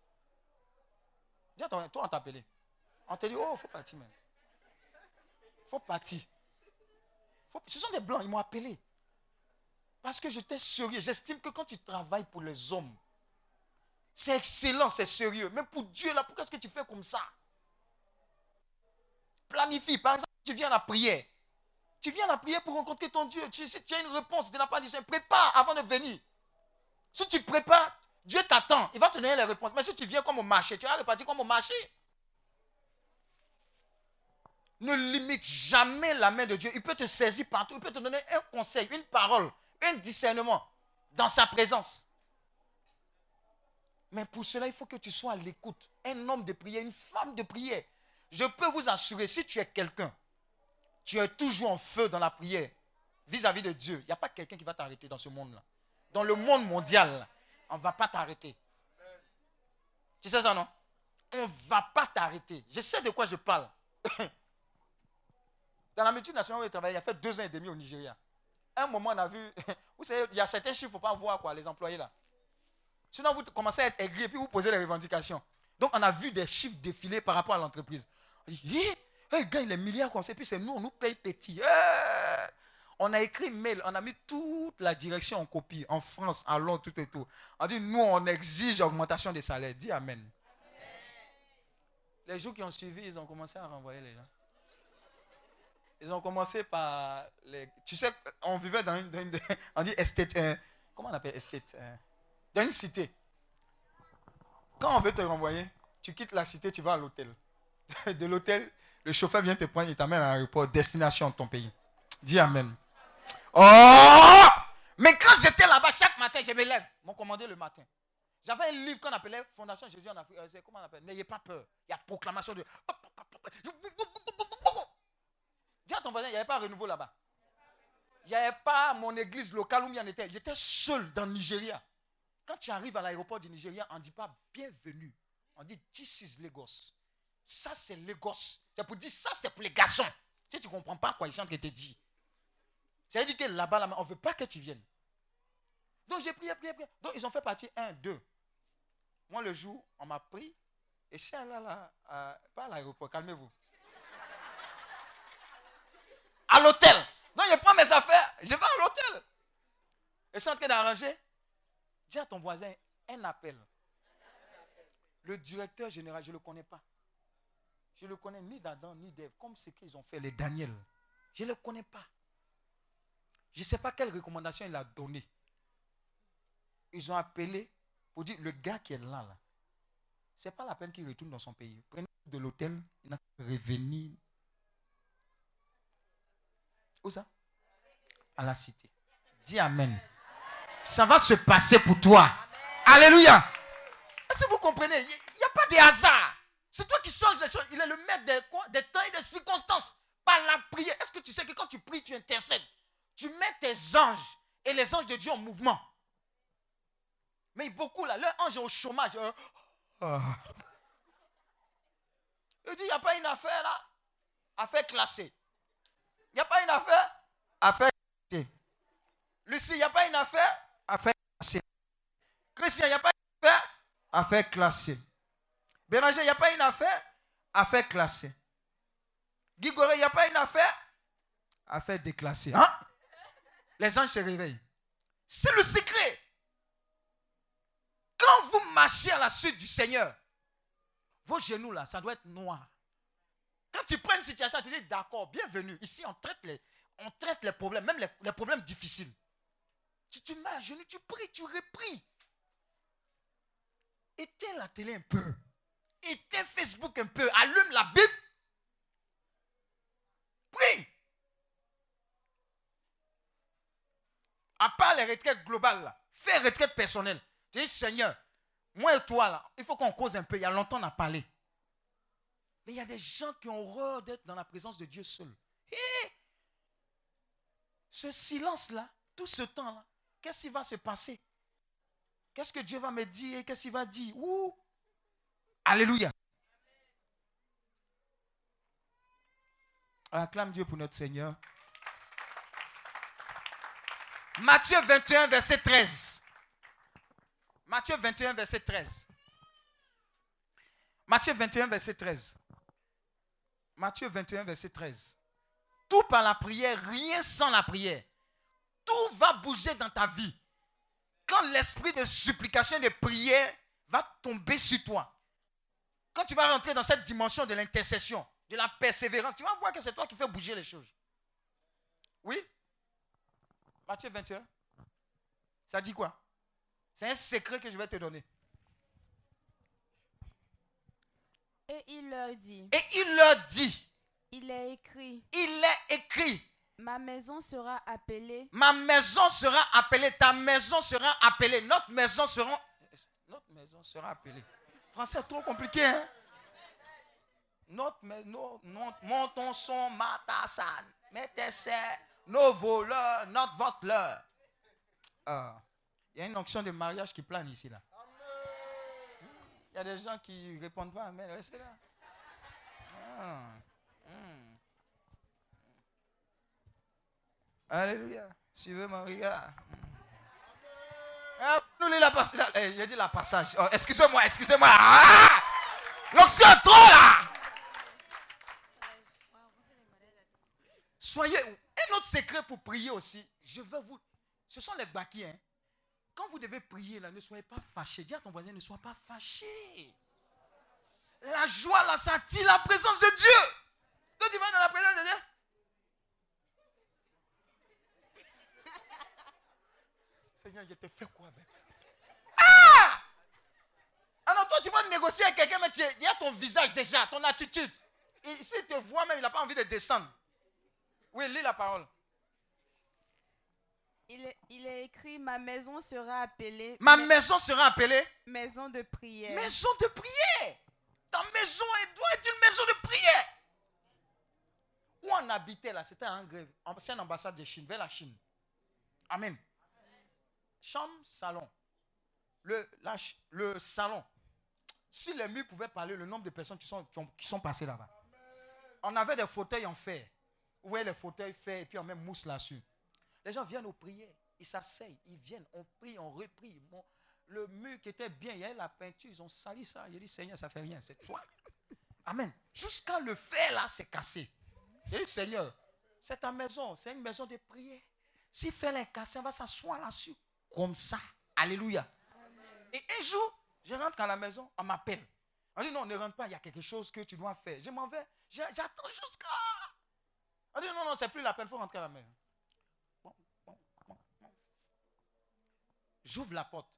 Dis toi, on t'a appelé. On t'a dit Oh, il faut partir. Il faut partir. Ce sont des blancs, ils m'ont appelé. Parce que j'étais sérieux. J'estime que quand tu travailles pour les hommes, c'est excellent, c'est sérieux. Même pour Dieu, pourquoi est-ce que tu fais comme ça? Planifie. Par exemple, tu viens à la prière. Tu viens à la prière pour rencontrer ton Dieu. Tu, tu as une réponse de la part du Seigneur. Prépare avant de venir. Si tu prépares, Dieu t'attend. Il va te donner les réponses. Mais si tu viens comme au marché, tu vas repartir comme au marché. Ne limite jamais la main de Dieu. Il peut te saisir partout. Il peut te donner un conseil, une parole, un discernement dans sa présence. Mais pour cela, il faut que tu sois à l'écoute. Un homme de prière, une femme de prière. Je peux vous assurer, si tu es quelqu'un, tu es toujours en feu dans la prière vis-à-vis -vis de Dieu. Il n'y a pas quelqu'un qui va t'arrêter dans ce monde-là dans le monde mondial, on ne va pas t'arrêter. Tu sais ça, non? On ne va pas t'arrêter. Je sais de quoi je parle. Dans la multinationale où je travaille, il a fait deux ans et demi au Nigeria. un moment, on a vu, vous savez, il y a certains chiffres, il ne faut pas voir, quoi, les employés là. Sinon, vous commencez à être aigri et puis vous posez les revendications. Donc, on a vu des chiffres défiler par rapport à l'entreprise. On dit, hé, il gagne les milliards comme ça, et puis c'est nous, on nous paye petit. On a écrit mail, on a mis toute la direction en copie, en France, à Londres, tout et tout. On dit, nous, on exige augmentation des salaires. Dis Amen. Les jours qui ont suivi, ils ont commencé à renvoyer les gens. Ils ont commencé par. Tu sais, on vivait dans une... on dit estate... Euh, comment on appelle estate euh, Dans une cité. Quand on veut te renvoyer, tu quittes la cité, tu vas à l'hôtel. De l'hôtel, le chauffeur vient te prendre, il t'amène à l'aéroport, destination de ton pays. Dis Amen. Oh Mais quand j'étais là-bas, chaque matin, je me lève. Mon commandé le matin. J'avais un livre qu'on appelait Fondation Jésus en Afrique. Euh, comment on appelle N'ayez pas peur. Il y a proclamation de. Dis à ton voisin, il n'y avait pas renouveau là-bas. Il n'y avait pas mon église locale où il y en était. J'étais seul dans le Nigeria. Quand tu arrives à l'aéroport du Nigeria, on ne dit pas bienvenue. On dit this is Lagos. Ça, c'est Lagos. C'est pour dire ça, c'est pour les garçons. Tu ne comprends pas quoi ils sont en train de te dire. Dit que là-bas, on ne veut pas que tu viennes. Donc j'ai prié, prié, prié. Donc ils ont fait partie 1, 2. Moi, le jour, on m'a pris. Et je suis allé là, pas à l'aéroport, calmez-vous. À l'hôtel. Donc je prends mes affaires, je vais à l'hôtel. Et je suis en train d'arranger. Dis à ton voisin, un appel. Le directeur général, je ne le connais pas. Je le connais ni d'Adam ni d'Ève, comme ce qu'ils ont fait, les Daniel. Je le connais pas. Je ne sais pas quelle recommandation il a donnée. Ils ont appelé pour dire le gars qui est là, là, c'est pas la peine qu'il retourne dans son pays. Prenez de l'hôtel, il n'a qu'à revenir. Où ça À la cité. Dis Amen. Ça va se passer pour toi. Alléluia. Est-ce que vous comprenez? Il n'y a pas de hasard. C'est toi qui changes les choses. Il est le maître des, temps et des circonstances. Par la prière. Est-ce que tu sais que quand tu pries, tu intercèdes? Tu mets tes anges et les anges de Dieu en mouvement. Mais beaucoup là, leur ange est au chômage. hein. Ah. Il dit, il n'y a pas une affaire là Affaire classée. Il n'y a pas une affaire Affaire classée. Lucie, il n'y a pas une affaire Affaire classée. Christian, il n'y a pas une affaire Affaire classée. Béranger, il n'y a pas une affaire Affaire classée. Guigoré, il n'y a pas une affaire Affaire déclassée. Hein? Les anges se réveillent. C'est le secret. Quand vous marchez à la suite du Seigneur, vos genoux là, ça doit être noir. Quand tu prends une situation, tu dis d'accord, bienvenue. Ici, on traite les, on traite les problèmes, même les, problèmes difficiles. Tu te mets à genoux, tu pries, tu repries. Éteins la télé un peu. Éteins Facebook un peu. Allume la Bible. Prie. À part les retraites globales, fais retraite personnelle. Tu dis, Seigneur, moi et toi, là, il faut qu'on cause un peu. Il y a longtemps, on a parlé. Mais il y a des gens qui ont horreur d'être dans la présence de Dieu seul. Ce silence-là, tout ce temps-là, qu'est-ce qui va se passer? Qu'est-ce que Dieu va me dire? Qu'est-ce qu'il va dire? Alléluia. Acclame Dieu pour notre Seigneur. Matthieu 21, verset 13. Matthieu 21, verset 13. Matthieu 21, verset 13. Matthieu 21, verset 13. Tout par la prière, rien sans la prière. Tout va bouger dans ta vie. Quand l'esprit de supplication de prière va tomber sur toi. Quand tu vas rentrer dans cette dimension de l'intercession, de la persévérance, tu vas voir que c'est toi qui fais bouger les choses. Oui? Matthieu 21. Ça dit quoi? C'est un secret que je vais te donner. Et il leur dit, Et il leur dit, il est écrit, il est écrit, ma maison sera appelée, ma maison sera appelée, ta maison sera appelée, notre maison sera, notre maison sera appelée. Français trop compliqué, hein? Notre maison, montons son matassan, mettez nos voleurs, notre voleur. Ah, il y a une onction de mariage qui plane ici là. Y a des gens qui ne répondent pas Amen. Restez là. Ah, hmm. Alléluia. Suivez Maria. Ah, nous la passage. Eh, il a dit la passage. Oh, excusez-moi, excusez-moi. Ah! L'onction trop là. Soyez. Un autre secret pour prier aussi. Je veux vous. Ce sont les baki, hein. Quand vous devez prier, là, ne soyez pas fâchés. Dis à ton voisin, ne sois pas fâché. La joie, là, ça attire la présence de Dieu. Donc tu vas dans la présence de Dieu. Seigneur, je t'ai fait quoi, même Ah Alors toi, tu vas négocier avec quelqu'un, mais tu il y a ton visage déjà, ton attitude. Et s'il te voit même, il n'a pas envie de descendre. Oui, lis la parole. Il est, il est écrit, ma maison sera appelée Ma ma- maison sera appelée maison de prière. maison de prière. Ta maison elle doit être une maison de prière. Où on habitait là, c'était un grève, ancienne ambassade de Chine, vers la Chine. Amen. Chambre, salon. Le, la ch- le salon. Si les murs pouvaient parler, le nombre de personnes qui sont, qui ont- qui sont passées là-bas. On avait des fauteuils en fer. Vous voyez les fauteuils fer et puis on met mousse là-dessus. Les gens viennent aux prières, ils s'asseyent, ils viennent, on prie, on reprie. Le mur qui était bien, il y avait la peinture, ils ont sali ça. J'ai dit, Seigneur, ça fait rien, c'est toi. Amen. Jusqu'à le fer là, c'est cassé. J'ai dit, Seigneur, c'est ta maison, c'est une maison de prière. Si fait est cassé, on va s'asseoir là-dessus. Comme ça. Alléluia. Et un jour, je rentre à la maison, on m'appelle. On dit, non, ne rentre pas, il y a quelque chose que tu dois faire. Je m'en vais, j'attends jusqu'à. On dit, non, non, c'est plus la peine, il faut rentrer à la maison. Bon, bon, bon, bon. J'ouvre la porte.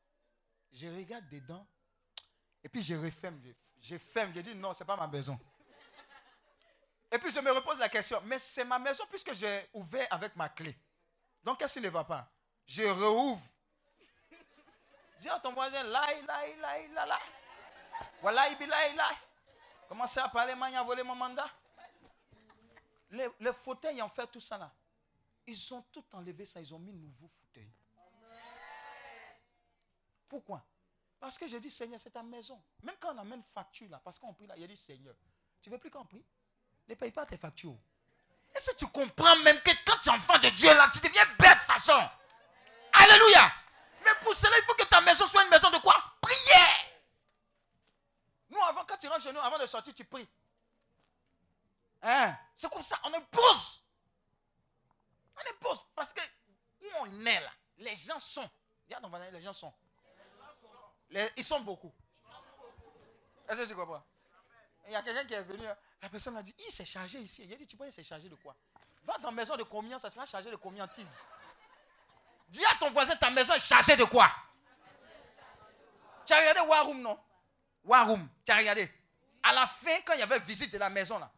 Je regarde dedans. Et puis je referme. Je, ferme. Je dis non, ce n'est pas ma maison. Et puis je me repose la question, mais c'est ma maison puisque j'ai ouvert avec ma clé. Donc qu'est-ce qui ne va pas? Je rouvre. Dis à ton voisin, là, là, là, là, là. Voilà, il là, là. Commencez à parler, man, a volé mon mandat. Les, les fauteuils ont fait tout ça là. Ils ont tout enlevé ça, ils ont mis nouveau fauteuil. Pourquoi? Parce que j'ai dit, Seigneur, c'est ta maison. Même quand on amène facture là, parce qu'on prie là, il a dit, Seigneur, tu veux plus qu'on prie? Ne paye pas tes factures. Est-ce que tu comprends même que quand tu es enfant de Dieu là, tu deviens bête façon Alléluia Mais pour cela, il faut que ta maison soit une maison de quoi? Prière Nous, avant, quand tu rentres chez nous, avant de sortir, tu pries. Hein? C'est comme ça, on impose. On impose parce que où on est là, les gens sont. les gens sont. Ils sont beaucoup. Est-ce que tu comprends? Il y a quelqu'un qui est venu, la personne a dit, il s'est chargé ici. Il a dit, tu vois, il s'est chargé de quoi? Va dans la maison de communion, ça sera chargé de communiantise. Dis à ton voisin, ta maison est chargée de quoi? Tu as regardé Warum, non? Warum, tu as regardé? À la fin, quand il y avait visite de la maison, là,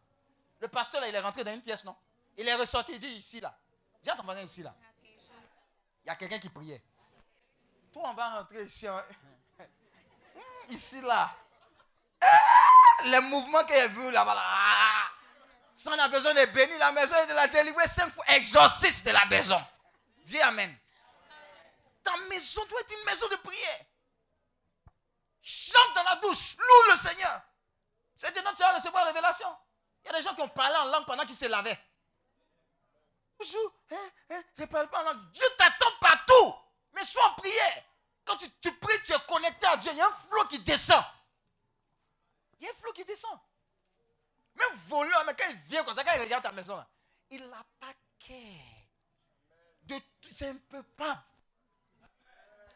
le pasteur, là, il est rentré dans une pièce, non? Il est ressorti, il dit ici, là. Dis à ton voisin ici, là. Il y a quelqu'un qui priait. Toi, on va rentrer ici. Hein. Ici, là. Eh, les mouvements qu'il a vus là-bas, là. Ça, on a besoin de bénir la maison et de la délivrer cinq fois. Exorciste de la maison. Dis Amen. Ta maison doit être une maison de prière. Chante dans la douche. Loue le Seigneur. C'est maintenant que tu vas recevoir la révélation. Il y a des gens qui ont parlé en langue pendant qu'ils se lavaient. Bonjour, hein, hein, je ne parle pas en langue. Dieu t'attend partout. Mais sois en prière. Quand tu, pries, tu es connecté à Dieu. Il y a un flot qui descend. Il y a un flot qui descend. Même voleur, mais quand il vient comme ça, quand il regarde ta maison, il n'a pas cœur. C'est un peu pas.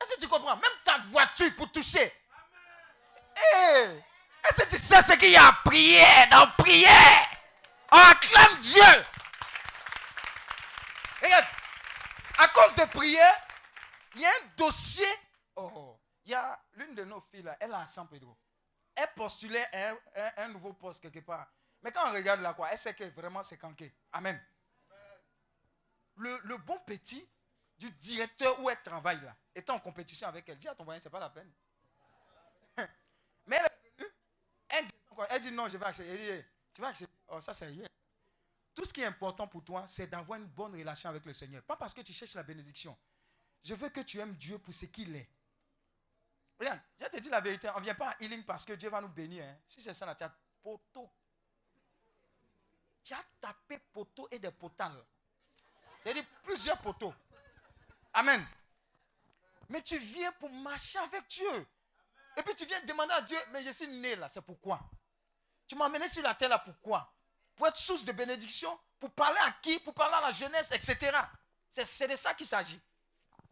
Est-ce que tu comprends? Même ta voiture pour toucher. Est-ce que tu sais ce qu'il y a à prier dans prière? On acclame Dieu. Regarde, à cause de prière, il y a un dossier. Oh, il y a l'une de nos filles là, elle a un San Pedro. Elle postulait un, un, nouveau poste quelque part. Mais quand on regarde là, quoi, elle sait que vraiment c'est canqué. Amen. Le, le, bon petit du directeur où elle travaille là, est en compétition avec elle, dis à ton voisin, c'est pas la peine. Mais elle, elle, dit non, je vais accepter. Elle dit, tu vas accepter. Oh, ça c'est rien. Tout ce qui est important pour toi, c'est d'avoir une bonne relation avec le Seigneur. Pas parce que tu cherches la bénédiction. Je veux que tu aimes Dieu pour ce qu'il est. Regarde, je te dis la vérité. On ne vient pas à healing parce que Dieu va nous bénir. Hein. Si c'est ça, là, tu as poteau. Tu as tapé poteau et des potales. C'est-à-dire plusieurs poteaux. Amen. Mais tu viens pour marcher avec Dieu. Et puis tu viens demander à Dieu, mais je suis né là, c'est pourquoi? Tu m'as amené sur la terre là, pourquoi? Pour être source de bénédiction, pour parler à qui? Pour parler à la jeunesse, etc. C'est de ça qu'il s'agit.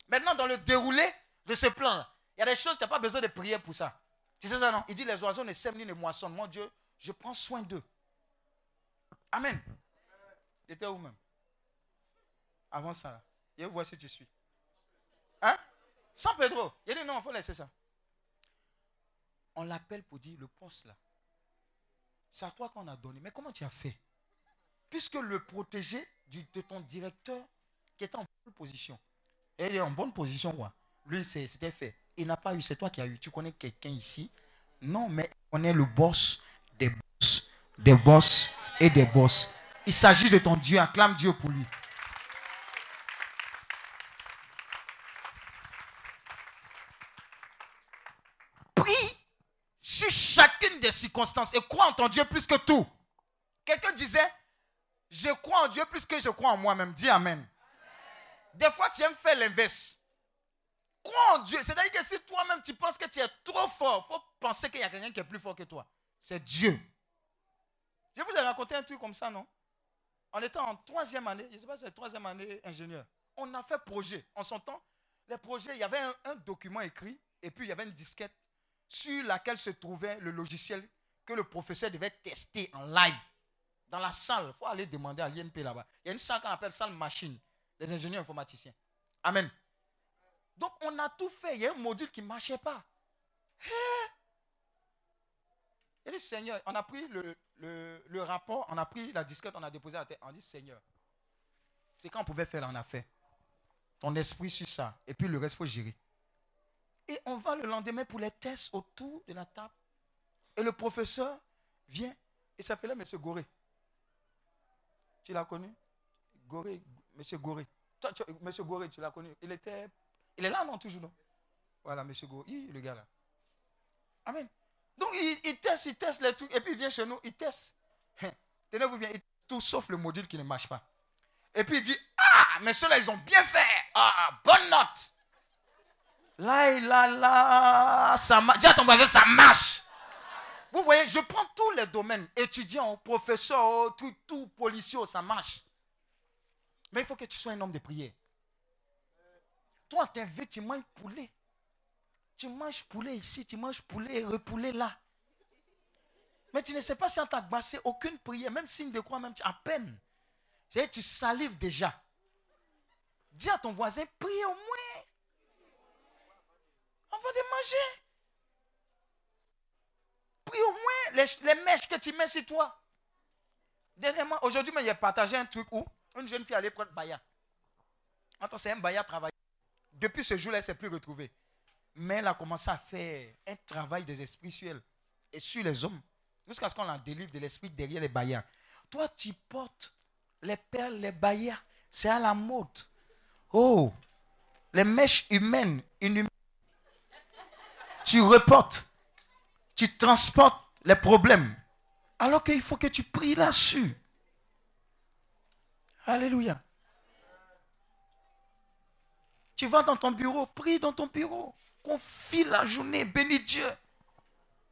Maintenant, dans le déroulé de ce plan, il y a des choses, tu n'as pas besoin de prier pour ça. Tu sais ça, non? Il dit les oiseaux ne sèment ni ne moissonnent. Mon Dieu, je prends soin d'eux. Amen. Tu étais où même? Avant ça. Et vois si tu suis. Hein? Sans Pedro. Il dit non, il faut laisser ça. On l'appelle pour dire le poste là. C'est à toi qu'on a donné. Mais comment tu as fait? Puisque le protégé de ton directeur qui était en bonne position, elle est en bonne position. Lui, c'était fait. Il n'a pas eu, c'est toi qui as eu. Tu connais quelqu'un ici? Non, mais on est le boss des boss, des boss et des boss. Il s'agit de ton Dieu. Acclame Dieu pour lui. Prie sur chacune des circonstances et crois en ton Dieu plus que tout. Quelqu'un disait, je crois en Dieu plus que je crois en moi-même. Dis Amen. Des fois, tu aimes faire l'inverse. Crois en Dieu. C'est-à-dire que si toi-même tu penses que tu es trop fort, il faut penser qu'il y a quelqu'un qui est plus fort que toi. C'est Dieu. Je vous ai raconté un truc comme ça, non? On était en troisième année, je ne sais pas si c'est troisième année ingénieur. On a fait projet. En son temps, les projets, il y avait un, document écrit et puis il y avait une disquette sur laquelle se trouvait le logiciel que le professeur devait tester en live dans la salle. Il faut aller demander à l'INP là-bas. Il y a une salle qu'on appelle salle machine des ingénieurs informaticiens. Amen. Donc on a tout fait. Il y a un module qui ne marchait pas. Il dit, Seigneur, on a pris le, rapport, on a pris la disquette, on a déposé à terre. On dit, Seigneur, c'est quand on pouvait faire, on a fait. Ton esprit sur ça. Et puis le reste, il faut gérer. Et on va le lendemain pour les tests autour de la table. Et le professeur vient. Il s'appelait M. Goré. Tu l'as connu? Goré, M. Goré. Toi, tu- M. Goré, tu l'as connu? Il était. Il est là, non, toujours, non? Voilà, M. Goré. Hi, le gars là. Amen. Donc, il, il teste, il teste les trucs. Et puis, il vient chez nous, il teste. Hein? Tenez-vous bien, il teste tout sauf le module qui ne marche pas. Et puis, il dit Ah, mais ceux-là, ils ont bien fait. Ah, bonne note. Là, là, là, ça marche. Dis à ton voisin, ça marche. Vous voyez, je prends tous les domaines, étudiants, professeurs, tout, tout policiers, ça marche. Mais il faut que tu sois un homme de prière. Toi, veux, tu manges poulet. Tu manges poulet ici, tu manges poulet et repoulet là. Mais tu ne sais pas si on t'a glacé aucune prière, même signe de croix, même à peine. Tu salives déjà. Dis à ton voisin, prie au moins. Va de manger. Prie au moins les, les mèches que tu mets sur toi. Dernièrement, aujourd'hui, a partagé un truc où une jeune fille allait prendre Baya. Attends, c'est un Baya travail. Depuis ce jour-là, elle ne s'est plus retrouvée. Mais elle a commencé à faire un travail des esprits sur elle et sur les hommes. Jusqu'à ce qu'on la délivre de l'esprit derrière les Bayas. Toi, tu portes les perles, les Bayas. C'est à la mode. Oh, les mèches humaines, inhumaines. Tu reportes. Tu transportes les problèmes. Alors qu'il faut que tu pries là-dessus. Alléluia. Tu vas dans ton bureau, prie dans ton bureau. Confie la journée, bénis Dieu.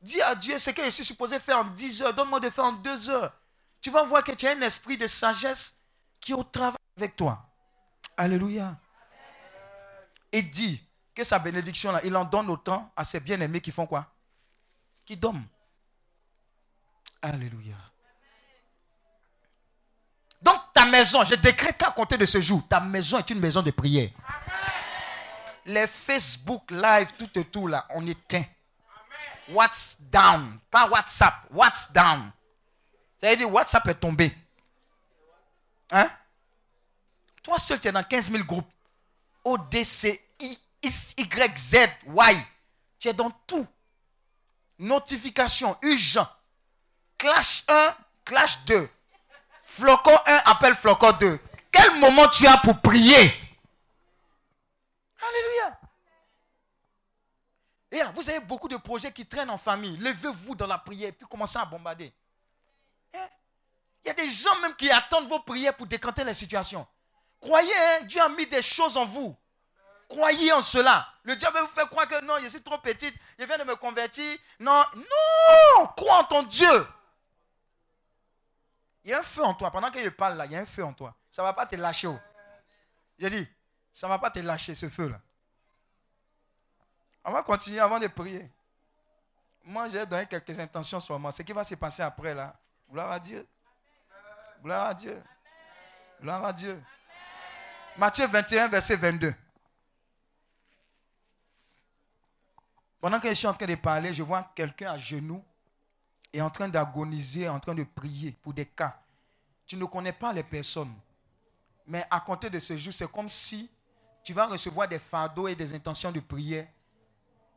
Dis à Dieu ce que je suis supposé faire en 10 heures, donne-moi de faire en 2 heures. Tu vas voir que tu as un esprit de sagesse qui est au travail avec toi. Alléluia. Et dit que sa bénédiction, là, il en donne autant à ses bien-aimés qui font quoi? Qui dorment. Alléluia. Donc ta maison, je décrète qu'à compter de ce jour, ta maison est une maison de prière. Les Facebook Live, tout et tout là, on éteint. What's down, pas WhatsApp, what's down? Ça veut dire WhatsApp est tombé. Hein? Toi seul, tu es dans 15 000 groupes. O, D, C, I, Y, Z, Y. Tu es dans tout. Notification, urgent. Clash 1, clash 2. Flocon 1 appelle Flocon 2. Quel moment tu as pour prier? Alléluia. Et vous avez beaucoup de projets qui traînent en famille. Levez-vous dans la prière puis commencez à bombarder. Hein? Il y a des gens même qui attendent vos prières pour décanter les situations. Croyez, hein, Dieu a mis des choses en vous. Croyez en cela. Le diable vous fait croire que non, je suis trop petite, je viens de me convertir. Non, non, crois en ton Dieu. Il y a un feu en toi. Pendant que je parle là, il y a un feu en toi. Ça ne va pas te lâcher. oh. J'ai dit, ça ne va pas te lâcher ce feu-là. On va continuer avant de prier. Moi, j'ai donné quelques intentions sur moi. Ce qui va se passer après là, gloire à Dieu. Gloire à Dieu. Gloire à Dieu. Matthieu 21, verset 22. Pendant que je suis en train de parler, je vois quelqu'un à genoux et en train d'agoniser, en train de prier pour des cas. Tu ne connais pas les personnes. Mais à compter de ce jour, c'est comme si tu vas recevoir des fardeaux et des intentions de prière.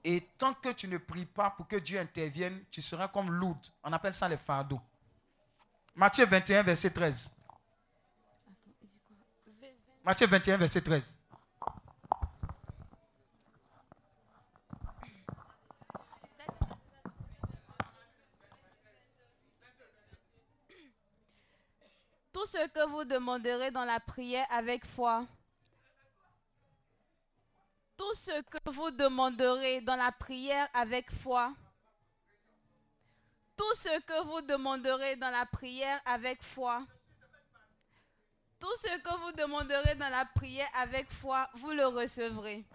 Et tant que tu ne pries pas pour que Dieu intervienne, tu seras comme lourd. On appelle ça les fardeaux. Matthieu 21, verset 13. Matthieu 21, verset 13. Tout ce que vous demanderez dans la prière avec foi. Tout ce que vous demanderez dans la prière avec foi. Tout ce que vous demanderez dans la prière avec foi. Tout ce que vous demanderez dans la prière avec foi, vous le recevrez.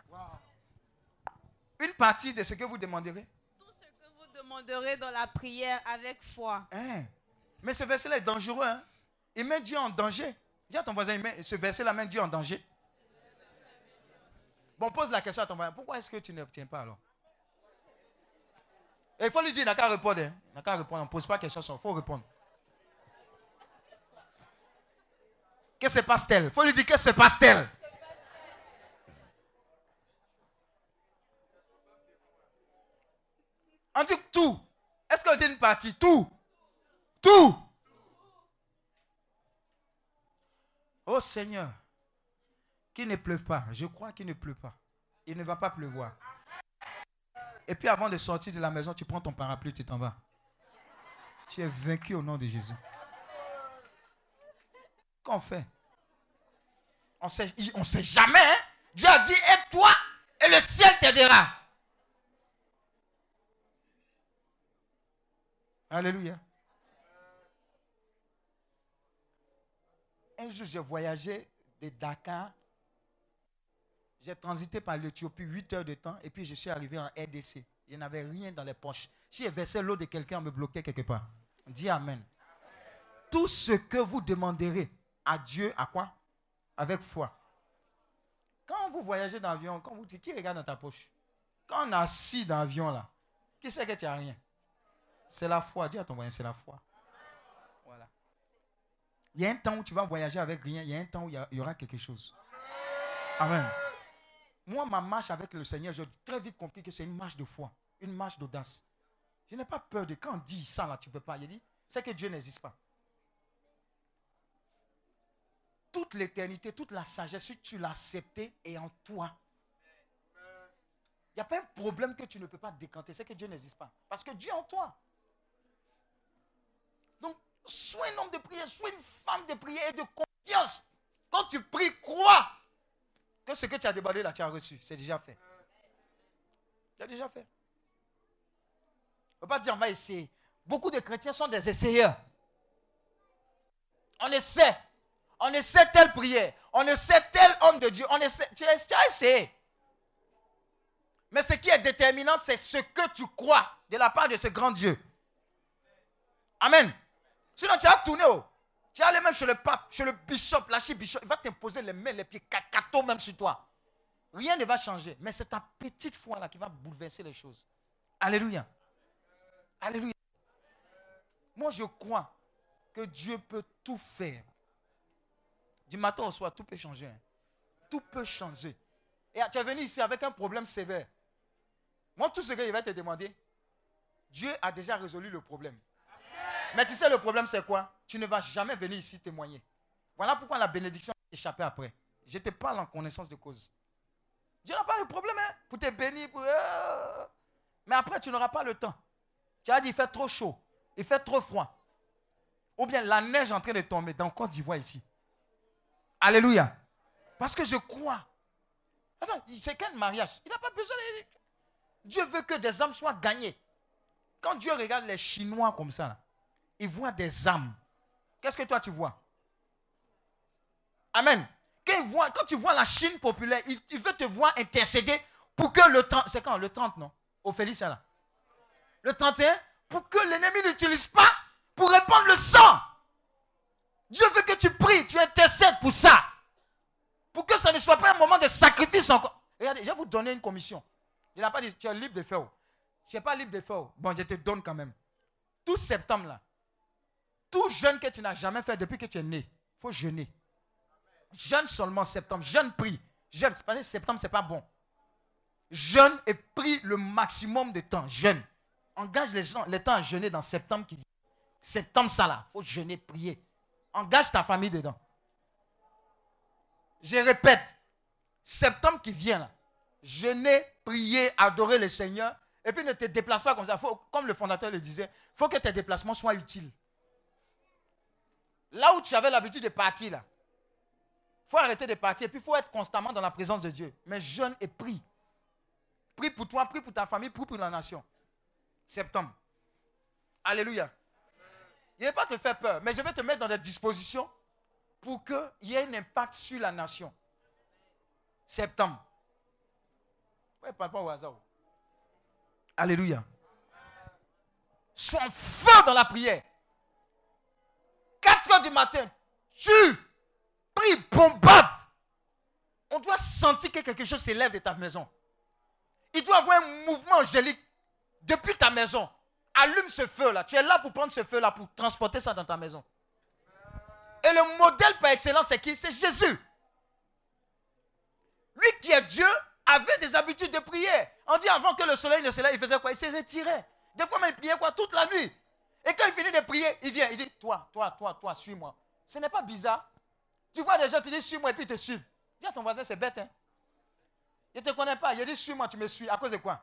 Une partie de ce que vous demanderez. Tout ce que vous demanderez dans la prière avec foi. Hein? Mais ce verset-là est dangereux. Hein? Il met Dieu en danger. Dis à ton voisin, il met, ce verset-là met Dieu en danger. Bon, pose la question à ton voisin. Pourquoi est-ce que tu n'obtiens pas alors? Et il faut lui dire, il n'a qu'à répondre. hein. Il n'a qu'à répondre. On ne pose pas question, il faut répondre. Que se passe-t-elle? Il faut lui dire, que se passe-t-elle? On dit tout. Est-ce qu'on dit une partie? Tout. Tout. Oh Seigneur, qu'il ne pleuve pas. Je crois qu'il ne pleut pas. Il ne va pas pleuvoir. Et puis avant de sortir de la maison, tu prends ton parapluie, tu t'en vas. Tu es vaincu au nom de Jésus. Qu'en fait? On sait, on sait jamais. hein? Dieu a dit, aide-toi et le ciel t'aidera. Alléluia. Un jour, j'ai voyagé de Dakar. J'ai transité par l'Éthiopie 8 heures de temps et puis je suis arrivé en RDC. Je n'avais rien dans les poches. Si je versais l'eau de quelqu'un, on me bloquait quelque part. Dis Amen. Tout ce que vous demanderez à Dieu, à quoi? Avec foi. Quand vous voyagez dans l'avion, quand vous qui regarde dans ta poche? Quand on est assis dans l'avion là, qui sait que tu n'as rien? C'est la foi. Dis à ton voisin, c'est la foi. Voilà. Il y a un temps où tu vas voyager avec rien, il y a un temps où il y aura quelque chose. Amen. Moi, ma marche avec le Seigneur, j'ai très vite compris que c'est une marche de foi, une marche d'audace. Je n'ai pas peur de quand on dit ça là, tu ne peux pas. Il dit, c'est que Dieu n'existe pas. Toute l'éternité, toute la sagesse, si tu l'as accepté, est en toi. Il n'y a pas un problème que tu ne peux pas décanter, c'est que Dieu n'existe pas. Parce que Dieu est en toi. Donc, sois un homme de prière, sois une femme de prière et de confiance. Quand tu pries, crois que ce que tu as demandé là, tu as reçu. C'est déjà fait. Tu as déjà fait. On ne peut pas dire on va essayer. Beaucoup de chrétiens sont des essayeurs. On essaie. On essaie telle prière. On essaie tel homme de Dieu. On essaie. Tu as, tu as essayé. Mais ce qui est déterminant, c'est ce que tu crois de la part de ce grand Dieu. Amen. Sinon, tu as tourné. Oh. Tu as aller même chez le pape, chez le bishop, l'archibishop. Il va t'imposer les mains, les pieds, cacato même sur toi. Rien ne va changer. Mais c'est ta petite foi là qui va bouleverser les choses. Alléluia. Alléluia. Moi, je crois que Dieu peut tout faire. Du matin au soir, tout peut changer. hein. Tout peut changer. Et tu es venu ici avec un problème sévère. Moi, tout ce que je vais te demander, Dieu a déjà résolu le problème. Mais tu sais, le problème, c'est quoi? Tu ne vas jamais venir ici témoigner. Voilà pourquoi la bénédiction a échappé après. Je te parle en connaissance de cause. Dieu n'a pas de problème hein, pour te bénir. euh. Mais après, tu n'auras pas le temps. Tu as dit, il fait trop chaud, il fait trop froid. Ou bien la neige est en train de tomber dans Côte d'Ivoire ici. Alléluia. Parce que je crois. Attends, c'est quel mariage? Il n'a pas besoin. Dieu veut que des âmes soient gagnées. Quand Dieu regarde les Chinois comme ça, là, il voit des âmes. Qu'est-ce que toi tu vois? Amen. Quand, il quand tu vois la Chine populaire, il, il veut te voir intercéder pour que le 30, c'est quand Le 30, non? Au Félicia, là. Le 31, pour que l'ennemi n'utilise pas pour répandre le sang. Dieu veut que tu pries, tu intercèdes pour ça. Pour que ça ne soit pas un moment de sacrifice encore. Regardez, je vais vous donner une commission. Je n'ai pas dit, tu es libre de faire. Je n'ai pas libre de faire. Bon, je te donne quand même. Tout septembre là, tout jeûne que tu n'as jamais fait depuis que tu es né, il faut jeûner. Jeûne seulement septembre. Jeûne prie. Jeûne. C'est parce que septembre, ce n'est pas bon. Jeûne et prie le maximum de temps. Jeûne. Engage les gens, les temps à jeûner dans septembre qui vient. Septembre, ça là. Il faut jeûner, prier. Engage ta famille dedans. Je répète. Septembre qui vient là. Jeûner, prier, adorer le Seigneur. Et puis ne te déplace pas comme ça. Comme le fondateur le disait, il faut que tes déplacements soient utiles. Là où tu avais l'habitude de partir, là, il faut arrêter de partir. Et puis il faut être constamment dans la présence de Dieu. Mais jeûne et prie. Prie pour toi, prie pour ta famille, prie pour la nation. Septembre. Alléluia. Je ne vais pas te faire peur, mais je vais te mettre dans des dispositions pour qu'il y ait un impact sur la nation. Septembre. Ouais, parle pas au hasard. Alléluia. Sois feu dans la prière. 4 heures du matin, tu pries, bombarde. On doit sentir que quelque chose s'élève de ta maison. Il doit avoir un mouvement angélique depuis ta maison. Allume ce feu-là. Tu es là pour prendre ce feu-là, pour transporter ça dans ta maison. Et le modèle par excellence, c'est qui? C'est Jésus. Lui qui est Dieu avait des habitudes de prière. On dit avant que le soleil ne se lève, il faisait quoi? Il se retirait. Des fois, même, il priait quoi? Toute la nuit. Et quand il finit de prier, il vient, il dit Toi, toi, toi, toi, suis-moi. Ce n'est pas bizarre. Tu vois des gens, tu dis Suis-moi et puis ils te suivent. Dis à ton voisin, c'est bête, hein Il ne te connaît pas. Il dit Suis-moi, tu me suis. À cause de quoi?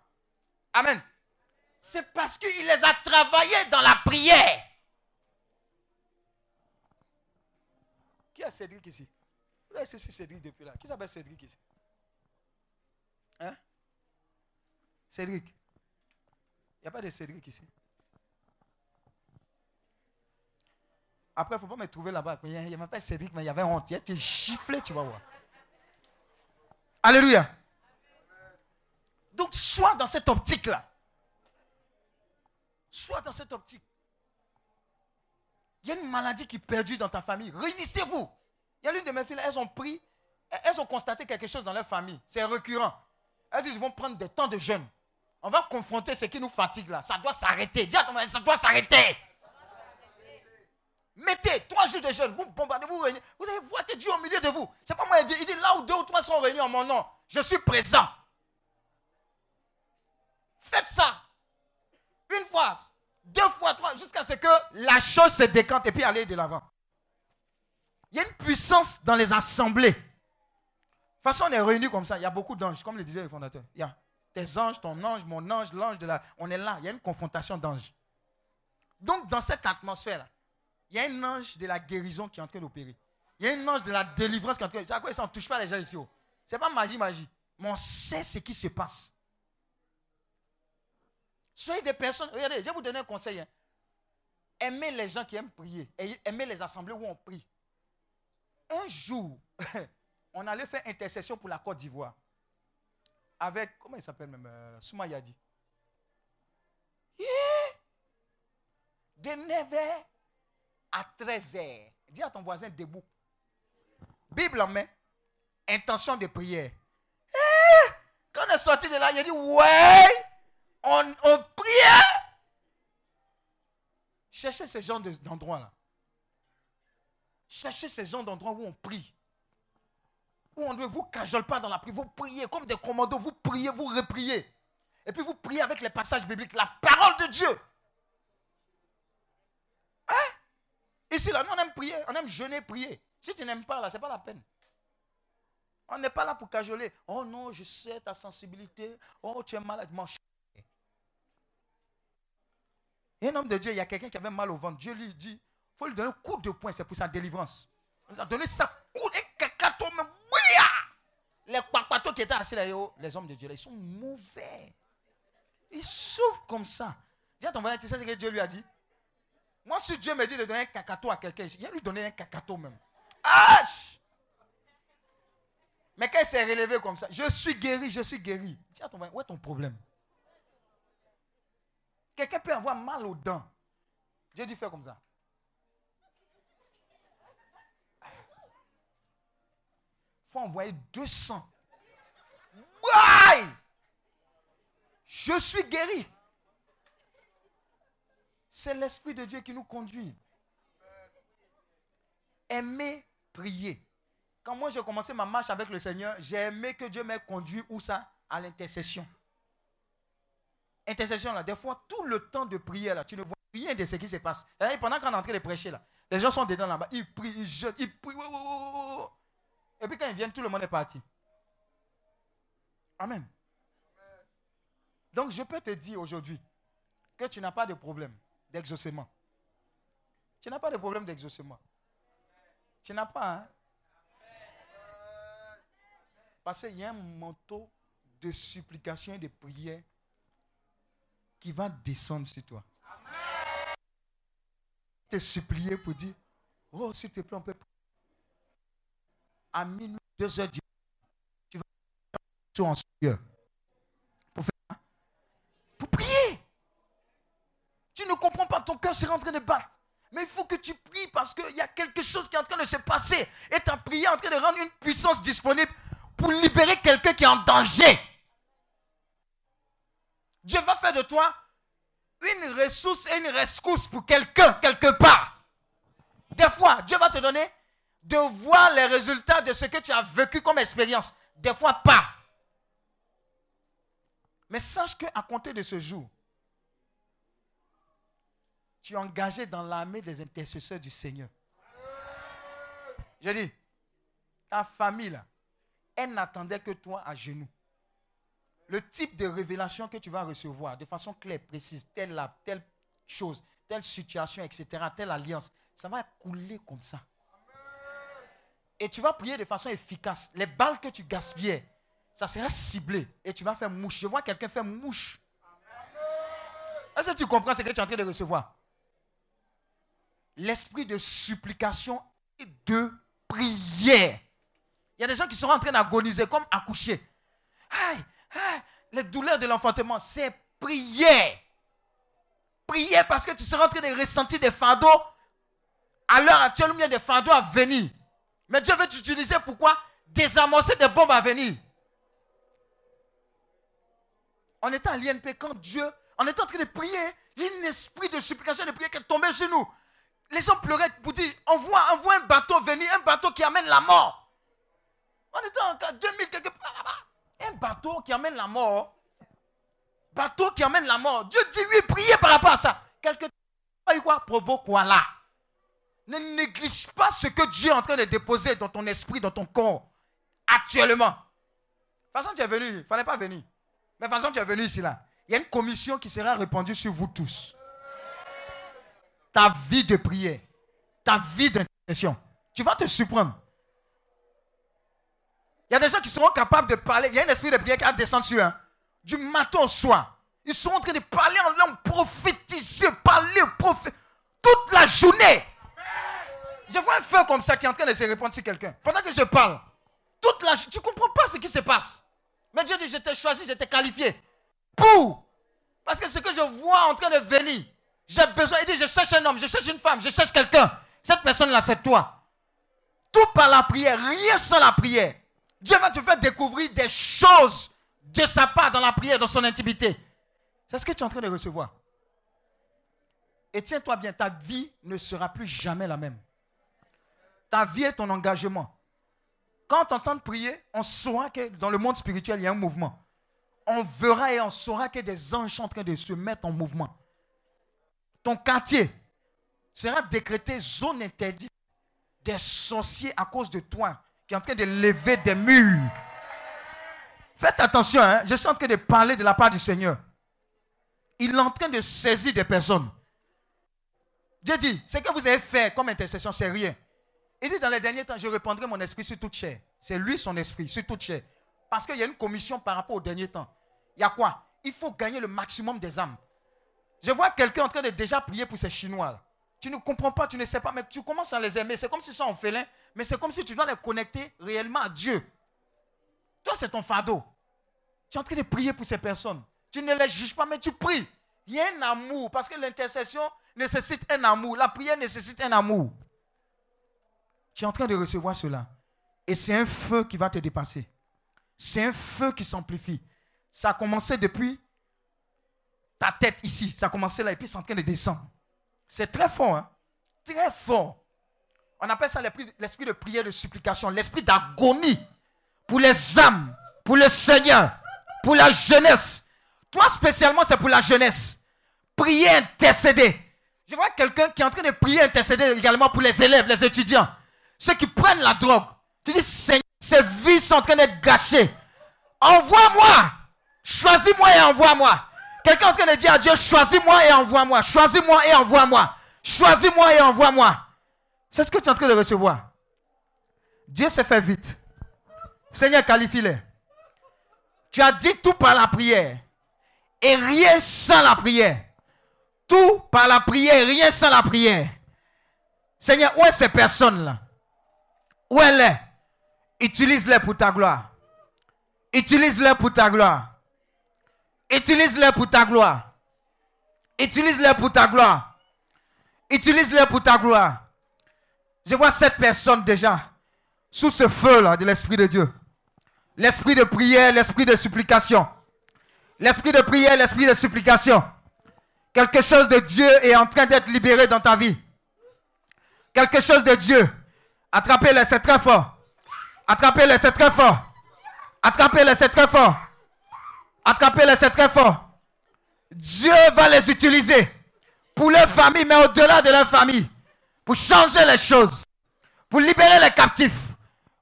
Amen. C'est parce qu'il les a travaillés dans la prière. Qui a Cédric ici? Où est Cédric depuis là Qui s'appelle Cédric ici? Hein? Cédric. Il n'y a pas de Cédric ici. Après, il ne faut pas me trouver là-bas. Il avait pas Cédric, mais il y avait honte. Il a été giflé, tu vas voir. Alléluia. Donc, sois dans cette optique-là. Sois dans cette optique. Il y a une maladie qui est perdue dans ta famille. Réunissez-vous. Il y a l'une de mes filles, elles ont pris, elles ont constaté quelque chose dans leur famille. C'est récurrent. Elles disent, ils vont prendre des temps de jeûne. On va confronter ce qui nous fatigue là. Ça doit s'arrêter. Dis à ton ça doit s'arrêter. Mettez trois jours de jeûne, vous bombardez, vous réunissez. Vous allez voir que Dieu au milieu de vous. C'est pas moi, il dit, il dit là où deux ou trois sont réunis en mon nom, je suis présent. Faites ça. Une fois, deux fois, trois, jusqu'à ce que la chose se décante et puis allez de l'avant. Il y a une puissance dans les assemblées. De toute façon, on est réunis comme ça. Il y a beaucoup d'anges, comme le disait le fondateur. Il y a tes anges, ton ange, mon ange, l'ange de la. On est là. Il y a une confrontation d'anges. Donc, dans cette atmosphère-là, il y a un ange de la guérison qui est en train d'opérer. Il y a un ange de la délivrance qui est en train de. C'est quoi ne touche pas les gens ici. Oh. Ce n'est pas magie, magie. Mais on sait ce qui se passe. Soyez des personnes. Regardez, je vais vous donner un conseil. Hein. Aimez les gens qui aiment prier. Aimez les assemblées où on prie. Un jour, on allait faire intercession pour la Côte d'Ivoire. Avec, comment il s'appelle même euh, Soumayadi. De 9h à 13h. Dis à ton voisin debout. Bible en main. Intention de prière. Eh, quand on est sorti de là, il a dit Ouais, on, on priait. Cherchez ce genre d'endroit-là. Cherchez ce genre d'endroit où on prie. Où on ne vous cajole pas dans la prière. Vous priez comme des commandos. Vous priez, vous repriez. Et puis vous priez avec les passages bibliques. La parole de Dieu. Hein? Ici, là, nous, on aime prier. On aime jeûner, prier. Si tu n'aimes pas, là, ce n'est pas la peine. On n'est pas là pour cajoler. Oh non, je sais ta sensibilité. Oh, tu es malade. Et un homme de Dieu, il y a quelqu'un qui avait mal au ventre. Dieu lui dit, il faut lui donner un coup de poing, c'est pour sa délivrance. Il a donné sa coup de cacato, Les papatos qui étaient assis là, les hommes de Dieu, ils sont mauvais. Ils souffrent comme ça. Dis à ton voisin, tu sais ce que Dieu lui a dit? Moi, si Dieu me dit de donner un cacato à quelqu'un, il va lui donner un cacato même. H Mais quand il s'est relevé comme ça, je suis guéri, je suis guéri. Dis à ton où est ton problème? Quelqu'un peut avoir mal aux dents. Dieu dit faire comme ça. Il faut envoyer 200. Je suis guéri. C'est l'Esprit de Dieu qui nous conduit. Aimer prier. Quand moi j'ai commencé ma marche avec le Seigneur, j'ai aimé que Dieu m'ait conduit où ça? À l'intercession intercession là, des fois, tout le temps de prière là, tu ne vois rien de ce qui se passe. Et pendant qu'on est en train de prêcher là, les gens sont dedans là-bas, ils prient, ils jeûnent, ils prient. Et puis quand ils viennent, tout le monde est parti. Amen. Donc je peux te dire aujourd'hui que tu n'as pas de problème d'exaucement. Tu n'as pas de problème d'exaucement. Tu n'as pas. Hein? Parce qu'il y a un manteau de supplication et de prière qui va descendre sur toi. Te supplier pour dire, oh, s'il te plaît, on peut À minuit, deux heures du tu vas en sueur. Pour faire Pour prier. Tu ne comprends pas, ton cœur sera en train de battre. Mais il faut que tu pries parce qu'il y a quelque chose qui est en train de se passer. Et ta prière est en train de rendre une puissance disponible pour libérer quelqu'un qui est en danger. Dieu va faire de toi ressource et une rescousse pour quelqu'un quelque part. Des fois, Dieu va te donner de voir les résultats de ce que tu as vécu comme expérience. Des fois, pas. Mais sache qu'à compter de ce jour, tu es engagé dans l'armée des intercesseurs du Seigneur. Je dis, ta famille, là, elle n'attendait que toi à genoux. Le type de révélation que tu vas recevoir de façon claire, précise, telle, telle chose, telle situation, etc., telle alliance, ça va couler comme ça. Et tu vas prier de façon efficace. Les balles que tu gaspillais, ça sera ciblé. Et tu vas faire mouche. Je vois quelqu'un faire mouche. Est-ce que tu comprends ce que tu es en train de recevoir? L'esprit de supplication et de prière. Il y a des gens qui sont en train d'agoniser comme accoucher. Aïe, aïe, les douleurs de l'enfantement, c'est prière. Prière parce que tu seras en train de ressentir des fardeaux. À l'heure actuelle, y a des fardeaux à venir. Mais Dieu veut t'utiliser pourquoi? Désamorcer des bombes à venir. On était à l'INP quand Dieu, on était en train de prier, il y a un esprit de supplication, de prière qui est tombé sur nous. Les gens pleuraient pour dire, on voit, un bateau venir, un bateau qui amène la mort. On était en 2000 quelque part. Un bateau qui amène la mort. Bateau qui amène la mort. Dieu dit oui, priez par rapport à ça. Quelque quoi? Probo quoi là? Ne néglige pas ce que Dieu est en train de déposer dans ton esprit, dans ton corps, actuellement. De toute façon, tu es venu, il ne fallait pas venir. Mais de toute façon, tu es venu ici, là. Il y a une commission qui sera répandue sur vous tous. Ta vie de prière, ta vie d'intercession. Tu vas te surprendre. Il y a des gens qui seront capables de parler. Il y a un esprit de prière qui va descendre sur un. Du matin au soir. Ils sont en train de parler en langue, prophétiser, parler, prophétiser. Toute la journée. Je vois un feu comme ça qui est en train de se répandre sur quelqu'un. Pendant que je parle, toute la, tu ne comprends pas ce qui se passe. Mais Dieu dit, je t'ai choisi, je t'ai qualifié. Pour. Parce que ce que je vois en train de venir, j'ai besoin. Il dit, je cherche un homme, je cherche une femme, je cherche quelqu'un. Cette personne-là, c'est toi. Tout par la prière, rien sans la prière. Dieu va te faire découvrir des choses de sa part dans la prière, dans son intimité. C'est ce que tu es en train de recevoir. Et tiens-toi bien, ta vie ne sera plus jamais la même. Ta vie est ton engagement. Quand on entend prier, on saura que dans le monde spirituel, il y a un mouvement. On verra et on saura que des anges sont en train de se mettre en mouvement. Ton quartier sera décrété zone interdite des sorciers à cause de toi qui est en train de lever des murs. Faites attention, hein. je suis en train de parler de la part du Seigneur. Il est en train de saisir des personnes. Dieu dit, ce que vous avez fait comme intercession, c'est rien. Il dit dans les derniers temps, je répandrai mon esprit sur toute chair. C'est lui son esprit, sur toute chair. Parce qu'il y a une commission par rapport aux derniers temps. Il y a quoi? Il faut gagner le maximum des âmes. Je vois quelqu'un en train de déjà prier pour ces Chinois. Tu ne comprends pas, tu ne sais pas, mais tu commences à les aimer. C'est comme si sont félin, mais c'est comme si tu dois les connecter réellement à Dieu. Toi, c'est ton fardeau. Tu es en train de prier pour ces personnes. Tu ne les juges pas, mais tu pries. Il y a un amour, parce que l'intercession nécessite un amour. La prière nécessite un amour. Tu es en train de recevoir cela. Et c'est un feu qui va te dépasser. C'est un feu qui s'amplifie. Ça a commencé depuis tête ici. Ça a commencé là et puis c'est en train de descendre. C'est très fort. Hein? Très fort. On appelle ça l'esprit de prière, de supplication, l'esprit d'agonie pour les âmes, pour le Seigneur, pour la jeunesse. Toi spécialement, c'est pour la jeunesse. Prier, intercéder. Je vois quelqu'un qui est en train de prier, intercéder également pour les élèves, les étudiants ceux qui prennent la drogue. Tu dis, Seigneur, ces vies sont en train d'être gâchées. Envoie-moi. Choisis-moi et envoie-moi. Quelqu'un est en train de dire à Dieu, choisis-moi et envoie-moi. Choisis-moi et envoie-moi. Choisis-moi et envoie-moi. C'est ce que tu es en train de recevoir. Dieu s'est fait vite. Seigneur, qualifie-les. Tu as dit tout par la prière. Et rien sans la prière. Tout par la prière, rien sans la prière. Seigneur, où est ces personnes-là? Où elle est? Utilise-les pour ta gloire. Utilise-les pour ta gloire. Utilise-les pour ta gloire. Utilise-les pour ta gloire. Utilise-les pour ta gloire. Je vois cette personne déjà sous ce feu-là de l'Esprit de Dieu. L'esprit de prière, l'esprit de supplication. L'esprit de prière, l'esprit de supplication. Quelque chose de Dieu est en train d'être libéré dans ta vie. Quelque chose de Dieu. Attrapez-le, c'est très fort. Attrapez-le, c'est très fort. Attrapez-le, c'est très fort. Attrapez-le, c'est très fort. Dieu va les utiliser pour leur famille, mais au-delà de leur famille. Pour changer les choses. Pour libérer les captifs.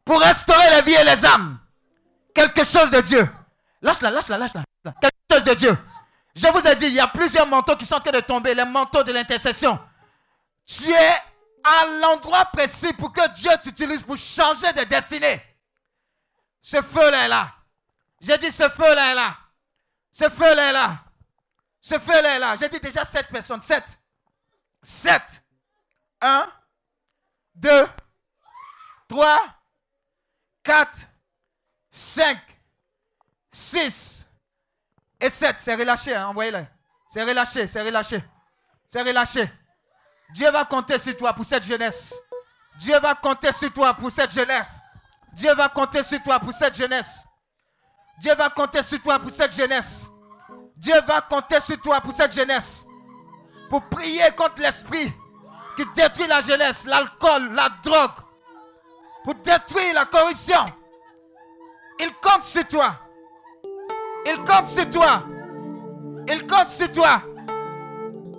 Pour restaurer les vies et les âmes. Quelque chose de Dieu. Lâche-la, lâche-la, lâche-la. Quelque chose de Dieu. Je vous ai dit, il y a plusieurs manteaux qui sont en train de tomber, les manteaux de l'intercession. Tu es à l'endroit précis pour que Dieu t'utilise pour changer de destinée. Ce feu-là est là. J'ai dit, ce feu-là est là. Ce feu-là est là. Ce feu-là est là. J'ai dit déjà sept personnes. Sept. Sept. Un, deux, trois, quatre, cinq, six et sept. C'est relâché, hein, envoyez-les. C'est relâché, c'est relâché. C'est relâché. Dieu va compter sur toi pour cette jeunesse. Dieu va compter sur toi pour cette jeunesse. Dieu va compter sur toi pour cette jeunesse. Dieu va compter sur toi pour cette jeunesse. Dieu va compter sur toi pour cette jeunesse. Pour prier contre l'esprit qui détruit la jeunesse, l'alcool, la drogue. Pour détruire la corruption. Il compte sur toi. Il compte sur toi. Il compte sur toi.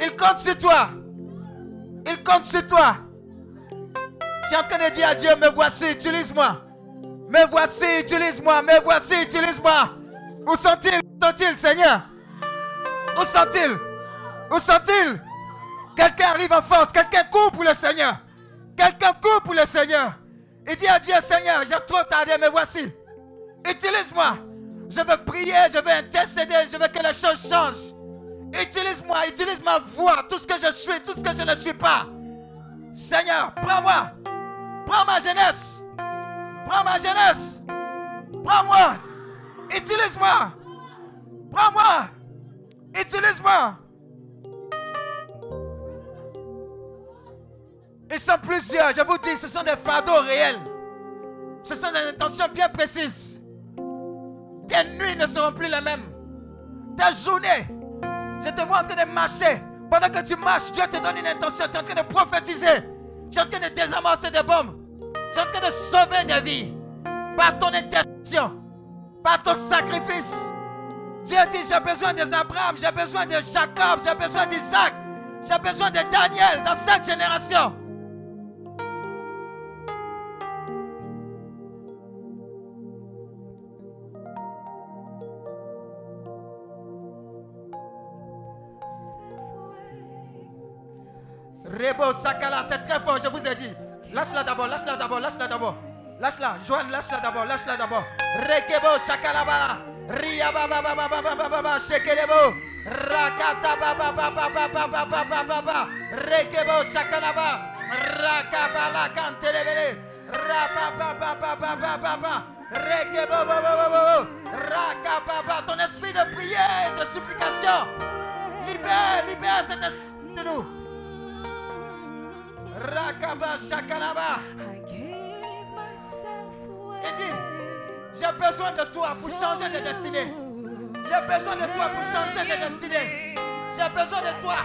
Il compte sur toi. Il compte sur toi. Tu es en train de dire à Dieu, me voici, utilise-moi. Me voici, utilise-moi. Me voici, utilise-moi. Où sont-ils? Sont-ils, Seigneur? Où sont-ils? Où sont-ils? Quelqu'un arrive en force. Quelqu'un court pour le Seigneur. Quelqu'un court pour le Seigneur. Il dit à Dieu, Seigneur, j'ai trop tardé, me voici. Utilise-moi. Je veux prier, je veux intercéder, je veux que les choses changent. Utilise-moi, utilise ma voix, tout ce que je suis, tout ce que je ne suis pas. Seigneur, prends-moi. Prends ma jeunesse. Prends ma jeunesse. Prends-moi. Utilise-moi. Prends-moi. Utilise-moi. Ils sont plusieurs, je vous dis, ce sont des fardeaux réels. Ce sont des intentions bien précises. Tes nuits ne seront plus les mêmes. Tes journées, je te vois en train de marcher. Pendant que tu marches, Dieu te donne une intention. Tu es en train de prophétiser. Tu es en train de désamorcer des bombes. Tu es en train de sauver des vies. Par ton intercession. Par ton sacrifice. Dieu dit, j'ai besoin des Abraham, j'ai besoin de Jacob, j'ai besoin d'Isaac, j'ai besoin de Daniel dans cette génération. Rebo Sakala, c'est très fort, je vous ai dit. Lâche-la d'abord, lâche-la d'abord, lâche-la d'abord. Lâche-la, Joanne, lâche-la d'abord, lâche-la d'abord. Rekebo Shakalabala. Ria baba baba baba baba baba Shekelebo. Rakata baba baba baba baba baba baba. Rekebo Shakalaba. Rakabala Kantelebele. Rababa baba baba baba. Rekebo baba baba. Rakababa. Ton esprit de prière de supplication. Libère, libère cet esprit de nous. Rakaba Shakalaba. Il dit, j'ai besoin de toi pour changer de destinée. J'ai besoin de toi pour changer de destinée. J'ai besoin de toi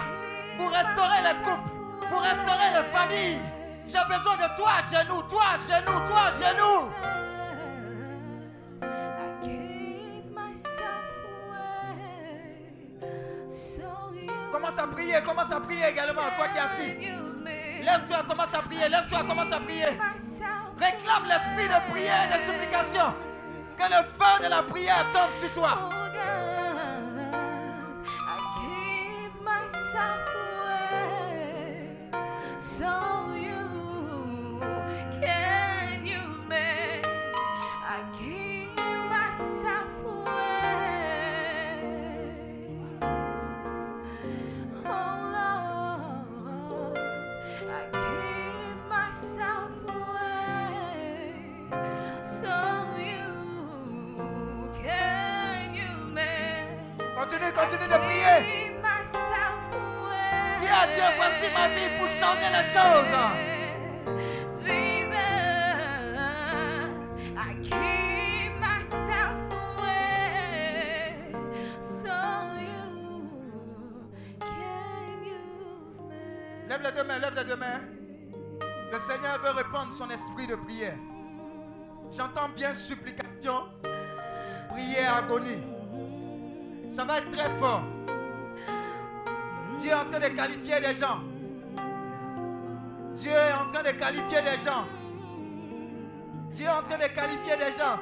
pour restaurer les couples, pour restaurer les familles. J'ai besoin de toi à genoux, toi à genoux, toi à genoux. Commence à prier, commence à prier également, toi qui es assis. Lève-toi, commence à prier, lève-toi, commence à prier. Réclame l'esprit de prière et de supplication. Que le feu de la prière tombe sur toi. So Continue, continue de prier. Dis à Dieu, voici ma vie pour changer les choses. Jesus, I keep myself away so you can Lève les deux mains, lève les deux mains. Le Seigneur veut répandre son esprit de prière. J'entends bien supplication, prière, agonie. Ça va être très fort. Dieu est en train de qualifier des gens. Dieu est en train de qualifier des gens. Dieu est en train de qualifier des gens.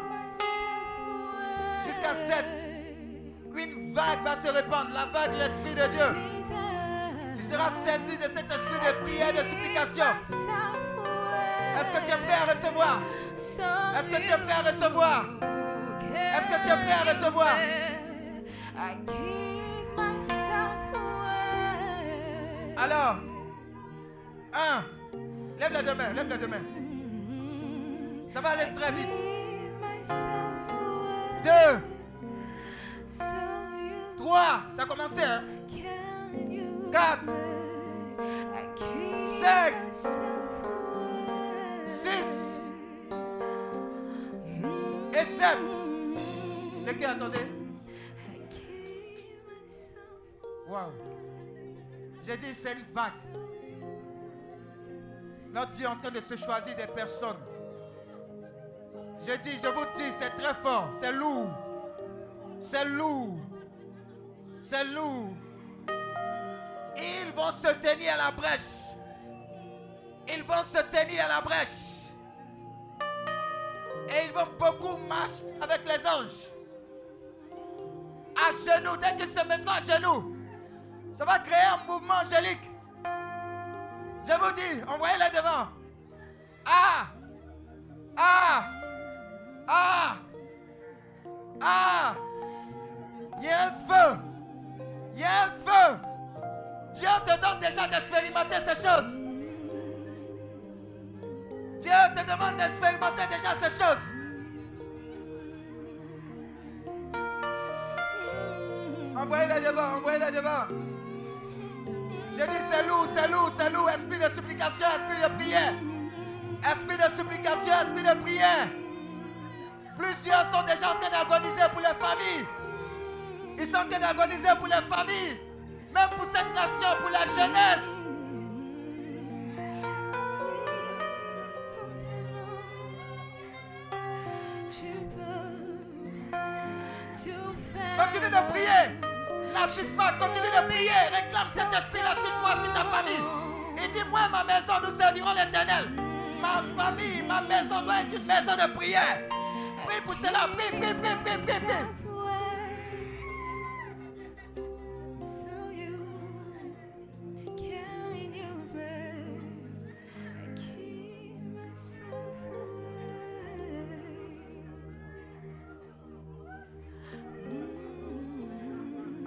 Jusqu'à 7. Une vague va se répandre, la vague de l'Esprit de Dieu. Tu seras saisi de cet esprit de prière, de supplication. Est-ce que tu es prêt à recevoir? Est-ce que tu es prêt à recevoir? Est-ce que tu es prêt à recevoir? Alors, un, lève les deux mains, lève les deux mains. Ça va aller très vite. Deux, trois, ça a commencé, hein? Quatre, cinq, six et sept. Les gars, attendez? Wow. J'ai dit, c'est une vague. Notre Dieu est en train de se choisir des personnes. Je dis, je vous dis, c'est très fort, c'est lourd. C'est lourd. C'est lourd. Ils vont se tenir à la brèche. Ils vont se tenir à la brèche. Et ils vont beaucoup marcher avec les anges. À genoux, dès qu'ils se mettront à genoux, ça va créer un mouvement angélique. Je vous dis, envoyez-les devant. Ah! Ah! Ah! Ah! Il y a un feu. Il y a un feu. Dieu te donne déjà d'expérimenter ces choses. Dieu te demande d'expérimenter déjà ces choses. Envoyez-les devant, envoyez-les devant. J'ai dit c'est lourd, c'est lourd, c'est lourd. Esprit de supplication, esprit de prière. Esprit de supplication, esprit de prière. Plusieurs sont déjà en train d'agoniser pour les familles. Ils sont en train d'agoniser pour les familles. Même pour cette nation, pour la jeunesse. Continue de prier. N'assiste pas, continue de prier. Réclame cet esprit-là sur toi, sur ta famille. Et dis, moi, ma maison, nous servirons l'éternel. Ma famille, ma maison doit être une maison de prière. Prie pour cela, prie, prie, prie, prie, prie, prie.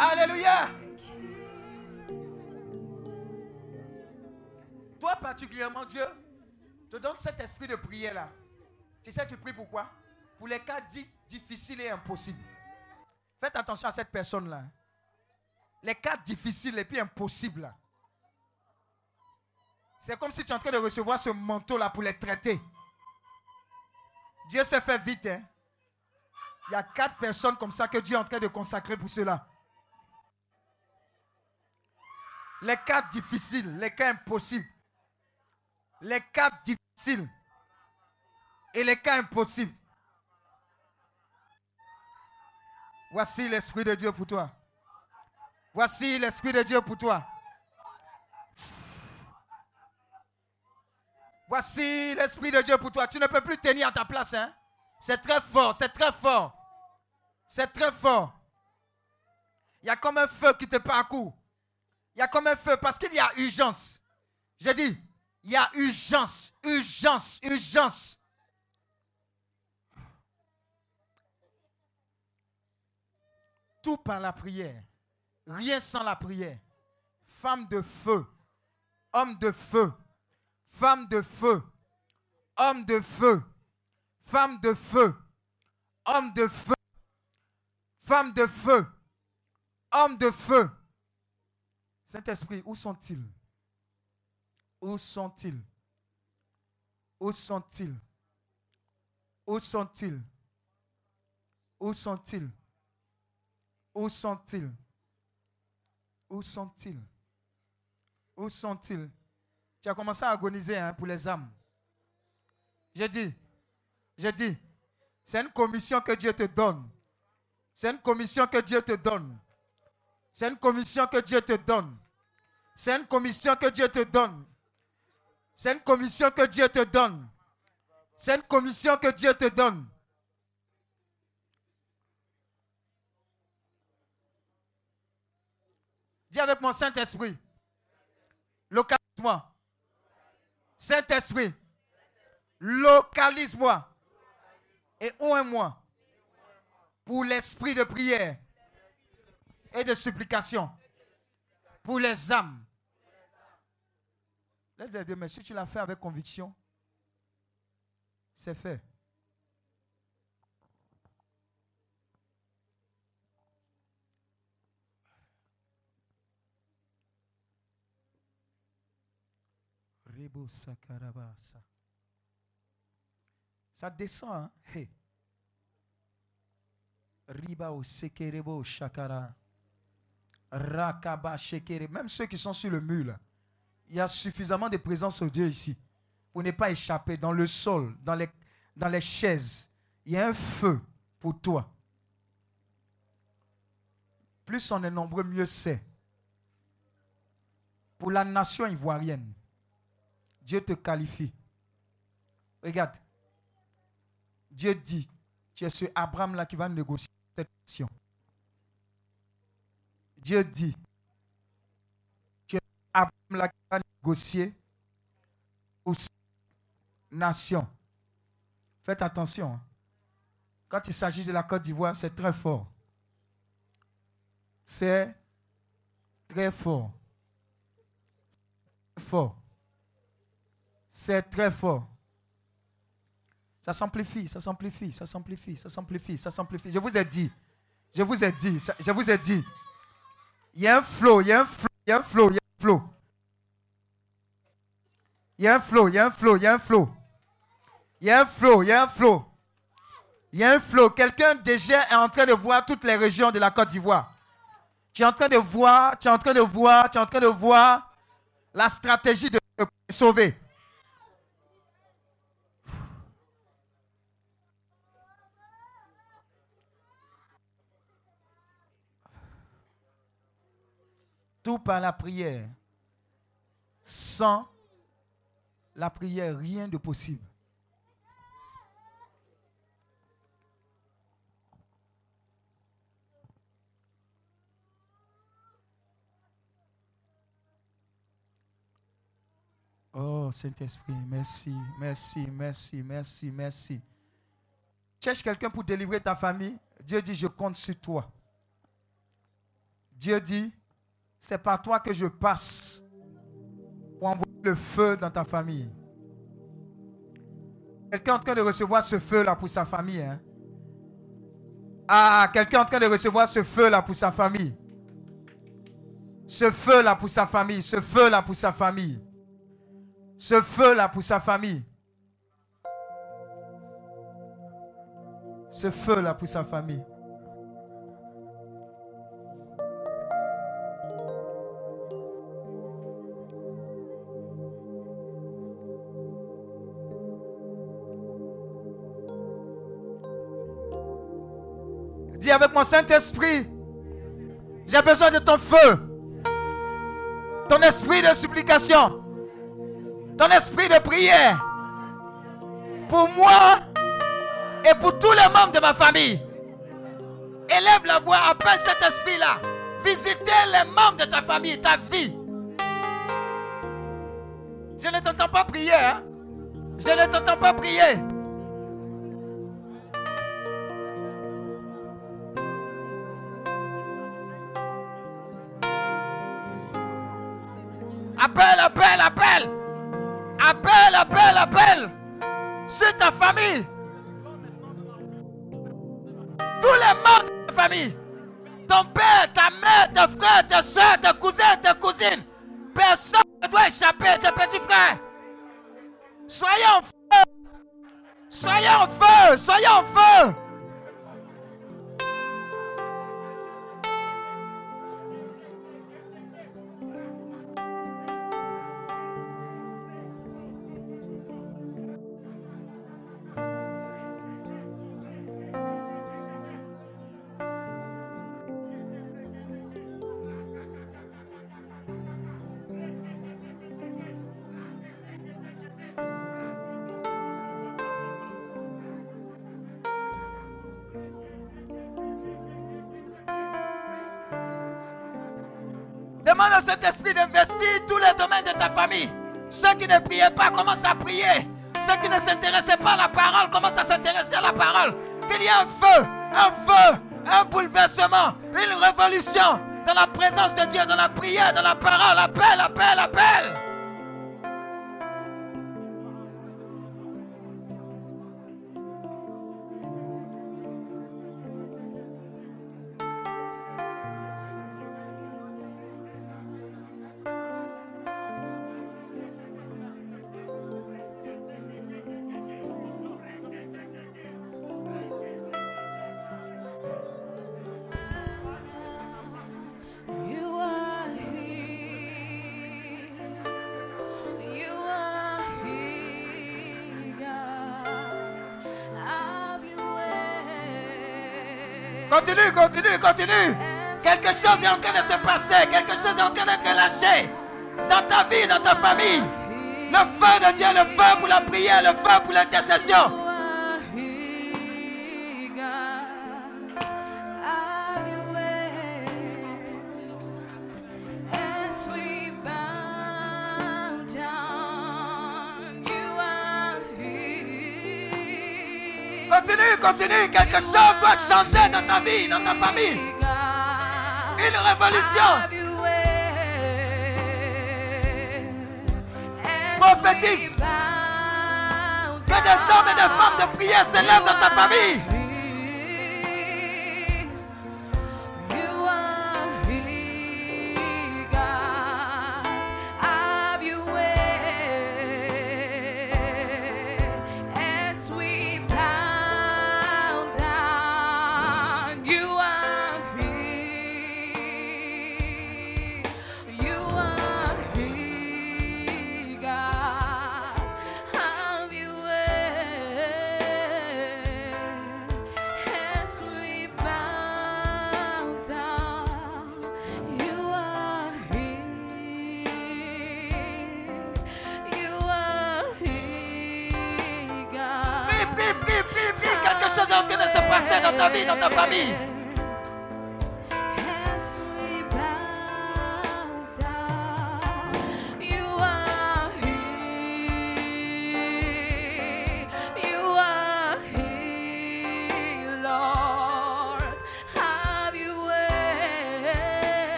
Alléluia. Toi particulièrement, Dieu te donne cet esprit de prière là. Tu sais, tu pries pourquoi Pour les cas dits difficiles et impossibles. Faites attention à cette personne là. Les cas difficiles et puis impossibles. C'est comme si tu es en train de recevoir ce manteau là pour les traiter. Dieu s'est fait vite. Hein? Il y a quatre personnes comme ça que Dieu est en train de consacrer pour cela. Les cas difficiles, les cas impossibles. Les cas difficiles et les cas impossibles. Voici l'Esprit de Dieu pour toi. Voici l'Esprit de Dieu pour toi. Voici l'Esprit de Dieu pour toi. Tu ne peux plus tenir à ta place. Hein? C'est très fort, c'est très fort. C'est très fort. Il y a comme un feu qui te parcourt. Il y a comme un feu parce qu'il y a urgence. J'ai dit, il y a urgence, urgence, urgence. Tout par la prière. Rien sans la prière. Femme de feu. Homme de feu. Femme de feu. Homme de feu. Femme de feu. Homme de feu. Femme de feu. Homme de feu. Saint-Esprit, où sont-ils? Où sont-ils? Où sont-ils? Où sont-ils? Où sont-ils? Où sont-ils? Où sont-ils? Où sont-ils? Tu as commencé à agoniser hein, pour les âmes. J'ai dit, j'ai dit, c'est une commission que Dieu te donne. C'est une commission que Dieu te donne. C'est une commission que Dieu te donne. C'est une commission que Dieu te donne. C'est une commission que Dieu te donne. C'est une commission que Dieu te donne. Dis avec mon Saint-Esprit. Localise-moi. Saint-Esprit. Localise-moi. Et ouvre-moi. Pour l'esprit de prière et de supplication. Pour les âmes. Les deux, mais si tu l'as fait avec conviction, c'est fait. Ça descend, hein? Hey. Riba o sekerebo shakara. Rakaba shekere. Même ceux qui sont sur le mur, il y a suffisamment de présence de Dieu ici pour ne pas échapper dans le sol, dans les, chaises. Il y a un feu pour toi. Plus on est nombreux, mieux c'est. Pour la nation ivoirienne, Dieu te qualifie. Regarde. Dieu dit, tu es ce Abraham-là qui va négocier cette mission. Dieu dit, tu qui va négocier pour nation. Faites attention. hein. Quand il s'agit de la Côte d'Ivoire, c'est très fort. C'est très fort. Très fort. C'est très fort. Ça s'amplifie, ça s'amplifie, ça s'amplifie, ça s'amplifie, ça s'amplifie. Je vous ai dit, je vous ai dit, je vous ai dit, il y a un flow, il y a un flow, il y a un flow, il y a un flow. Il y a un flow, il y a un flow, il y a un flow. Il y a un flow, il y a un. Il y a un flow. Quelqu'un déjà est en train de voir toutes les régions de la Côte d'Ivoire. Tu es en train de voir, tu es en train de voir, tu es en train de voir la stratégie de sauver. Par la prière. Sans la prière, rien de possible. Oh Saint-Esprit, merci, merci, merci, merci, merci. Cherche quelqu'un pour délivrer ta famille. Dieu dit, je compte sur toi. Dieu dit, c'est par toi que je passe pour envoyer le feu dans ta famille. Quelqu'un est en train de recevoir ce feu-là pour sa famille. hein? Ah, quelqu'un est en train de recevoir ce feu-là pour sa famille. Ce feu-là pour sa famille. Ce feu-là pour sa famille. Ce feu-là pour sa famille. Ce feu-là pour sa famille. Avec mon Saint-Esprit, j'ai besoin de ton feu. Ton esprit de supplication. Ton esprit de prière. Pour moi et pour tous les membres de ma famille. Élève la voix, appelle cet esprit-là. Visitez les membres de ta famille, ta vie. Je ne t'entends pas prier. hein. Je ne t'entends pas prier. Appelle, appelle, appelle. Appelle, appelle, appelle. C'est ta famille. Tous les membres de ta famille. Ton père, ta mère, tes frères, tes soeurs, tes cousins, tes cousines. Personne ne doit échapper, tes petits frères. Soyez en feu. Soyez en feu. Soyez en feu. Saint-Esprit d'investir tous les domaines de ta famille. Ceux qui ne priaient pas commencent à prier. Ceux qui ne s'intéressaient pas à la parole commencent à s'intéresser à la parole. Qu'il y ait un feu, un feu, un bouleversement, une révolution dans la présence de Dieu, dans la prière, dans la parole. Appelle, appelle, appelle. Continue. Quelque chose est en train de se passer. Quelque chose est en train d'être lâché. Dans ta vie, dans ta famille. Le feu de Dieu, le feu pour la prière, le feu pour l'intercession. Quelque chose doit changer dans ta vie, dans ta famille. Une révolution. Prophétise. Que des hommes et des femmes de prière s'élèvent dans ta famille. Dans ta famille.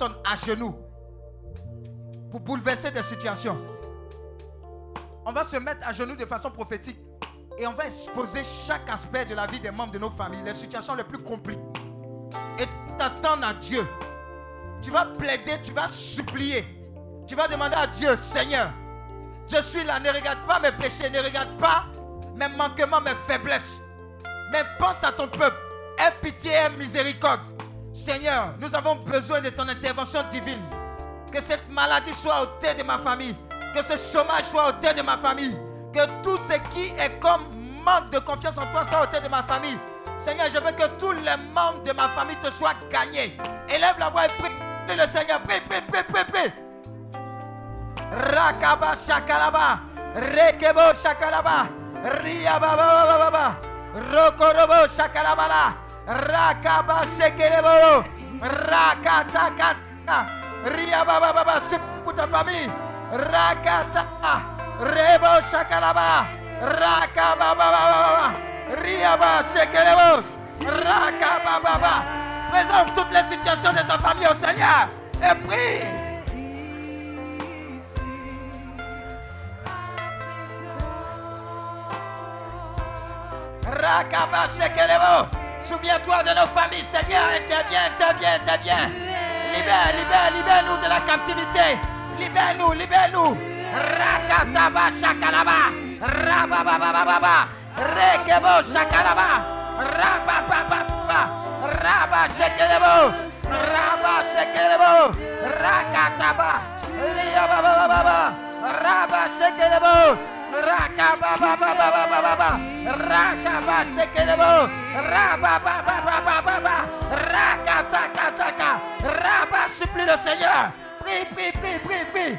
À genoux pour bouleverser des situations. On va se mettre à genoux de façon prophétique et on va exposer chaque aspect de la vie des membres de nos familles, les situations les plus compliquées. Et t'attendre à Dieu. Tu vas plaider, tu vas supplier. Tu vas demander à Dieu, Seigneur, je suis là, ne regarde pas mes péchés, ne regarde pas mes manquements, mes faiblesses. Mais pense à ton peuple. Aie pitié et miséricorde. Seigneur, nous avons besoin de ton intervention divine. Que cette maladie soit ôtée de ma famille. Que ce chômage soit ôté de ma famille. Que tout ce qui est comme manque de confiance en toi soit ôté de ma famille. Seigneur, je veux que tous les membres de ma famille te soient gagnés. Élève la voix et prie. Le Seigneur. Prie, prie, prie, prie, prie. Rakaba shakalaba. Rekebo shakalaba. Ria baba baba baba. Rokorobo shakalabala. Rakaba shekelebo. Rakatakata. Ria baba baba. C'est pour ta famille. Rakata. Rebo shakalaba. Rakaba baba baba. Ria baba shekelebo. Rakaba baba. Présente toutes les situations de ta famille au Seigneur. Et prie. Rakaba shekelebo. Souviens-toi de nos familles, Seigneur. Interviens, interviens, interviens. Libère, libère, libère-nous de la captivité. Libère-nous, libère-nous. Rakataba shakalaba. Rabababababa. Rekebo shakalaba. Rababababa. Raba shekelebo. Raba shekelebo. Rakataba. Riababababa. Raba Shekelebo. Rakababababababa, Rakabasekelebo, Rababababababa, Rakatakataka, Rabba supplie le Seigneur. Prie, prie, prie, prie, prie.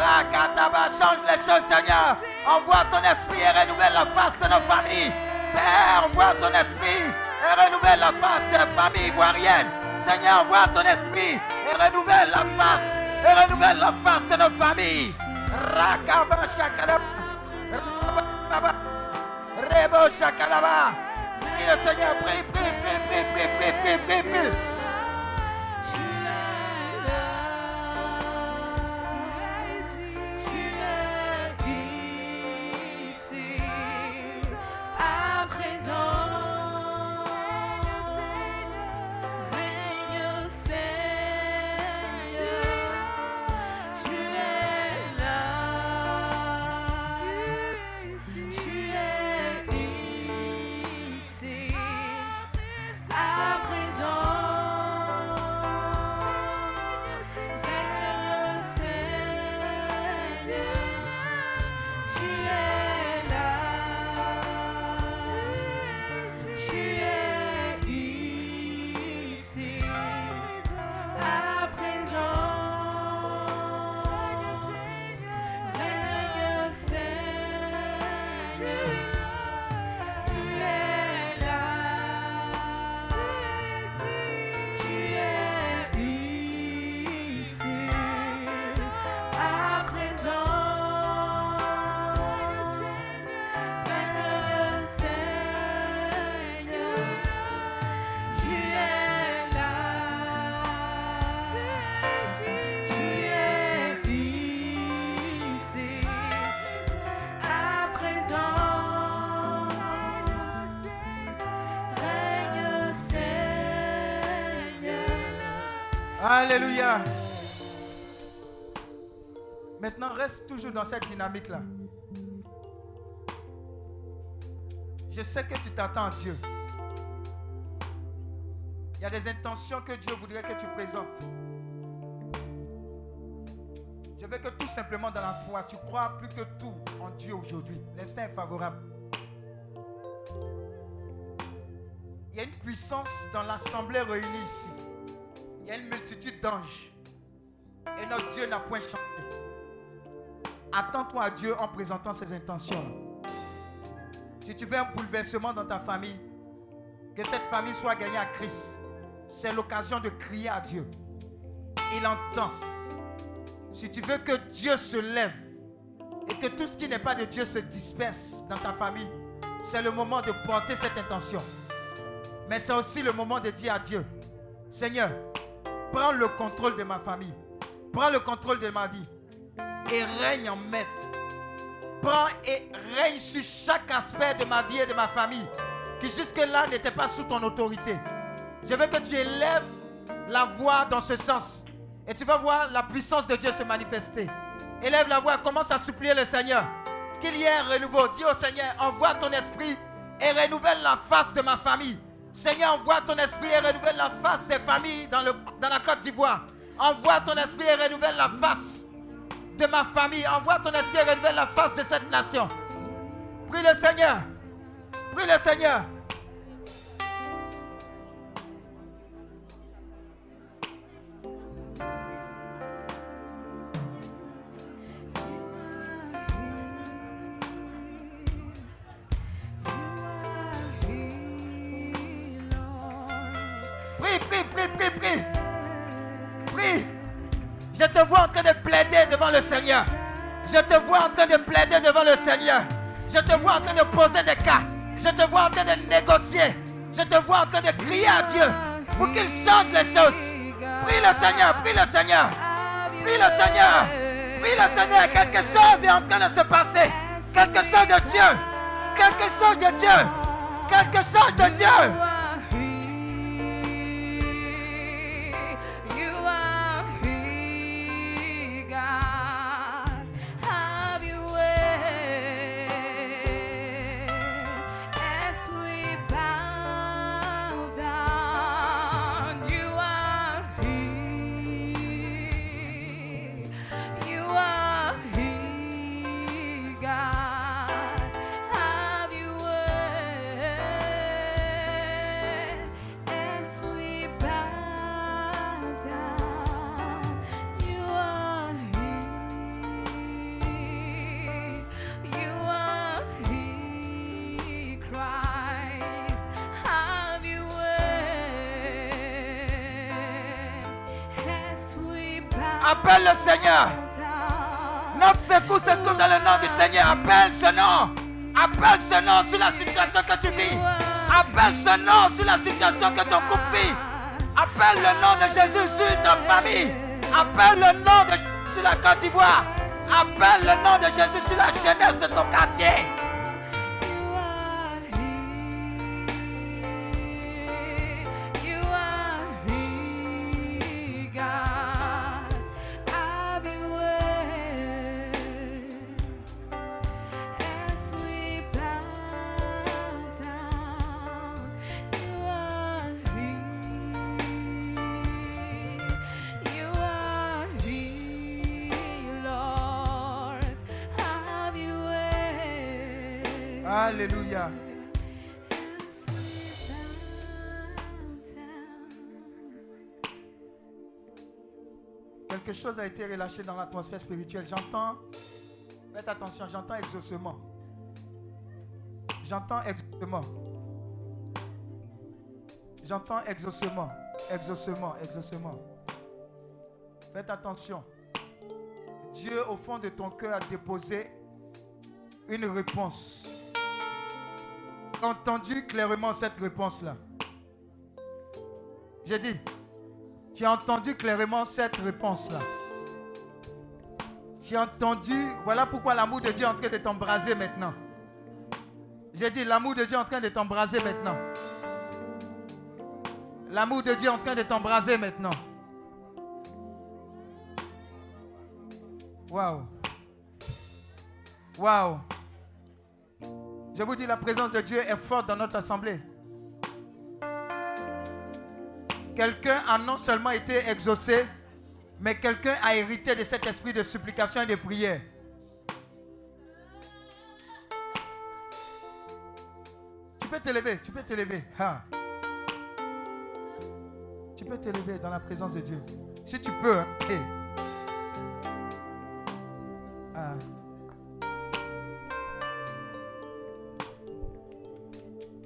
Rakataba, change les choses, Seigneur. Envoie ton esprit et renouvelle la face de nos familles. Père, envoie ton esprit et renouvelle la face de nos familles ivoiriennes. Seigneur, envoie ton esprit et renouvelle la face et renouvelle la face de nos familles. Rakaba shakalaba. Rebo shakalaba. Le Seigneur, prie, prie, prie, prie, prie, prie, prie, prie, Reste toujours dans cette dynamique-là. Je sais que tu t'attends à Dieu. Il y a des intentions que Dieu voudrait que tu présentes. Je veux que tout simplement dans la foi, tu crois plus que tout en Dieu aujourd'hui. L'instinct est favorable. Il y a une puissance dans l'assemblée réunie ici. Il y a une multitude d'anges. Et notre Dieu n'a point changé. Attends-toi à Dieu en présentant ses intentions. Si tu veux un bouleversement dans ta famille, que cette famille soit gagnée à Christ, c'est l'occasion de crier à Dieu. Il entend. Si tu veux que Dieu se lève et que tout ce qui n'est pas de Dieu se disperse dans ta famille, c'est le moment de porter cette intention. Mais c'est aussi le moment de dire à Dieu, Seigneur, prends le contrôle de ma famille, prends le contrôle de ma vie et règne en maître. Prends et règne sur chaque aspect de ma vie et de ma famille qui jusque-là n'était pas sous ton autorité. Je veux que tu élèves la voix dans ce sens et tu vas voir la puissance de Dieu se manifester. Élève la voix, commence à supplier le Seigneur qu'il y ait un renouveau. Dis au Seigneur, envoie ton esprit et renouvelle la face de ma famille. Seigneur, envoie ton esprit et renouvelle la face des familles dans, le, dans la Côte d'Ivoire. Envoie ton esprit et renouvelle la face de ma famille. Envoie ton esprit et la face de cette nation. Prie le Seigneur. Prie le Seigneur. Le Seigneur. Je te vois en train de plaider devant le Seigneur. Je te vois en train de poser des cas. Je te vois en train de négocier. Je te vois en train de crier à Dieu pour qu'il change les choses. Prie le Seigneur, prie le Seigneur. Prie le Seigneur. Prie le Seigneur. Quelque chose est en train de se passer. Quelque chose de Dieu. Quelque chose de Dieu. Quelque chose de Dieu. Secours se trouve dans le nom du Seigneur. Appelle ce nom. Appelle ce nom sur la situation que tu vis. Appelle ce nom sur la situation que ton couple vit. Appelle le nom de Jésus sur ta famille. Appelle le nom de sur la Côte d'Ivoire. Appelle le nom de Jésus sur la jeunesse de ton quartier. A été relâché dans l'atmosphère spirituelle. J'entends, faites attention, j'entends exaucement. J'entends exaucement. J'entends exaucement, exaucement, exaucement. Faites attention. Dieu, au fond de ton cœur, a déposé une réponse. Entendu clairement cette réponse-là. J'ai dit, tu as entendu clairement cette réponse-là. J'ai entendu, voilà pourquoi l'amour de Dieu est en train de t'embraser maintenant. J'ai dit, l'amour de Dieu est en train de t'embraser maintenant. L'amour de Dieu est en train de t'embraser maintenant. Waouh. Waouh. Je vous dis, la présence de Dieu est forte dans notre assemblée. Quelqu'un a non seulement été exaucé, mais quelqu'un a hérité de cet esprit de supplication et de prière. Tu peux t'élever, tu peux t'élever. Ah. Tu peux t'élever dans la présence de Dieu. Si tu peux. hein. Ah.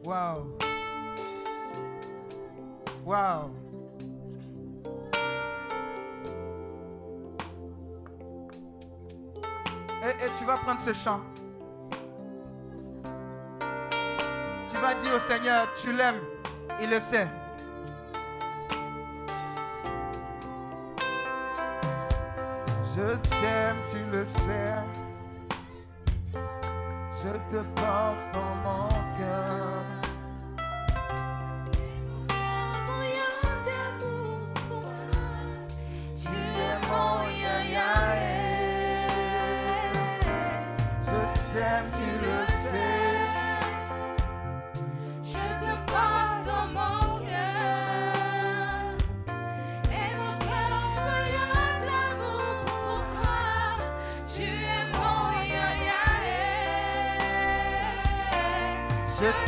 Wow. Wow. Et, et tu vas prendre ce chant. Tu vas dire au Seigneur, tu l'aimes, il le sait. Je t'aime, tu le sais. Je te porte dans mon cœur.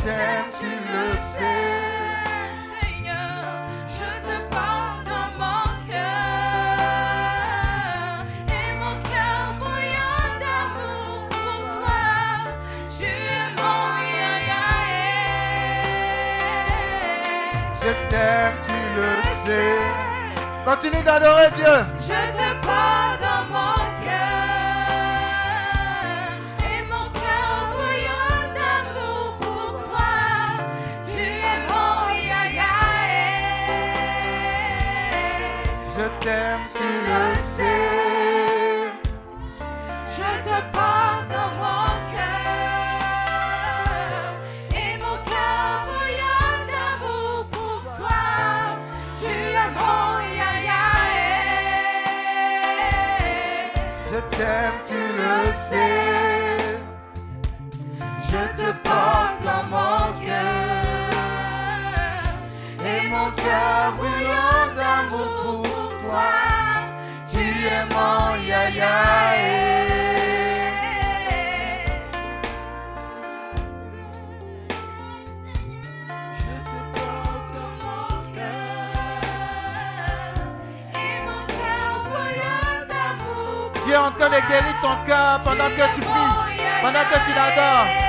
T'aime, tu le sais. Seigneur, je te porte dans mon cœur et mon cœur bouillant d'amour pour toi. Tu es mon yaya. Je t'aime, tu le sais. Continue d'adorer Dieu. Je Je te porte dans mon cœur et mon cœur bouillant d'amour pour toi. Tu es mon yaya. De guérir ton cœur pendant que tu pries, pendant que tu l'adores.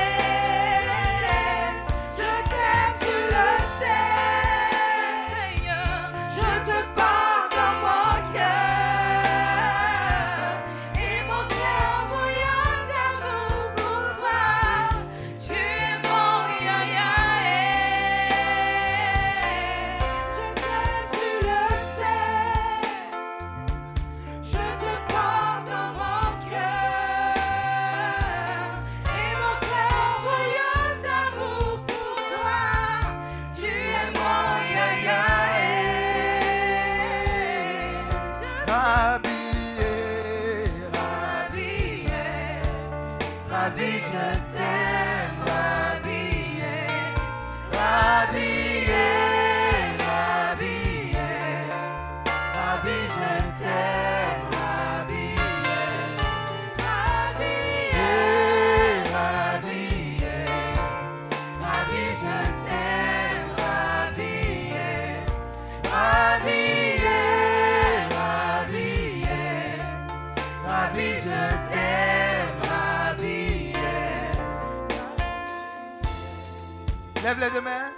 Lève les deux mains.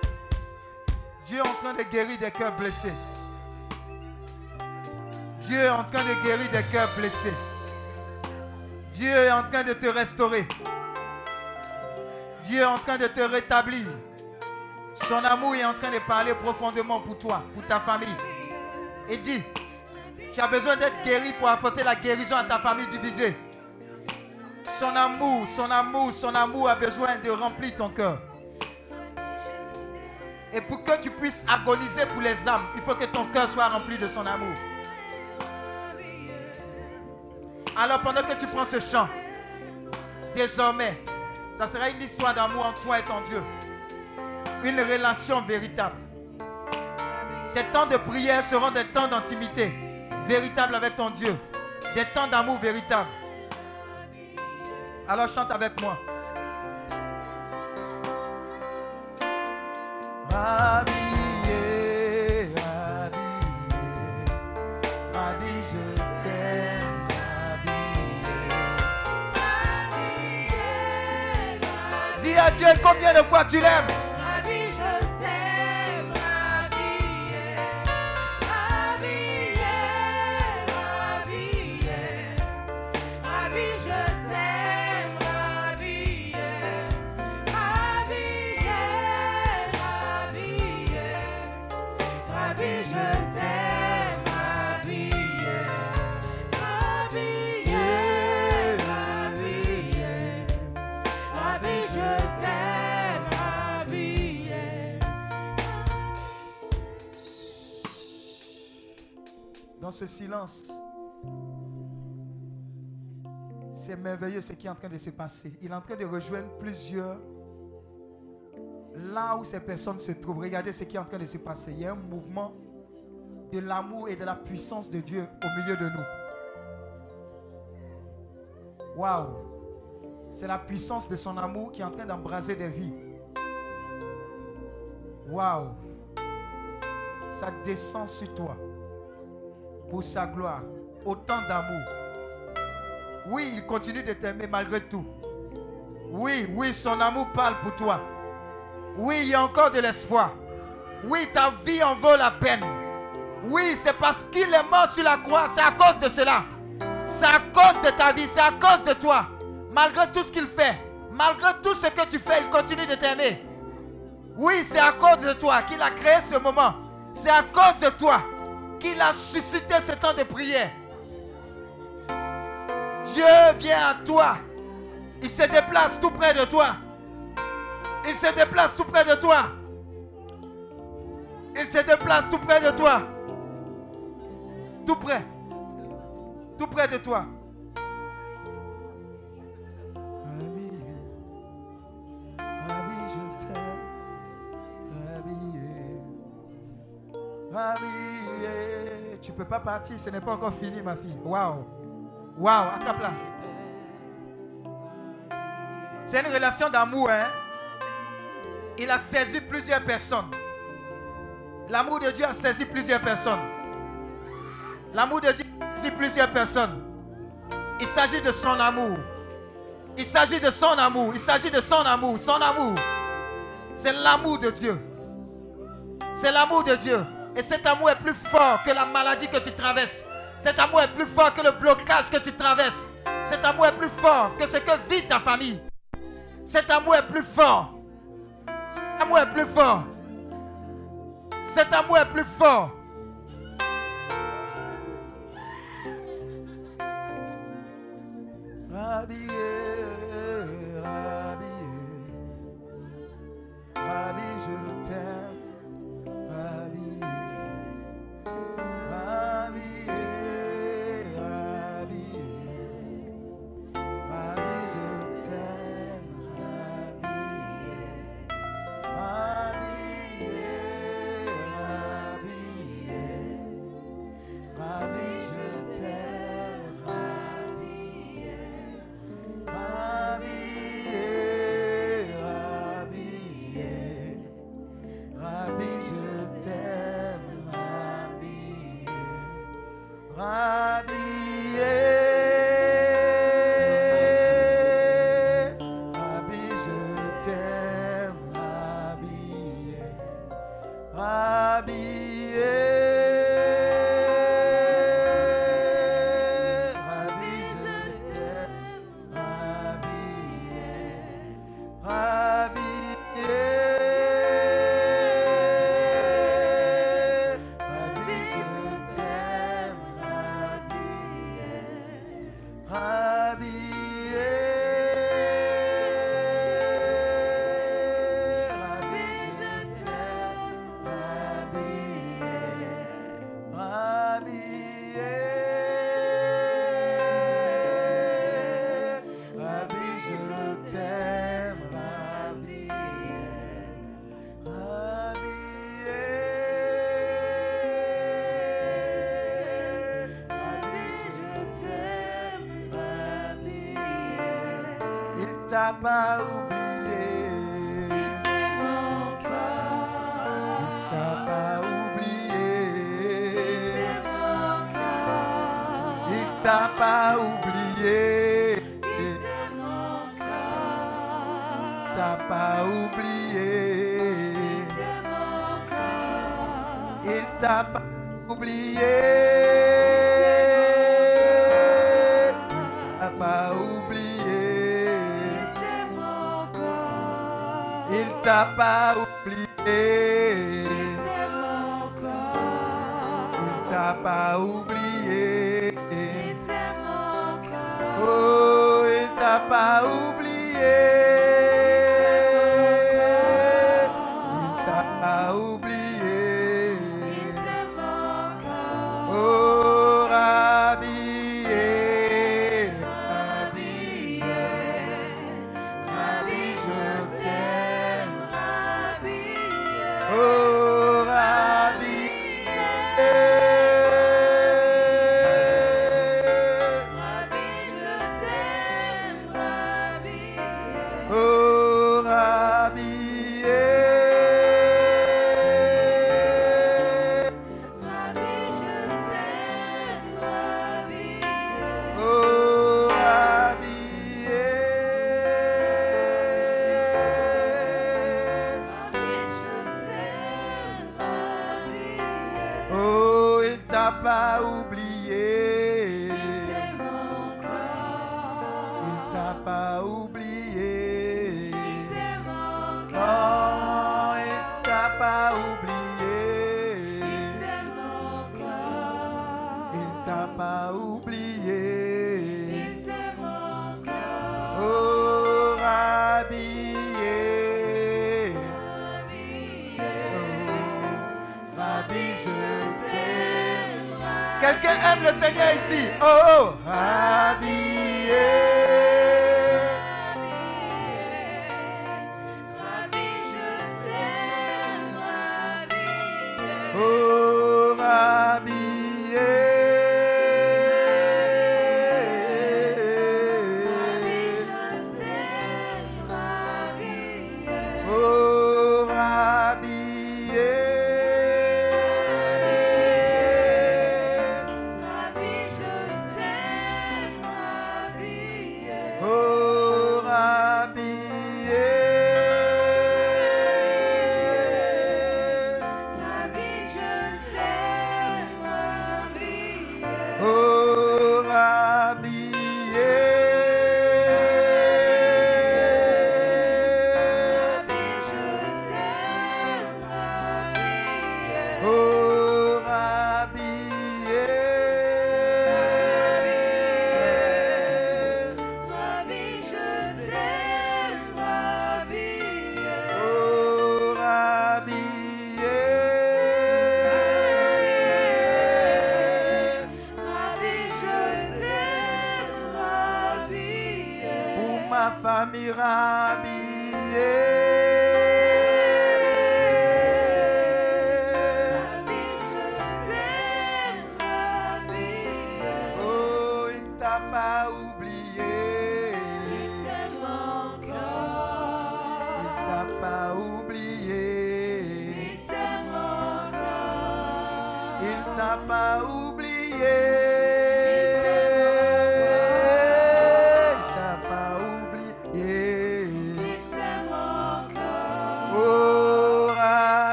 Dieu est en train de guérir des cœurs blessés. Dieu est en train de guérir des cœurs blessés. Dieu est en train de te restaurer. Dieu est en train de te rétablir. Son amour est en train de parler profondément pour toi, pour ta famille. Et dit, tu as besoin d'être guéri pour apporter la guérison à ta famille divisée. Son amour, son amour, son amour a besoin de remplir ton cœur. Et pour que tu puisses agoniser pour les âmes, il faut que ton cœur soit rempli de son amour. Alors pendant que tu prends ce chant, désormais, ça sera une histoire d'amour entre toi et ton Dieu. Une relation véritable. Tes temps de prière seront des temps d'intimité véritable avec ton Dieu. Des temps d'amour véritable. Alors chante avec moi. Habillé, habillé, je t'aime. Dis à Dieu combien de fois tu l'aimes. Ce silence, c'est merveilleux ce qui est en train de se passer. Il est en train de rejoindre plusieurs là où ces personnes se trouvent. Regardez ce qui est en train de se passer. Il y a un mouvement de l'amour et de la puissance de Dieu au milieu de nous. Waouh! C'est la puissance de son amour qui est en train d'embraser des vies. Waouh! Ça descend sur toi pour sa gloire. Autant d'amour. Oui, il continue de t'aimer malgré tout. Oui, oui, son amour parle pour toi. Oui, il y a encore de l'espoir. Oui, ta vie en vaut la peine. Oui, c'est parce qu'il est mort sur la croix. C'est à cause de cela. C'est à cause de ta vie. C'est à cause de toi. Malgré tout ce qu'il fait. Malgré tout ce que tu fais, il continue de t'aimer. Oui, c'est à cause de toi qu'il a créé ce moment. C'est à cause de toi qu'il a suscité ce temps de prière. Dieu vient à toi. Il se déplace tout près de toi. Il se déplace tout près de toi. Il se déplace tout près de toi. Tout près. Tout près de toi. Habillé, je t'aime. Habillé, Tu peux pas partir, ce n'est pas encore fini, ma fille. Waouh. Waouh, attrape-la. C'est une relation d'amour, hein. Il a saisi plusieurs personnes. L'amour de Dieu a saisi plusieurs personnes. L'amour de Dieu a saisi plusieurs personnes. Il s'agit de son amour. Il s'agit de son amour. Il s'agit de son amour. Son amour. C'est l'amour de Dieu. C'est l'amour de Dieu. Et cet amour est plus fort que la maladie que tu traverses. Cet amour est plus fort que le blocage que tu traverses. Cet amour est plus fort que ce que vit ta famille. Cet amour est plus fort. Cet amour est plus fort. Cet amour est plus fort. Habillé, habillé, habillé, je t'aime, il il t'a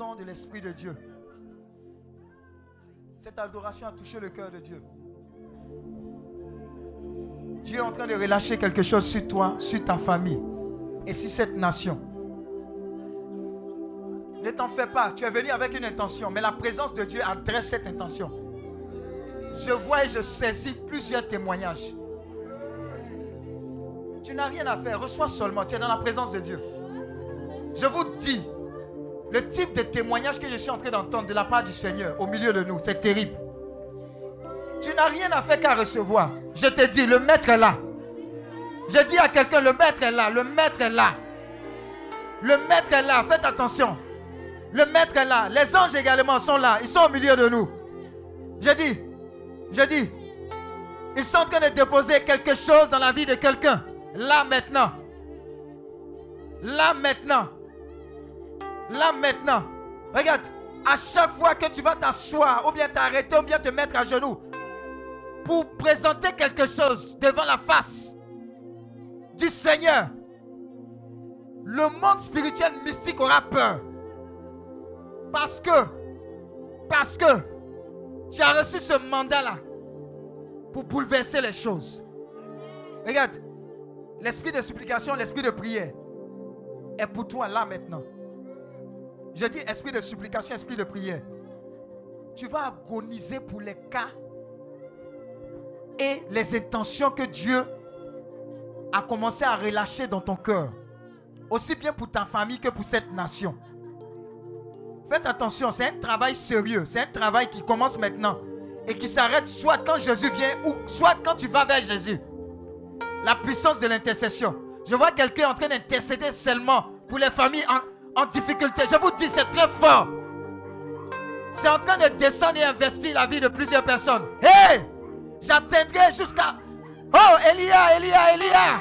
de l'Esprit de Dieu. Cette adoration a touché le cœur de Dieu. Dieu est en train de relâcher quelque chose sur toi, sur ta famille et sur cette nation. Ne t'en fais pas, tu es venu avec une intention, mais la présence de Dieu adresse cette intention. Je vois et je saisis plusieurs témoignages. Tu n'as rien à faire, reçois seulement, tu es dans la présence de Dieu. Le type de témoignage que je suis en train d'entendre de la part du Seigneur au milieu de nous, c'est terrible. Tu n'as rien à faire qu'à recevoir. Je te dis, le maître est là. Je dis à quelqu'un, le maître est là, le maître est là. Le maître est là, faites attention. Le maître est là. Les anges également sont là, ils sont au milieu de nous. Je dis, je dis, ils sont en train de déposer quelque chose dans la vie de quelqu'un. Là maintenant. Là maintenant. Là maintenant. Regarde, à chaque fois que tu vas t'asseoir, ou bien t'arrêter, ou bien te mettre à genoux, pour présenter quelque chose devant la face du Seigneur, le monde spirituel mystique aura peur. Parce que, parce que tu as reçu ce mandat-là pour bouleverser les choses. Regarde, l'esprit de supplication, l'esprit de prière est pour toi là maintenant. Je dis esprit de supplication, esprit de prière. Tu vas agoniser pour les cas et les intentions que Dieu a commencé à relâcher dans ton cœur. Aussi bien pour ta famille que pour cette nation. Faites attention, c'est un travail sérieux. C'est un travail qui commence maintenant et qui s'arrête soit quand Jésus vient ou soit quand tu vas vers Jésus. La puissance de l'intercession. Je vois quelqu'un en train d'intercéder seulement pour les familles difficulté. Je vous dis, c'est très fort. C'est en train de descendre et investir la vie de plusieurs personnes. Hé! J'atteindrai jusqu'à... Oh, Elia, Elia, Elia!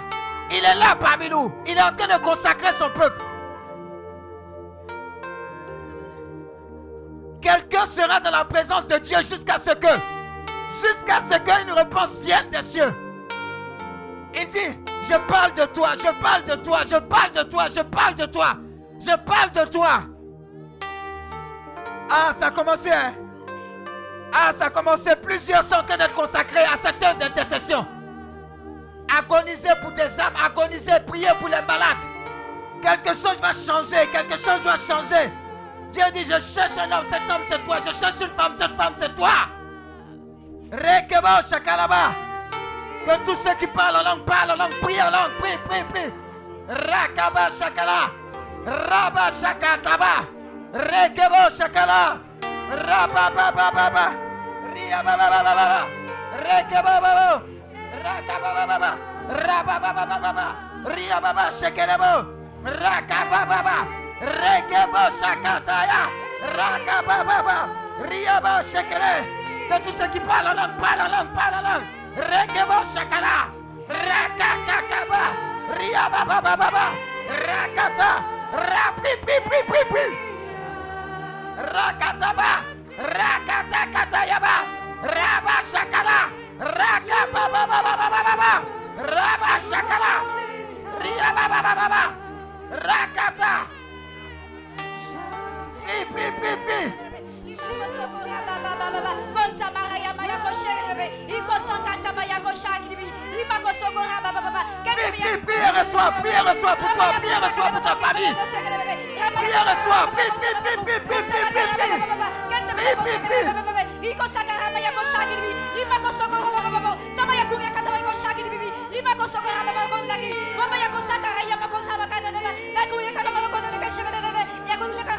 Il est là parmi nous. Il est en train de consacrer son peuple. Quelqu'un sera dans la présence de Dieu jusqu'à ce que, jusqu'à ce qu'une réponse vienne des cieux. Il dit, je parle de toi, je parle de toi, je parle de toi, je parle de toi, je parle de toi. Ah, ça a commencé, hein? Ah, ça a commencé. Plusieurs sont en train d'être consacrés à cette œuvre d'intercession. Agoniser pour des âmes, agoniser, prier pour les malades. Quelque chose va changer, quelque chose doit changer. Dieu dit, je cherche un homme, cet homme c'est toi. Je cherche une femme, cette femme c'est toi. Rekebo shakalaba. Que tous ceux qui parlent en langue parlent en langue, prient en langue, prie, prie, prie. Rakaba shakala. Raba Shakataba, Rekebo Shakala, Raba Baba Baba, Ria Baba Baba Baba, Rekebo Baba, Raka Baba Baba, Raba Baba Baba, Ria Baba Shekelebo, Raka Baba Baba, Rekebo Shakataya, Raka Baba Baba, Ria Baba Shekele, que tous ceux qui parlent en langue, parlent en langue, parlent en langue, Rekebo Shakala, Raka Kakaba, Ria Baba Baba Baba, Rakata, Rapipipipipi. Rakataba. Rakatakatayaba. Rabashakala. Rakababababababa. Rabashakala. Riabababababa. Rakata. Pi, pi, pi, pi. Prie, prie, reçois, prie, reçois pour toi, prie, reçois pour ta famille. Prie, reçois, prie, prie, prie, prie, prie, prie, prie, prie, prie, prie, prie. Thank you.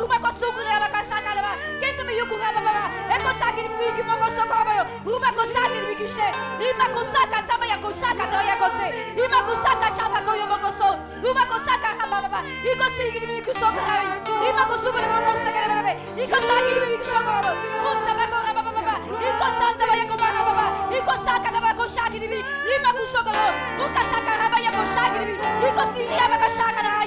rumakosuku rabakasakalaba kenteme yukurababa ekosagiri biki mokosokobayo rumakosagiri bikishe imakusaka tama yakushaka tama yakose imakusaka chapakoyo mokoso rumakosaka rababa ikosigiri bikisokarabe imakosuku rabakosakarabe ikosagiri bikishokoro kuntabako rababa ikosanta bayakobarababa ikosaka rabakosagiri bi. Imakusokoro ukasaka rabayakosagiri bi. Ikosiri rabakashakarabe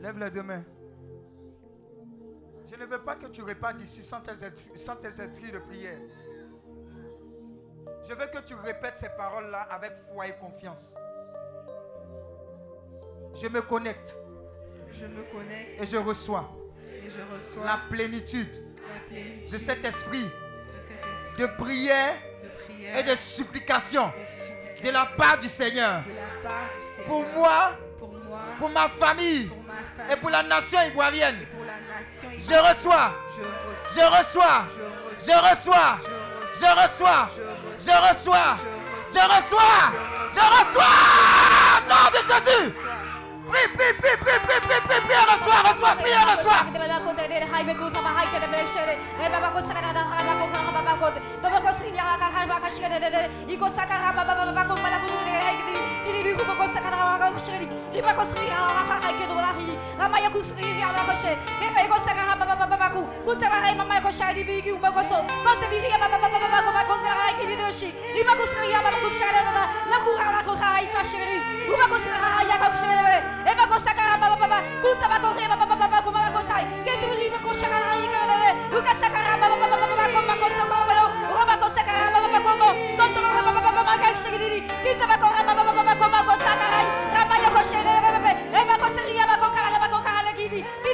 Lève les deux mains. Je ne veux pas que tu repartes ici sans sans tes esprits de prière. Je veux que tu répètes ces paroles-là avec foi et confiance. Je me connecte. Je me connecte. Et je reçois. Et je reçois la plénitude, de, cet esprit, de prière, et de supplication. De, la part du Seigneur. Pour moi. Pour, moi, pour, ma famille, et pour la nation ivoirienne. Pour la. Je, reçois, je, reçois, je reçois. Je reçois. Je reçois. Je reçois. Je reçois. Je reçois. Je reçois. Nom de Jésus. Prie, prie, prie, prie, prie, prie, prie, prie, Eba kosa kara baba baba. Baba baba le. Baba baba baba kara baba baba. Konto baba baba baba baba baba kara. Baba baba. Eba kara kara le.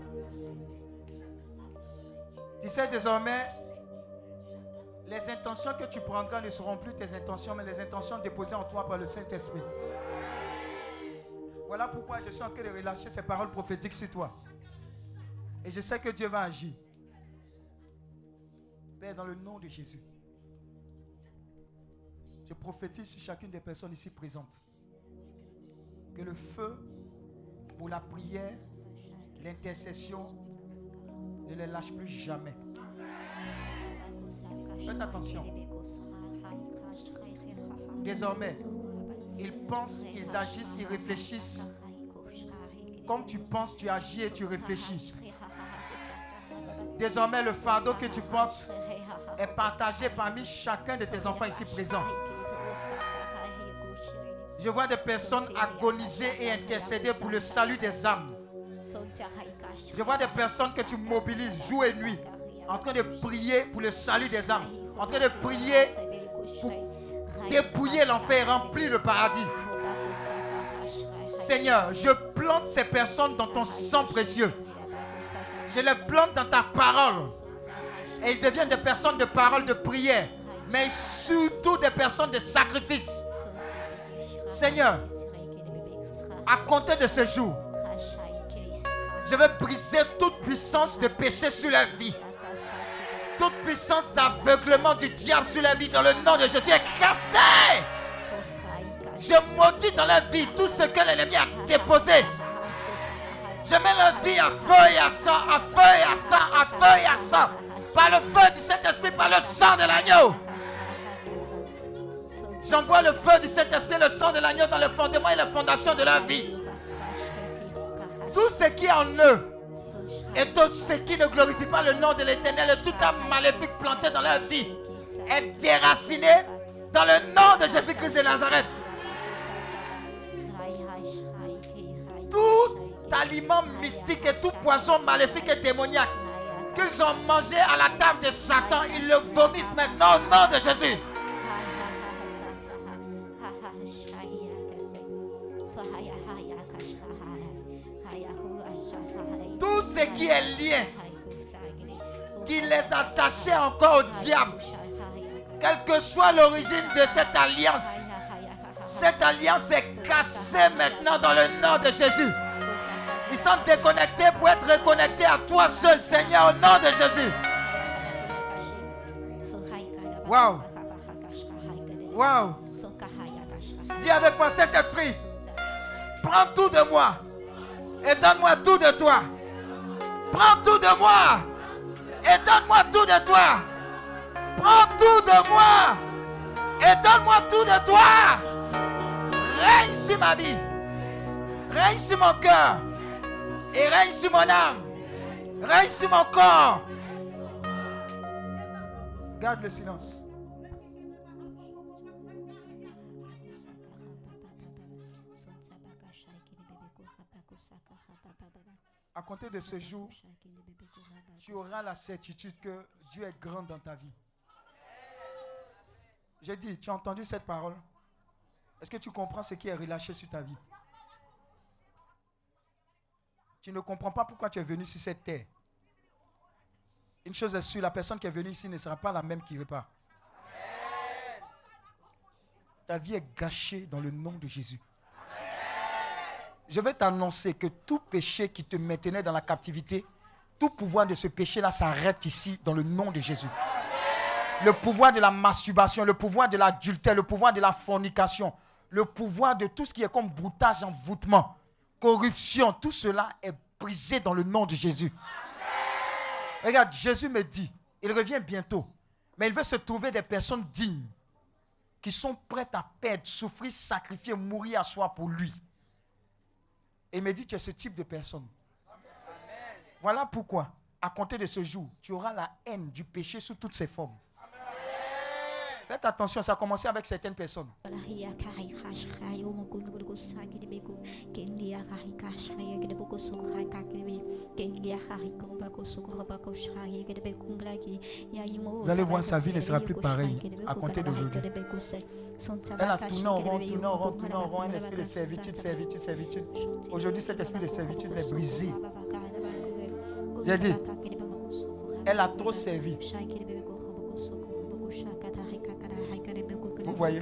Tu sais désormais, les intentions que tu prendras ne seront plus tes intentions, mais les intentions déposées en toi par le Saint-Esprit. Voilà pourquoi je suis en train de relâcher ces paroles prophétiques sur toi. Et je sais que Dieu va agir. Père, dans le nom de Jésus, je prophétise sur chacune des personnes ici présentes que le feu pour la prière, l'intercession, ne les lâche plus jamais. Faites attention. Désormais, ils pensent, ils agissent, ils réfléchissent. Comme tu penses, tu agis et tu réfléchis. Désormais, le fardeau que tu portes est partagé parmi chacun de tes enfants ici présents. Je vois des personnes agoniser et intercéder pour le salut des âmes. Je vois des personnes que tu mobilises jour et nuit, en train de prier pour le salut des âmes, en train de prier pour dépouiller l'enfer et remplir le paradis. Seigneur, je plante ces personnes dans ton sang précieux. Je les plante dans ta parole. Et ils deviennent des personnes de parole, de prière, mais surtout des personnes de sacrifice. Seigneur, à compter de ce jour, je veux briser toute puissance de péché sur la vie. Toute puissance d'aveuglement du diable sur la vie dans le nom de Jésus est cassée. Je maudis dans la vie tout ce que l'ennemi a déposé. Je mets la vie à feu et à sang, à feu et à sang, à feu et à sang. Par le feu du Saint-Esprit, par le sang de l'agneau. J'envoie le feu du Saint-Esprit, le sang de l'agneau dans le fondement et les fondations de la vie. Tout ce qui est en eux et tout ce qui ne glorifie pas le nom de l'Éternel tout âme maléfique planté dans leur vie est déraciné dans le nom de Jésus-Christ de Nazareth. Tout aliment mystique et tout poison maléfique et démoniaque qu'ils ont mangé à la table de Satan, ils le vomissent maintenant au nom de Jésus. Tout ce qui est lié, qui les attachait encore au diable, quelle que soit l'origine de cette alliance, cette alliance est cassée maintenant dans le nom de Jésus. Ils sont déconnectés pour être reconnectés à toi seul, Seigneur, au nom de Jésus. Wow. Wow. Dis avec moi, Saint-Esprit, prends tout de moi et donne-moi tout de toi. Prends tout de moi et donne-moi tout de toi. Prends tout de moi et donne-moi tout de toi. Règne sur ma vie. Règne sur mon cœur. Et règne sur mon âme. Règne sur mon corps. Garde le silence. À compter de ce jour, tu auras la certitude que Dieu est grand dans ta vie. J'ai dit, tu as entendu cette parole? Est-ce que tu comprends ce qui est relâché sur ta vie? Tu ne comprends pas pourquoi tu es venu sur cette terre. Une chose est sûre, la personne qui est venue ici ne sera pas la même qui repart. Ta vie est gâchée dans le nom de Jésus. Je vais t'annoncer que tout péché qui te maintenait dans la captivité, tout pouvoir de ce péché-là s'arrête ici dans le nom de Jésus. Le pouvoir de la masturbation, le pouvoir de l'adultère, le pouvoir de la fornication, le pouvoir de tout ce qui est comme broutage, envoûtement, corruption, tout cela est brisé dans le nom de Jésus. Regarde, Jésus me dit, il revient bientôt, mais il veut se trouver des personnes dignes qui sont prêtes à perdre, souffrir, sacrifier, mourir à soi pour lui. Et me dit, tu es ce type de personne. Voilà pourquoi, à compter de ce jour, tu auras la haine du péché sous toutes ses formes. Faites attention, ça a commencé avec certaines personnes. Vous allez voir, sa vie ne sera plus pareille à compter d'aujourd'hui. Elle a tourné en rond, tourné en rond, tourné en rond, un esprit de servitude, servitude, servitude. Aujourd'hui, cet esprit de servitude est brisé. J'ai dit, elle a trop servi. Vous voyez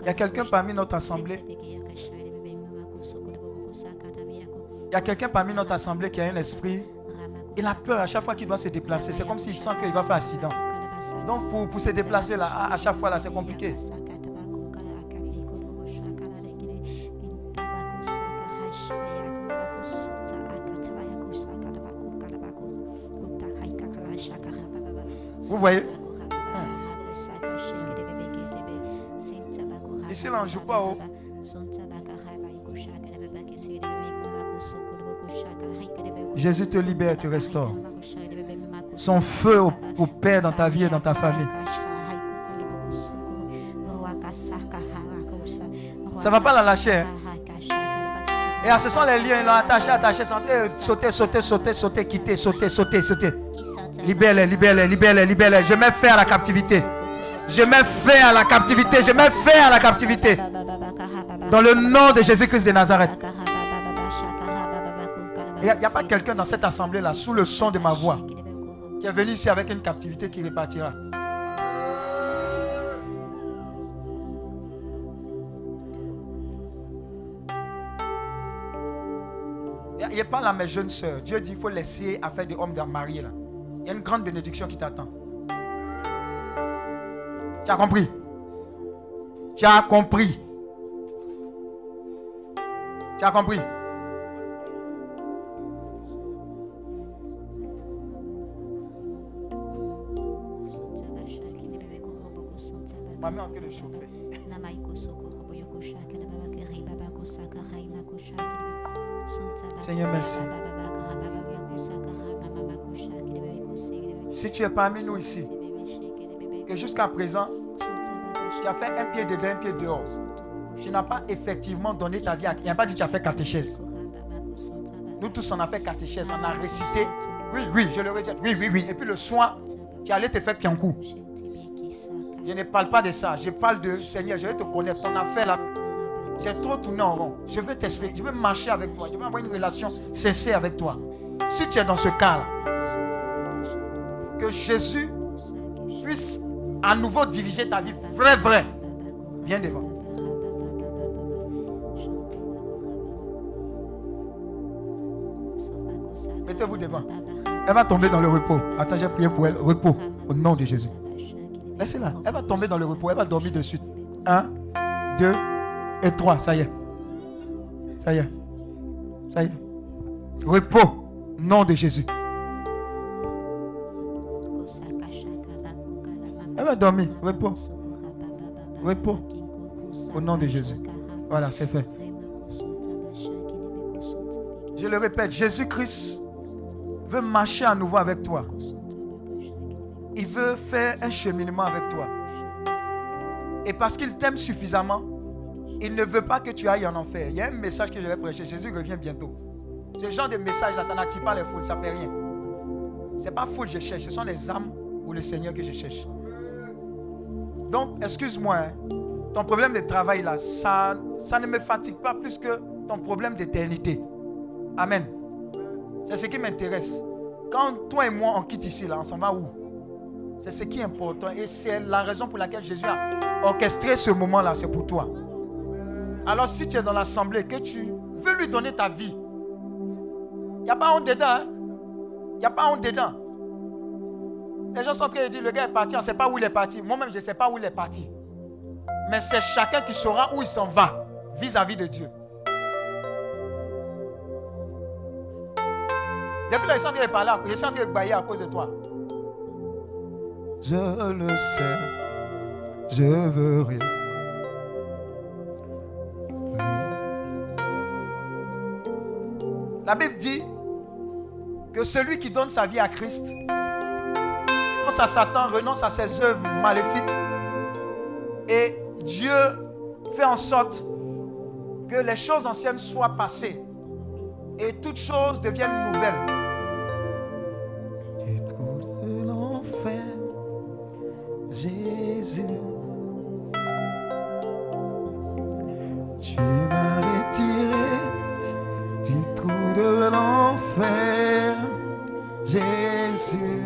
Il y a quelqu'un parmi notre assemblée. Il y a quelqu'un parmi notre assemblée qui a un esprit. Il a peur à chaque fois qu'il doit se déplacer. C'est comme s'il sent qu'il va faire accident. Donc pour, se déplacer là, à, à chaque fois là, c'est compliqué. Voyez Ici là, on ne joue pas au. Jésus te libère, te restaure. Son feu au, Père dans ta vie et dans ta famille. Ça ne va pas la lâcher. hein. Et ah, ce sont les liens, ils l'ont attaché, attaché, sauter, sauter, sauter, sauter, quitter, sauter, sauter, sauter. Libère-les, libère-les, libère-les, libère-les. Je mets fin à la captivité. Je mets fin à la captivité. Je mets fin à la captivité. Dans le nom de Jésus-Christ de Nazareth. Il n'y a, il pas quelqu'un dans cette assemblée-là, sous le son de ma voix, qui est venu ici avec une captivité qui repartira. Il n'y a pas là, mes jeunes sœurs. Dieu dit qu'il faut laisser affaire de homme d'un marié là. Il y a une grande bénédiction qui t'attend. Tu as compris? Tu as compris? Tu as compris? Maman en train de chauffer. Seigneur, merci. Si tu es parmi nous ici, que jusqu'à présent, tu as fait un pied dedans, un pied dehors. Tu n'as pas effectivement donné ta vie à... Il n'y a pas dit que tu as fait catéchèse. Nous tous, on a fait catéchèse, on a récité. Oui, oui, je le rejette. Oui, oui, oui. Et puis le soir, tu allais te faire piancou. Je ne parle pas de ça. Je parle de Seigneur, je vais te connaître. Ton affaire là, j'ai trop tourné en rond. Je veux t'expliquer. Je veux marcher avec toi. Je veux avoir une relation sincère avec toi. Si tu es dans ce cas-là, que Jésus puisse à nouveau diriger ta vie vrai, vrai. Viens devant. Mettez-vous devant. Elle va tomber dans le repos. Attends, j'ai prié pour elle. Repos. Au nom de Jésus. Laissez-la. Elle va tomber dans le repos. Elle va dormir de suite. Un, deux et trois. Ça y est. Ça y est. Ça y est. Repos. Nom de Jésus. Elle va dormir. Repos. Repos. Au nom de Jésus. Voilà, c'est fait. Je le répète, Jésus-Christ veut marcher à nouveau avec toi. Il veut faire un cheminement avec toi. Et parce qu'il t'aime suffisamment, il ne veut pas que tu ailles en enfer. Il y a un message que je vais prêcher. Jésus revient bientôt. Ce genre de message-là, ça n'attire pas les foules, ça ne fait rien. Ce n'est pas foule que je cherche, ce sont les âmes ou le Seigneur que je cherche. Donc, excuse-moi, hein, ton problème de travail là, ça, ne me fatigue pas plus que ton problème d'éternité. Amen. C'est ce qui m'intéresse. Quand toi et moi on quitte ici, là, on s'en va où? C'est ce qui est important. Et c'est la raison pour laquelle Jésus a orchestré ce moment-là, c'est pour toi. Alors si tu es dans l'assemblée, que tu veux lui donner ta vie, il n'y a pas honte dedans. hein? Il n'y a pas honte dedans. Les gens sont en train de dire, le gars est parti, on ne sait pas où il est parti. Moi-même, je ne sais pas où il est parti. Mais c'est chacun qui saura où il s'en va vis-à-vis de Dieu. Depuis là, ils sont en train de parler, ils sont en train de bailler à cause de toi. Je le sais, je veux rien. La Bible dit que celui qui donne sa vie à Christ renonce à Satan, renonce à ses œuvres maléfiques et Dieu fait en sorte que les choses anciennes soient passées et toutes choses deviennent nouvelles. Du trou de l'enfer, Jésus, tu m'as retiré du trou de l'enfer, Jésus.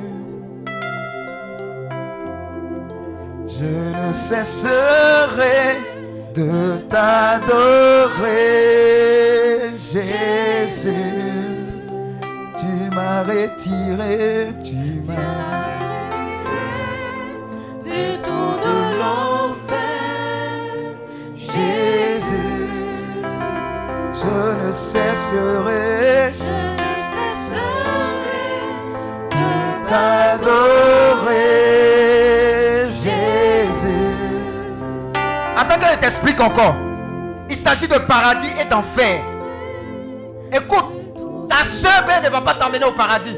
Je ne cesserai de t'adorer, Jésus, tu m'as retiré, tu m'as du tour de l'enfer. Jésus, je ne cesserai Je ne cesserai de t'adorer, Que je t'explique encore. Il s'agit de paradis et d'enfer. Écoute, ta soeur ne va pas t'emmener au paradis.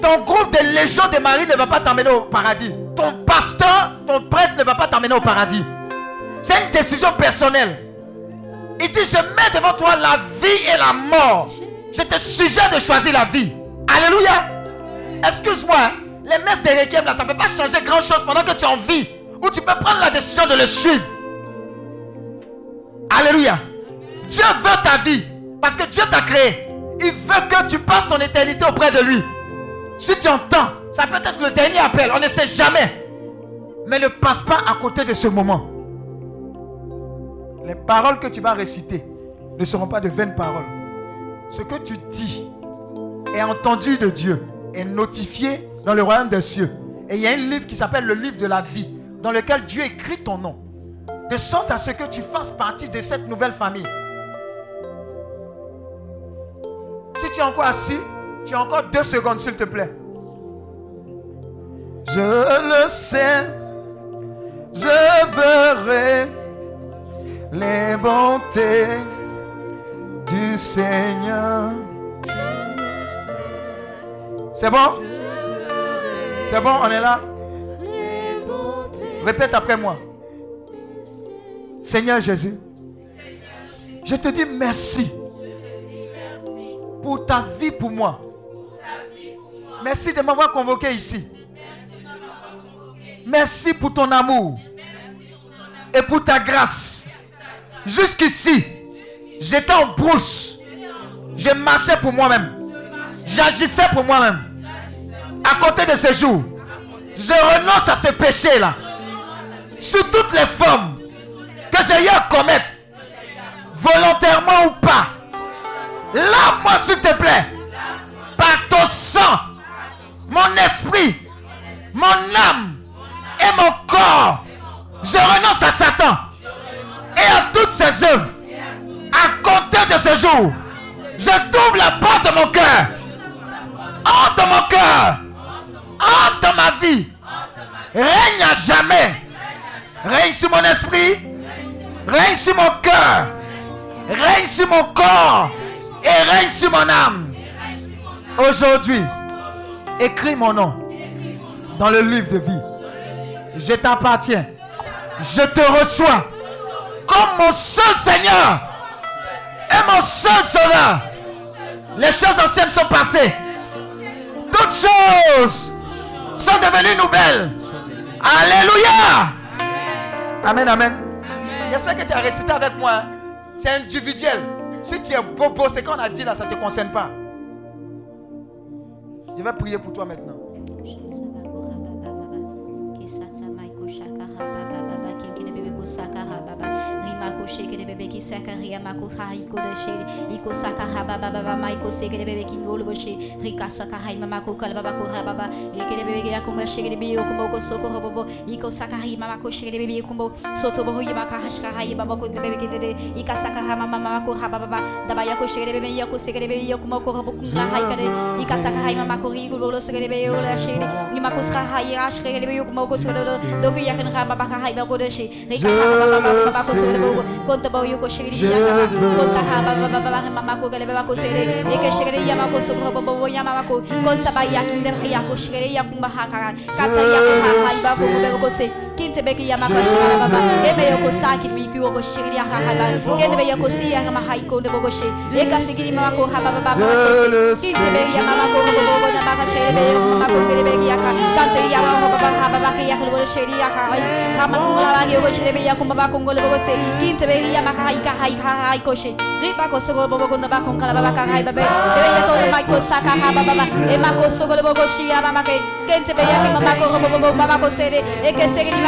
Ton groupe de Légion de Marie ne va pas t'emmener au paradis. Ton pasteur, ton prêtre ne va pas t'emmener au paradis. C'est une décision personnelle. Il dit, je mets devant toi la vie et la mort. Je te suggère de choisir la vie. Alléluia. Excuse-moi, les messes de là, ça ne peut pas changer grand-chose pendant que tu es en vie. Ou tu peux prendre la décision de le suivre. Alléluia. Dieu veut ta vie. Parce que Dieu t'a créé. Il veut que tu passes ton éternité auprès de lui. Si tu entends, ça peut être le dernier appel. On ne sait jamais. Mais ne passe pas à côté de ce moment. Les paroles que tu vas réciter ne seront pas de vaines paroles. Ce que tu dis est entendu de Dieu, est notifié dans le royaume des cieux. Et il y a un livre qui s'appelle le livre de la vie, dans lequel Dieu écrit ton nom. De sorte à ce que tu fasses partie de cette nouvelle famille. Si tu es encore assis, tu as encore deux secondes, s'il te plaît. Je le sais, je verrai les bontés du Seigneur. C'est bon? C'est bon, on est là? Répète après moi. Seigneur Jésus, je te dis merci pour ta vie pour moi. Merci de m'avoir convoqué ici. Merci pour ton amour et pour ta grâce. Jusqu'ici, j'étais en brousse. Je marchais pour moi-même. J'agissais pour moi-même. À côté de ce jour, je renonce à ce péché-là. Sous toutes les formes que j'ai eu à commettre, volontairement ou pas. Lave-moi, s'il te plaît, par ton sang, mon esprit, mon âme et mon corps. Je renonce à Satan et à toutes ses œuvres. À compter de ce jour, je t'ouvre la porte de mon cœur. Entre mon cœur. Entre ma vie. Règne à jamais. Règne sur mon esprit. Règne sur mon cœur. Règne sur mon corps. Et règne sur mon âme. Aujourd'hui, écris mon nom dans le livre de vie. Je t'appartiens. Je te reçois comme mon seul Seigneur et mon seul Sauveur. Les choses anciennes sont passées. Toutes choses sont devenues nouvelles. Alléluia. Amen, amen. J'espère que tu as récité avec moi. hein. C'est individuel. Si tu es bobo, c'est qu'on a dit là, ça ne te concerne pas. Je vais prier pour toi maintenant. Thank be ya kuma ba kongo le bose kin se be ya ma hai ka hai ha hai ko she ri ba ko so go bo ko na ba kon kala ba ka hai ba be de be ya ko ma ko sa ka ha ba ba ba e ma ko so go le bo ko shi ya ma ma ke ken se be ya ki ma ma ko bo bo bo ma ma ko se de e ke se ki ma ko bo bo bo bo do bo bo hai de ngala ba ko sha ka ha ha ye bo bo do do ko sa ka ha ba ba ko ba de be ya ko ha ba ba ba ma ma ko so go hai ba ya ko she i ka sa ka ha ma ma ko ba ba kon se ba ya ko ma ma ko ko ba ba ko ma ka hai ba bo se i ka sa ka de ma ma ko ma ko she ken se be ya ki ma ko so ko hai ma ya ko she ken se ba ko ba ha ba ba ko ken se be ya ka she be ko ku son ta ba ka ha ba ba ba e ma ya ko shai ki mi ko ko do ma ko sa ka ha ma ko se i ka ma ya ko she ma ko bo ko kala ba ko se i ma ko sha ka ha ba ba ba ke se ki yo ko ka. I ko she i ma ko so ko ba ba ba ma ma ke be ke be be ri ya ko sa ha i ka shere i ka sa ka ha ba ba ba ko ma ko so ko bo bo bo kon ta ba ya ki ma ko bo bo de be ye ke she. Me ko so kun ta ba ha ma ma ma ba ba ko kon ta ba ka ha ba ba ba ba e ka ko ba ko ha ba ko ha ma ko sa ka i ko she ha ma ko so ko ha ba ba e ma ko so ko ha ma ya ko sha ki ki so ko ha ma ko ba ko so do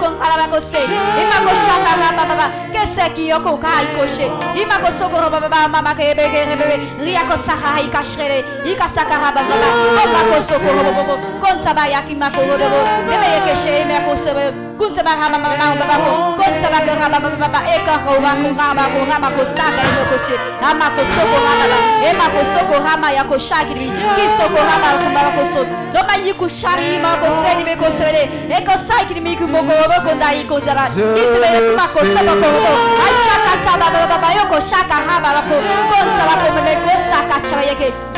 ko ko ma ko so. Ko ma ma ko ke le ko ma ka she i ma ko sa ka ba ba ba ni ma ko so de de e ke ne ya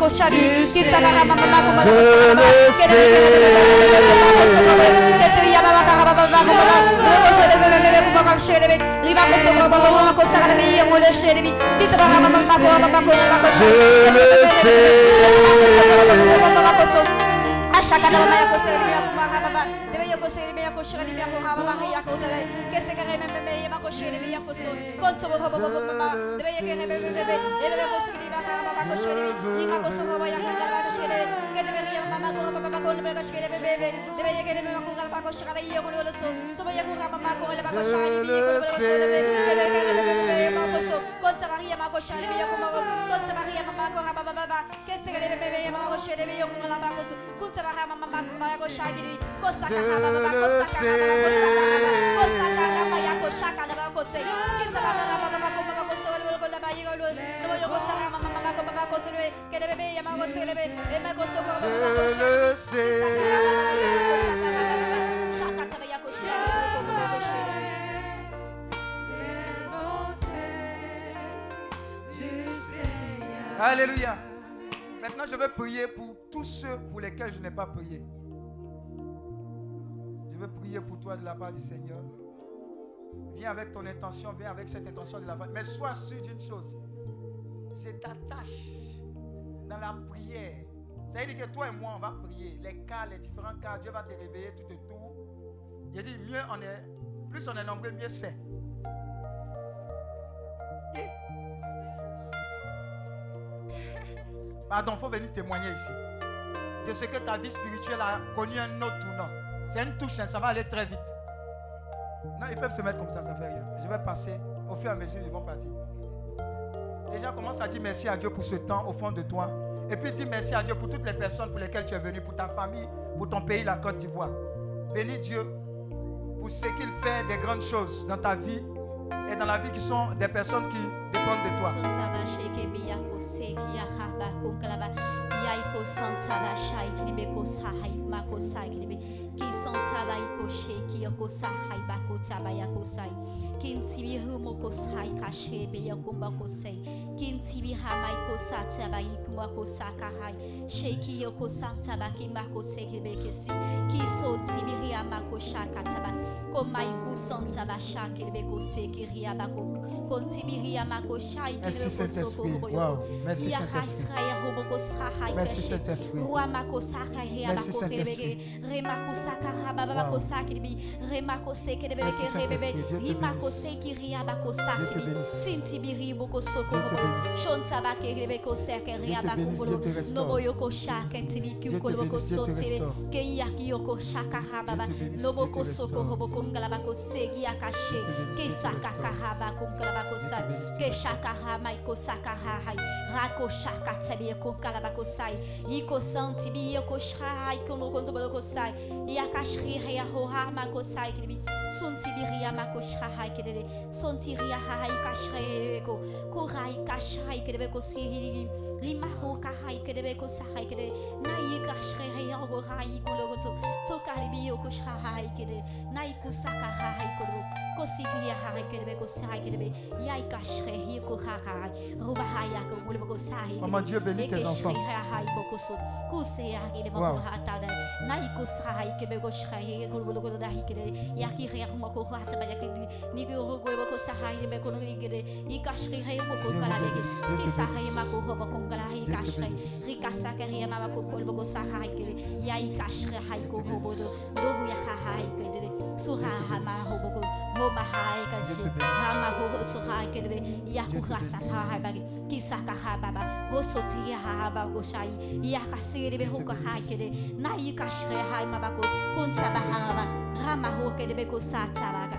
ko sha ni ki sa ka ha ma ma ma ko ma ko ke ne ko so ko ke te ya ba ba ka ha ba ba ba ko ma ko so de be be be ko ma ka she de be li ma ko so ko ba ba ma ko sa ka be ye mo le she de bi ki ta ba ha ma ma ma ko ba ba ko ma ko she Ashaka da ma ya ko se li ya ko ma ha ba ba de be ya ko se li ya ko she li ya ko ha ba ba ya ko de ke se ka re me me ya ma ko she li ya ko so kon to ba ba ba ba ba de be ya ke re me me be e be ko se li ba ha ba ba ko she li ma ko so ba ya ka ba ko she li ke de be ya ma ma ko ba ba ko le be ko she li be be de be ya ke re me ko ba ko she li ya ko le so so ba ya ko ha ma ma ko le ba ko she li bi ko le so le be ke de ke re me me ma ko so kon ta ba ya ma ko she li ya ko ma ko kon ta ba ya ma ma ko ha ba ba ba ke se ka re me me ya ma ko she li ya ko la ba ko so kun ta ba ha ma ma ma ko ma ko ka le ba ko se ki sa ba ha ba ba ko ma ko so le ko la ba yi ko lo no yo ko sa ka ma ma ma ko ma ko so le ke de be ya ma ko se le be ma ko so ko ma ko she ki sa ka ha ba ba ko sa ka ha ba ba sha ka ta ba ya ko she li ko ma ko she li Alléluia. Maintenant, je vais prier pour tous ceux pour lesquels je n'ai pas prié. Vais prier pour toi de la part du Seigneur. Viens avec ton intention, viens avec cette intention de la famille. Mais sois sûr d'une chose. Je t'attache dans la prière. Ça veut dire que toi et moi, on va prier. Les cas, les différents cas, Dieu va te réveiller tout autour. Il dit, mieux on est, plus on est nombreux, mieux c'est. Et? Pardon, il faut venir témoigner ici. De ce que ta vie spirituelle a connu un autre tournant. C'est une touche, hein, ça va aller très vite. Non, ils peuvent se mettre comme ça, ça fait rien. Je vais passer. Au fur et à mesure, ils vont partir. Déjà, commence à dire merci à Dieu pour ce temps au fond de toi. Et puis dis merci à Dieu pour toutes les personnes pour lesquelles tu es venu, pour ta famille, pour ton pays, la Côte d'Ivoire. Bénis Dieu pour ce qu'il fait des grandes choses dans ta vie et dans la vie qui sont des personnes qui dépendent de toi. ki son tabai koche, ki yoko sahai. Sai kin tibi humo ko sai kashe be yako mbako sai kin tibi hamai ko sataba ikuma ko saka hai sheki yako santaba ki mako seki be kesi ki so tibi ria mako shaka taba ko mai ku santaba shaki be ko seki ria bako kon tibi ria. Wow. Merci hai Merci kashe. Saint-Esprit. Ruamako saka he Merci, abako Saint-Esprit. rebege. Remako saka hababako Wow. sakiribi. Remako seke de Merci, bebeke rebebe. Saint-Esprit. Dieu te Rimako bénisse. seki riabako Dieu te satibi. bénisse. Sintibiri boko Dieu soko te robo. bénisse. Shontabake rebeko seke Dieu te riabako bénisse, bolo. Dieu te restaure. Noboyoko shake tibi Dieu te kukoloboko bénisse, Dieu te sotibi. restaure. Keyaki yoko shaka hababa. Dieu te bénisse, Loboko Dieu te soko restaure. roboko ngalabako segi akashe. Dieu te bénisse, Dieu te Kesaka restaure. kahaba kungalabako Dieu te sa. bénisse, Dieu te Ke shaka hama iko saka hahai. Rako shaka tsebi ko kalabako sai. Iko santi bi yoko shai kono konto baloko sai. Yakashri ya hoha mako sai kibi. Sonti bi ria mako shai kidede. Sonti ria hahai kashre ko. Kurai kashai kidebe ko si. Rimaho kahai kidebe ko sahai kidede. Nai kashre ya go hai ko logo to. To kalibi yoko shai kidede. Nai kusaka hai ko Kosikria hai kidebe ko sai kidebe. Yai kashre hi ko hakai. Ruba hai ya ko mulebo ko sai. Maman, Dieu bénit tes enfants. Wow. kuweba kusahaye mekunigire ikashri haye mukukalabege kisahaye makuhoba kungalahi kashri rikasakari mama kukolba kusahayire ya ikashri haye kuhobodo dobu ya hahayire suha hama hobogo homa haye kashi hama hoho suhayire ya kuhasa hahayage kisaka hababa hosoti ya haba goshai ya kasiri be hukahayire na ikashri haye mabako kunsabahaba rama hokede be kusatsaraga